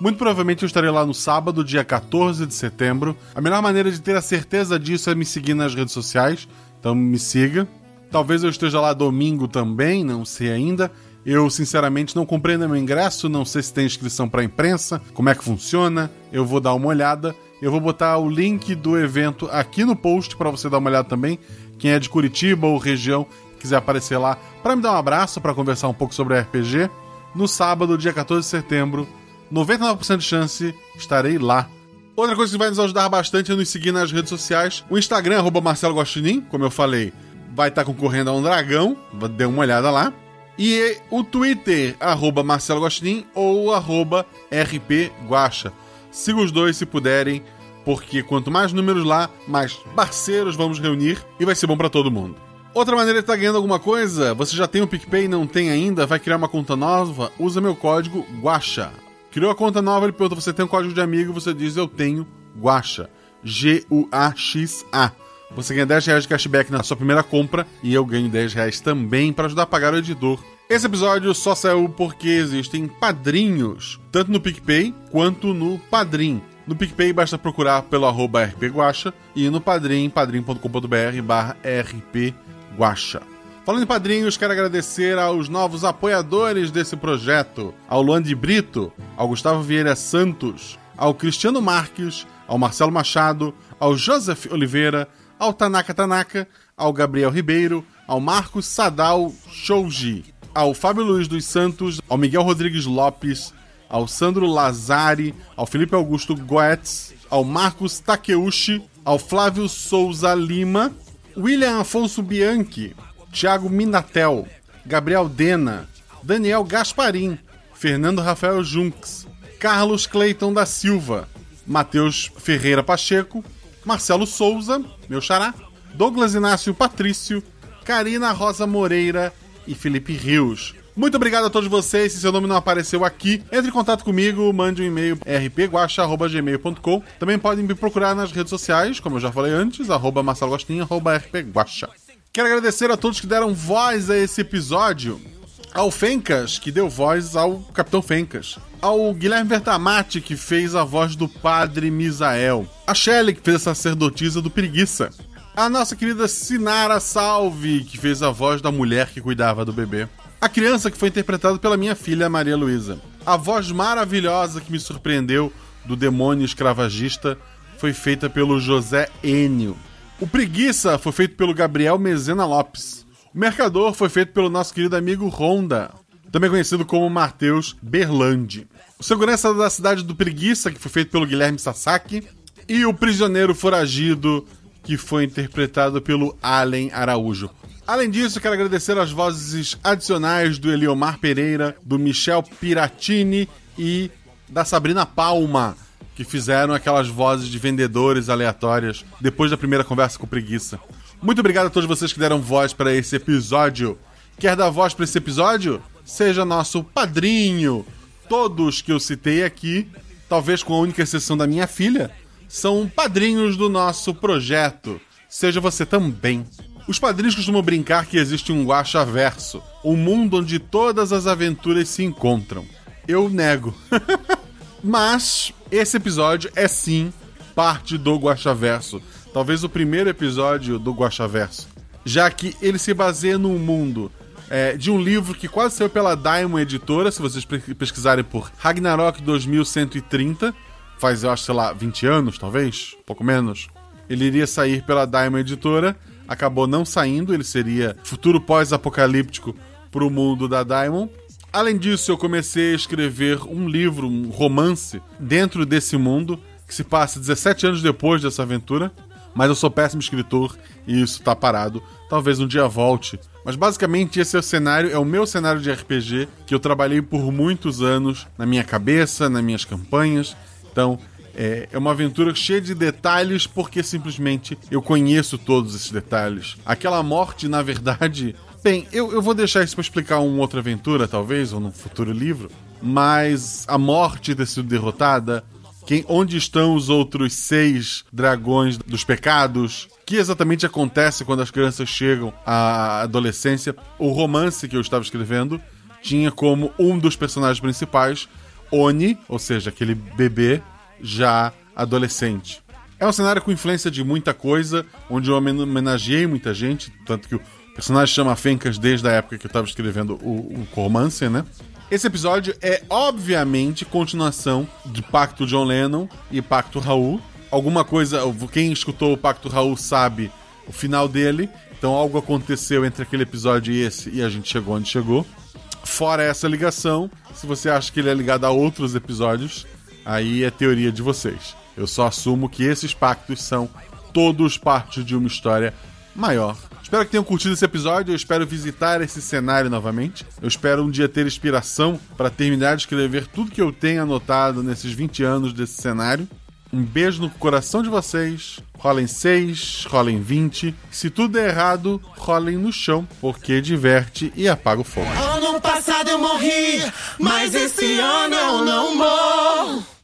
Muito provavelmente eu estarei lá no sábado, dia 14 de setembro. A melhor maneira de ter a certeza disso é me seguir nas redes sociais, então me siga. Talvez eu esteja lá domingo também, não sei ainda. Eu, sinceramente, não comprei meu ingresso, não sei se tem inscrição para imprensa, como é que funciona. Eu vou dar uma olhada. Eu vou botar o link do evento aqui no post para você dar uma olhada também. Quem é de Curitiba ou região quiser aparecer lá para me dar um abraço, para conversar um pouco sobre RPG. No sábado, dia 14 de setembro, 99% de chance estarei lá. Outra coisa que vai nos ajudar bastante é nos seguir nas redes sociais. O Instagram, arroba Marcelo como eu falei, vai estar concorrendo a um dragão. Dê uma olhada lá. E o Twitter, arroba Marcelo Guaxinim ou arroba RP Guaxa. Siga os dois se puderem, porque quanto mais números lá, mais parceiros vamos reunir e vai ser bom para todo mundo. Outra maneira de estar ganhando alguma coisa, você já tem o PicPay e não tem ainda, vai criar uma conta nova, usa meu código GUAXA. Criou a conta nova, ele pergunta, você tem um código de amigo, você diz, eu tenho GUAXA. G-U-A-X-A. Você ganha 10 reais de cashback na sua primeira compra e eu ganho 10 reais também para ajudar a pagar o editor. Esse episódio só saiu porque existem padrinhos, tanto no PicPay quanto no Padrim. No PicPay basta procurar pelo arroba rpguacha e no Padrim, padrim.com.br barra rpguacha. Falando em padrinhos, quero agradecer aos novos apoiadores desse projeto, ao Luan de Brito, ao Gustavo Vieira Santos, ao Cristiano Marques, ao Marcelo Machado, ao Joseph Oliveira, ao Tanaka Tanaka, ao Gabriel Ribeiro, ao Marcos Sadal Shouji, ao Fábio Luiz dos Santos, ao Miguel Rodrigues Lopes, ao Sandro Lazari, ao Felipe Augusto Goetz, ao Marcos Takeuchi, ao Flávio Souza Lima, William Afonso Bianchi, Thiago Minatel, Gabriel Dena, Daniel Gasparim, Fernando Rafael Junks, Carlos Cleiton da Silva, Matheus Ferreira Pacheco, Marcelo Souza, meu xará, Douglas Inácio Patrício, Karina Rosa Moreira e Felipe Rios. Muito obrigado a todos vocês. Se seu nome não apareceu aqui, entre em contato comigo, mande um e-mail rpguacha.gmail.com. Também podem me procurar nas redes sociais, como eu já falei antes, arroba arroba rpguacha. Quero agradecer a todos que deram voz a esse episódio. Ao Fencas, que deu voz ao Capitão Fencas. Ao Guilherme Vertamati, que fez a voz do Padre Misael. A Shelley, que fez a sacerdotisa do Preguiça. A nossa querida Sinara Salve, que fez a voz da mulher que cuidava do bebê. A criança que foi interpretada pela minha filha Maria Luísa. A voz maravilhosa que me surpreendeu do demônio escravagista foi feita pelo José Enio. O Preguiça foi feito pelo Gabriel Mezena Lopes. O Mercador foi feito pelo nosso querido amigo Honda, também conhecido como Mateus Berlandi. O Segurança da Cidade do Preguiça, que foi feito pelo Guilherme Sasaki. E o Prisioneiro Foragido, que foi interpretado pelo Allen Araújo. Além disso, quero agradecer as vozes adicionais do Eliomar Pereira, do Michel Piratini e da Sabrina Palma, que fizeram aquelas vozes de vendedores aleatórias depois da primeira conversa com preguiça. Muito obrigado a todos vocês que deram voz para esse episódio. Quer dar voz para esse episódio? Seja nosso padrinho. Todos que eu citei aqui, talvez com a única exceção da minha filha, são padrinhos do nosso projeto. Seja você também. Os padrinhos costumam brincar que existe um Guacha Verso, um mundo onde todas as aventuras se encontram. Eu nego. Mas esse episódio é sim parte do Guacha Verso. Talvez o primeiro episódio do Guacha Verso. Já que ele se baseia num mundo é, de um livro que quase saiu pela Diamond Editora, se vocês pesquisarem por Ragnarok 2130, faz, eu acho, sei lá, 20 anos, talvez, pouco menos. Ele iria sair pela Diamond Editora, acabou não saindo, ele seria futuro pós-apocalíptico para o mundo da Diamond. Além disso, eu comecei a escrever um livro, um romance, dentro desse mundo, que se passa 17 anos depois dessa aventura. Mas eu sou péssimo escritor e isso tá parado. Talvez um dia volte. Mas basicamente esse é o cenário, é o meu cenário de RPG que eu trabalhei por muitos anos na minha cabeça, nas minhas campanhas. Então, é, é uma aventura cheia de detalhes porque simplesmente eu conheço todos esses detalhes. Aquela morte, na verdade. Bem, eu, eu vou deixar isso para explicar uma outra aventura, talvez, ou num futuro livro. Mas a morte ter sido derrotada, quem, onde estão os outros seis dragões dos pecados? O que exatamente acontece quando as crianças chegam à adolescência? O romance que eu estava escrevendo tinha como um dos personagens principais Oni, ou seja, aquele bebê já adolescente. É um cenário com influência de muita coisa, onde eu homenageei muita gente, tanto que o personagem chama Fencas desde a época que eu estava escrevendo o, o romance, né? Esse episódio é, obviamente, continuação de Pacto John Lennon e Pacto Raul. Alguma coisa, quem escutou o Pacto Raul sabe o final dele. Então algo aconteceu entre aquele episódio e esse e a gente chegou onde chegou. Fora essa ligação, se você acha que ele é ligado a outros episódios, aí é teoria de vocês. Eu só assumo que esses pactos são todos parte de uma história maior Espero que tenham curtido esse episódio. Eu espero visitar esse cenário novamente. Eu espero um dia ter inspiração para terminar de escrever tudo que eu tenho anotado nesses 20 anos desse cenário. Um beijo no coração de vocês. Rolem 6, rolem 20. Se tudo der errado, rolem no chão, porque diverte e apaga o fogo. Ano passado eu morri, mas esse ano eu não morro.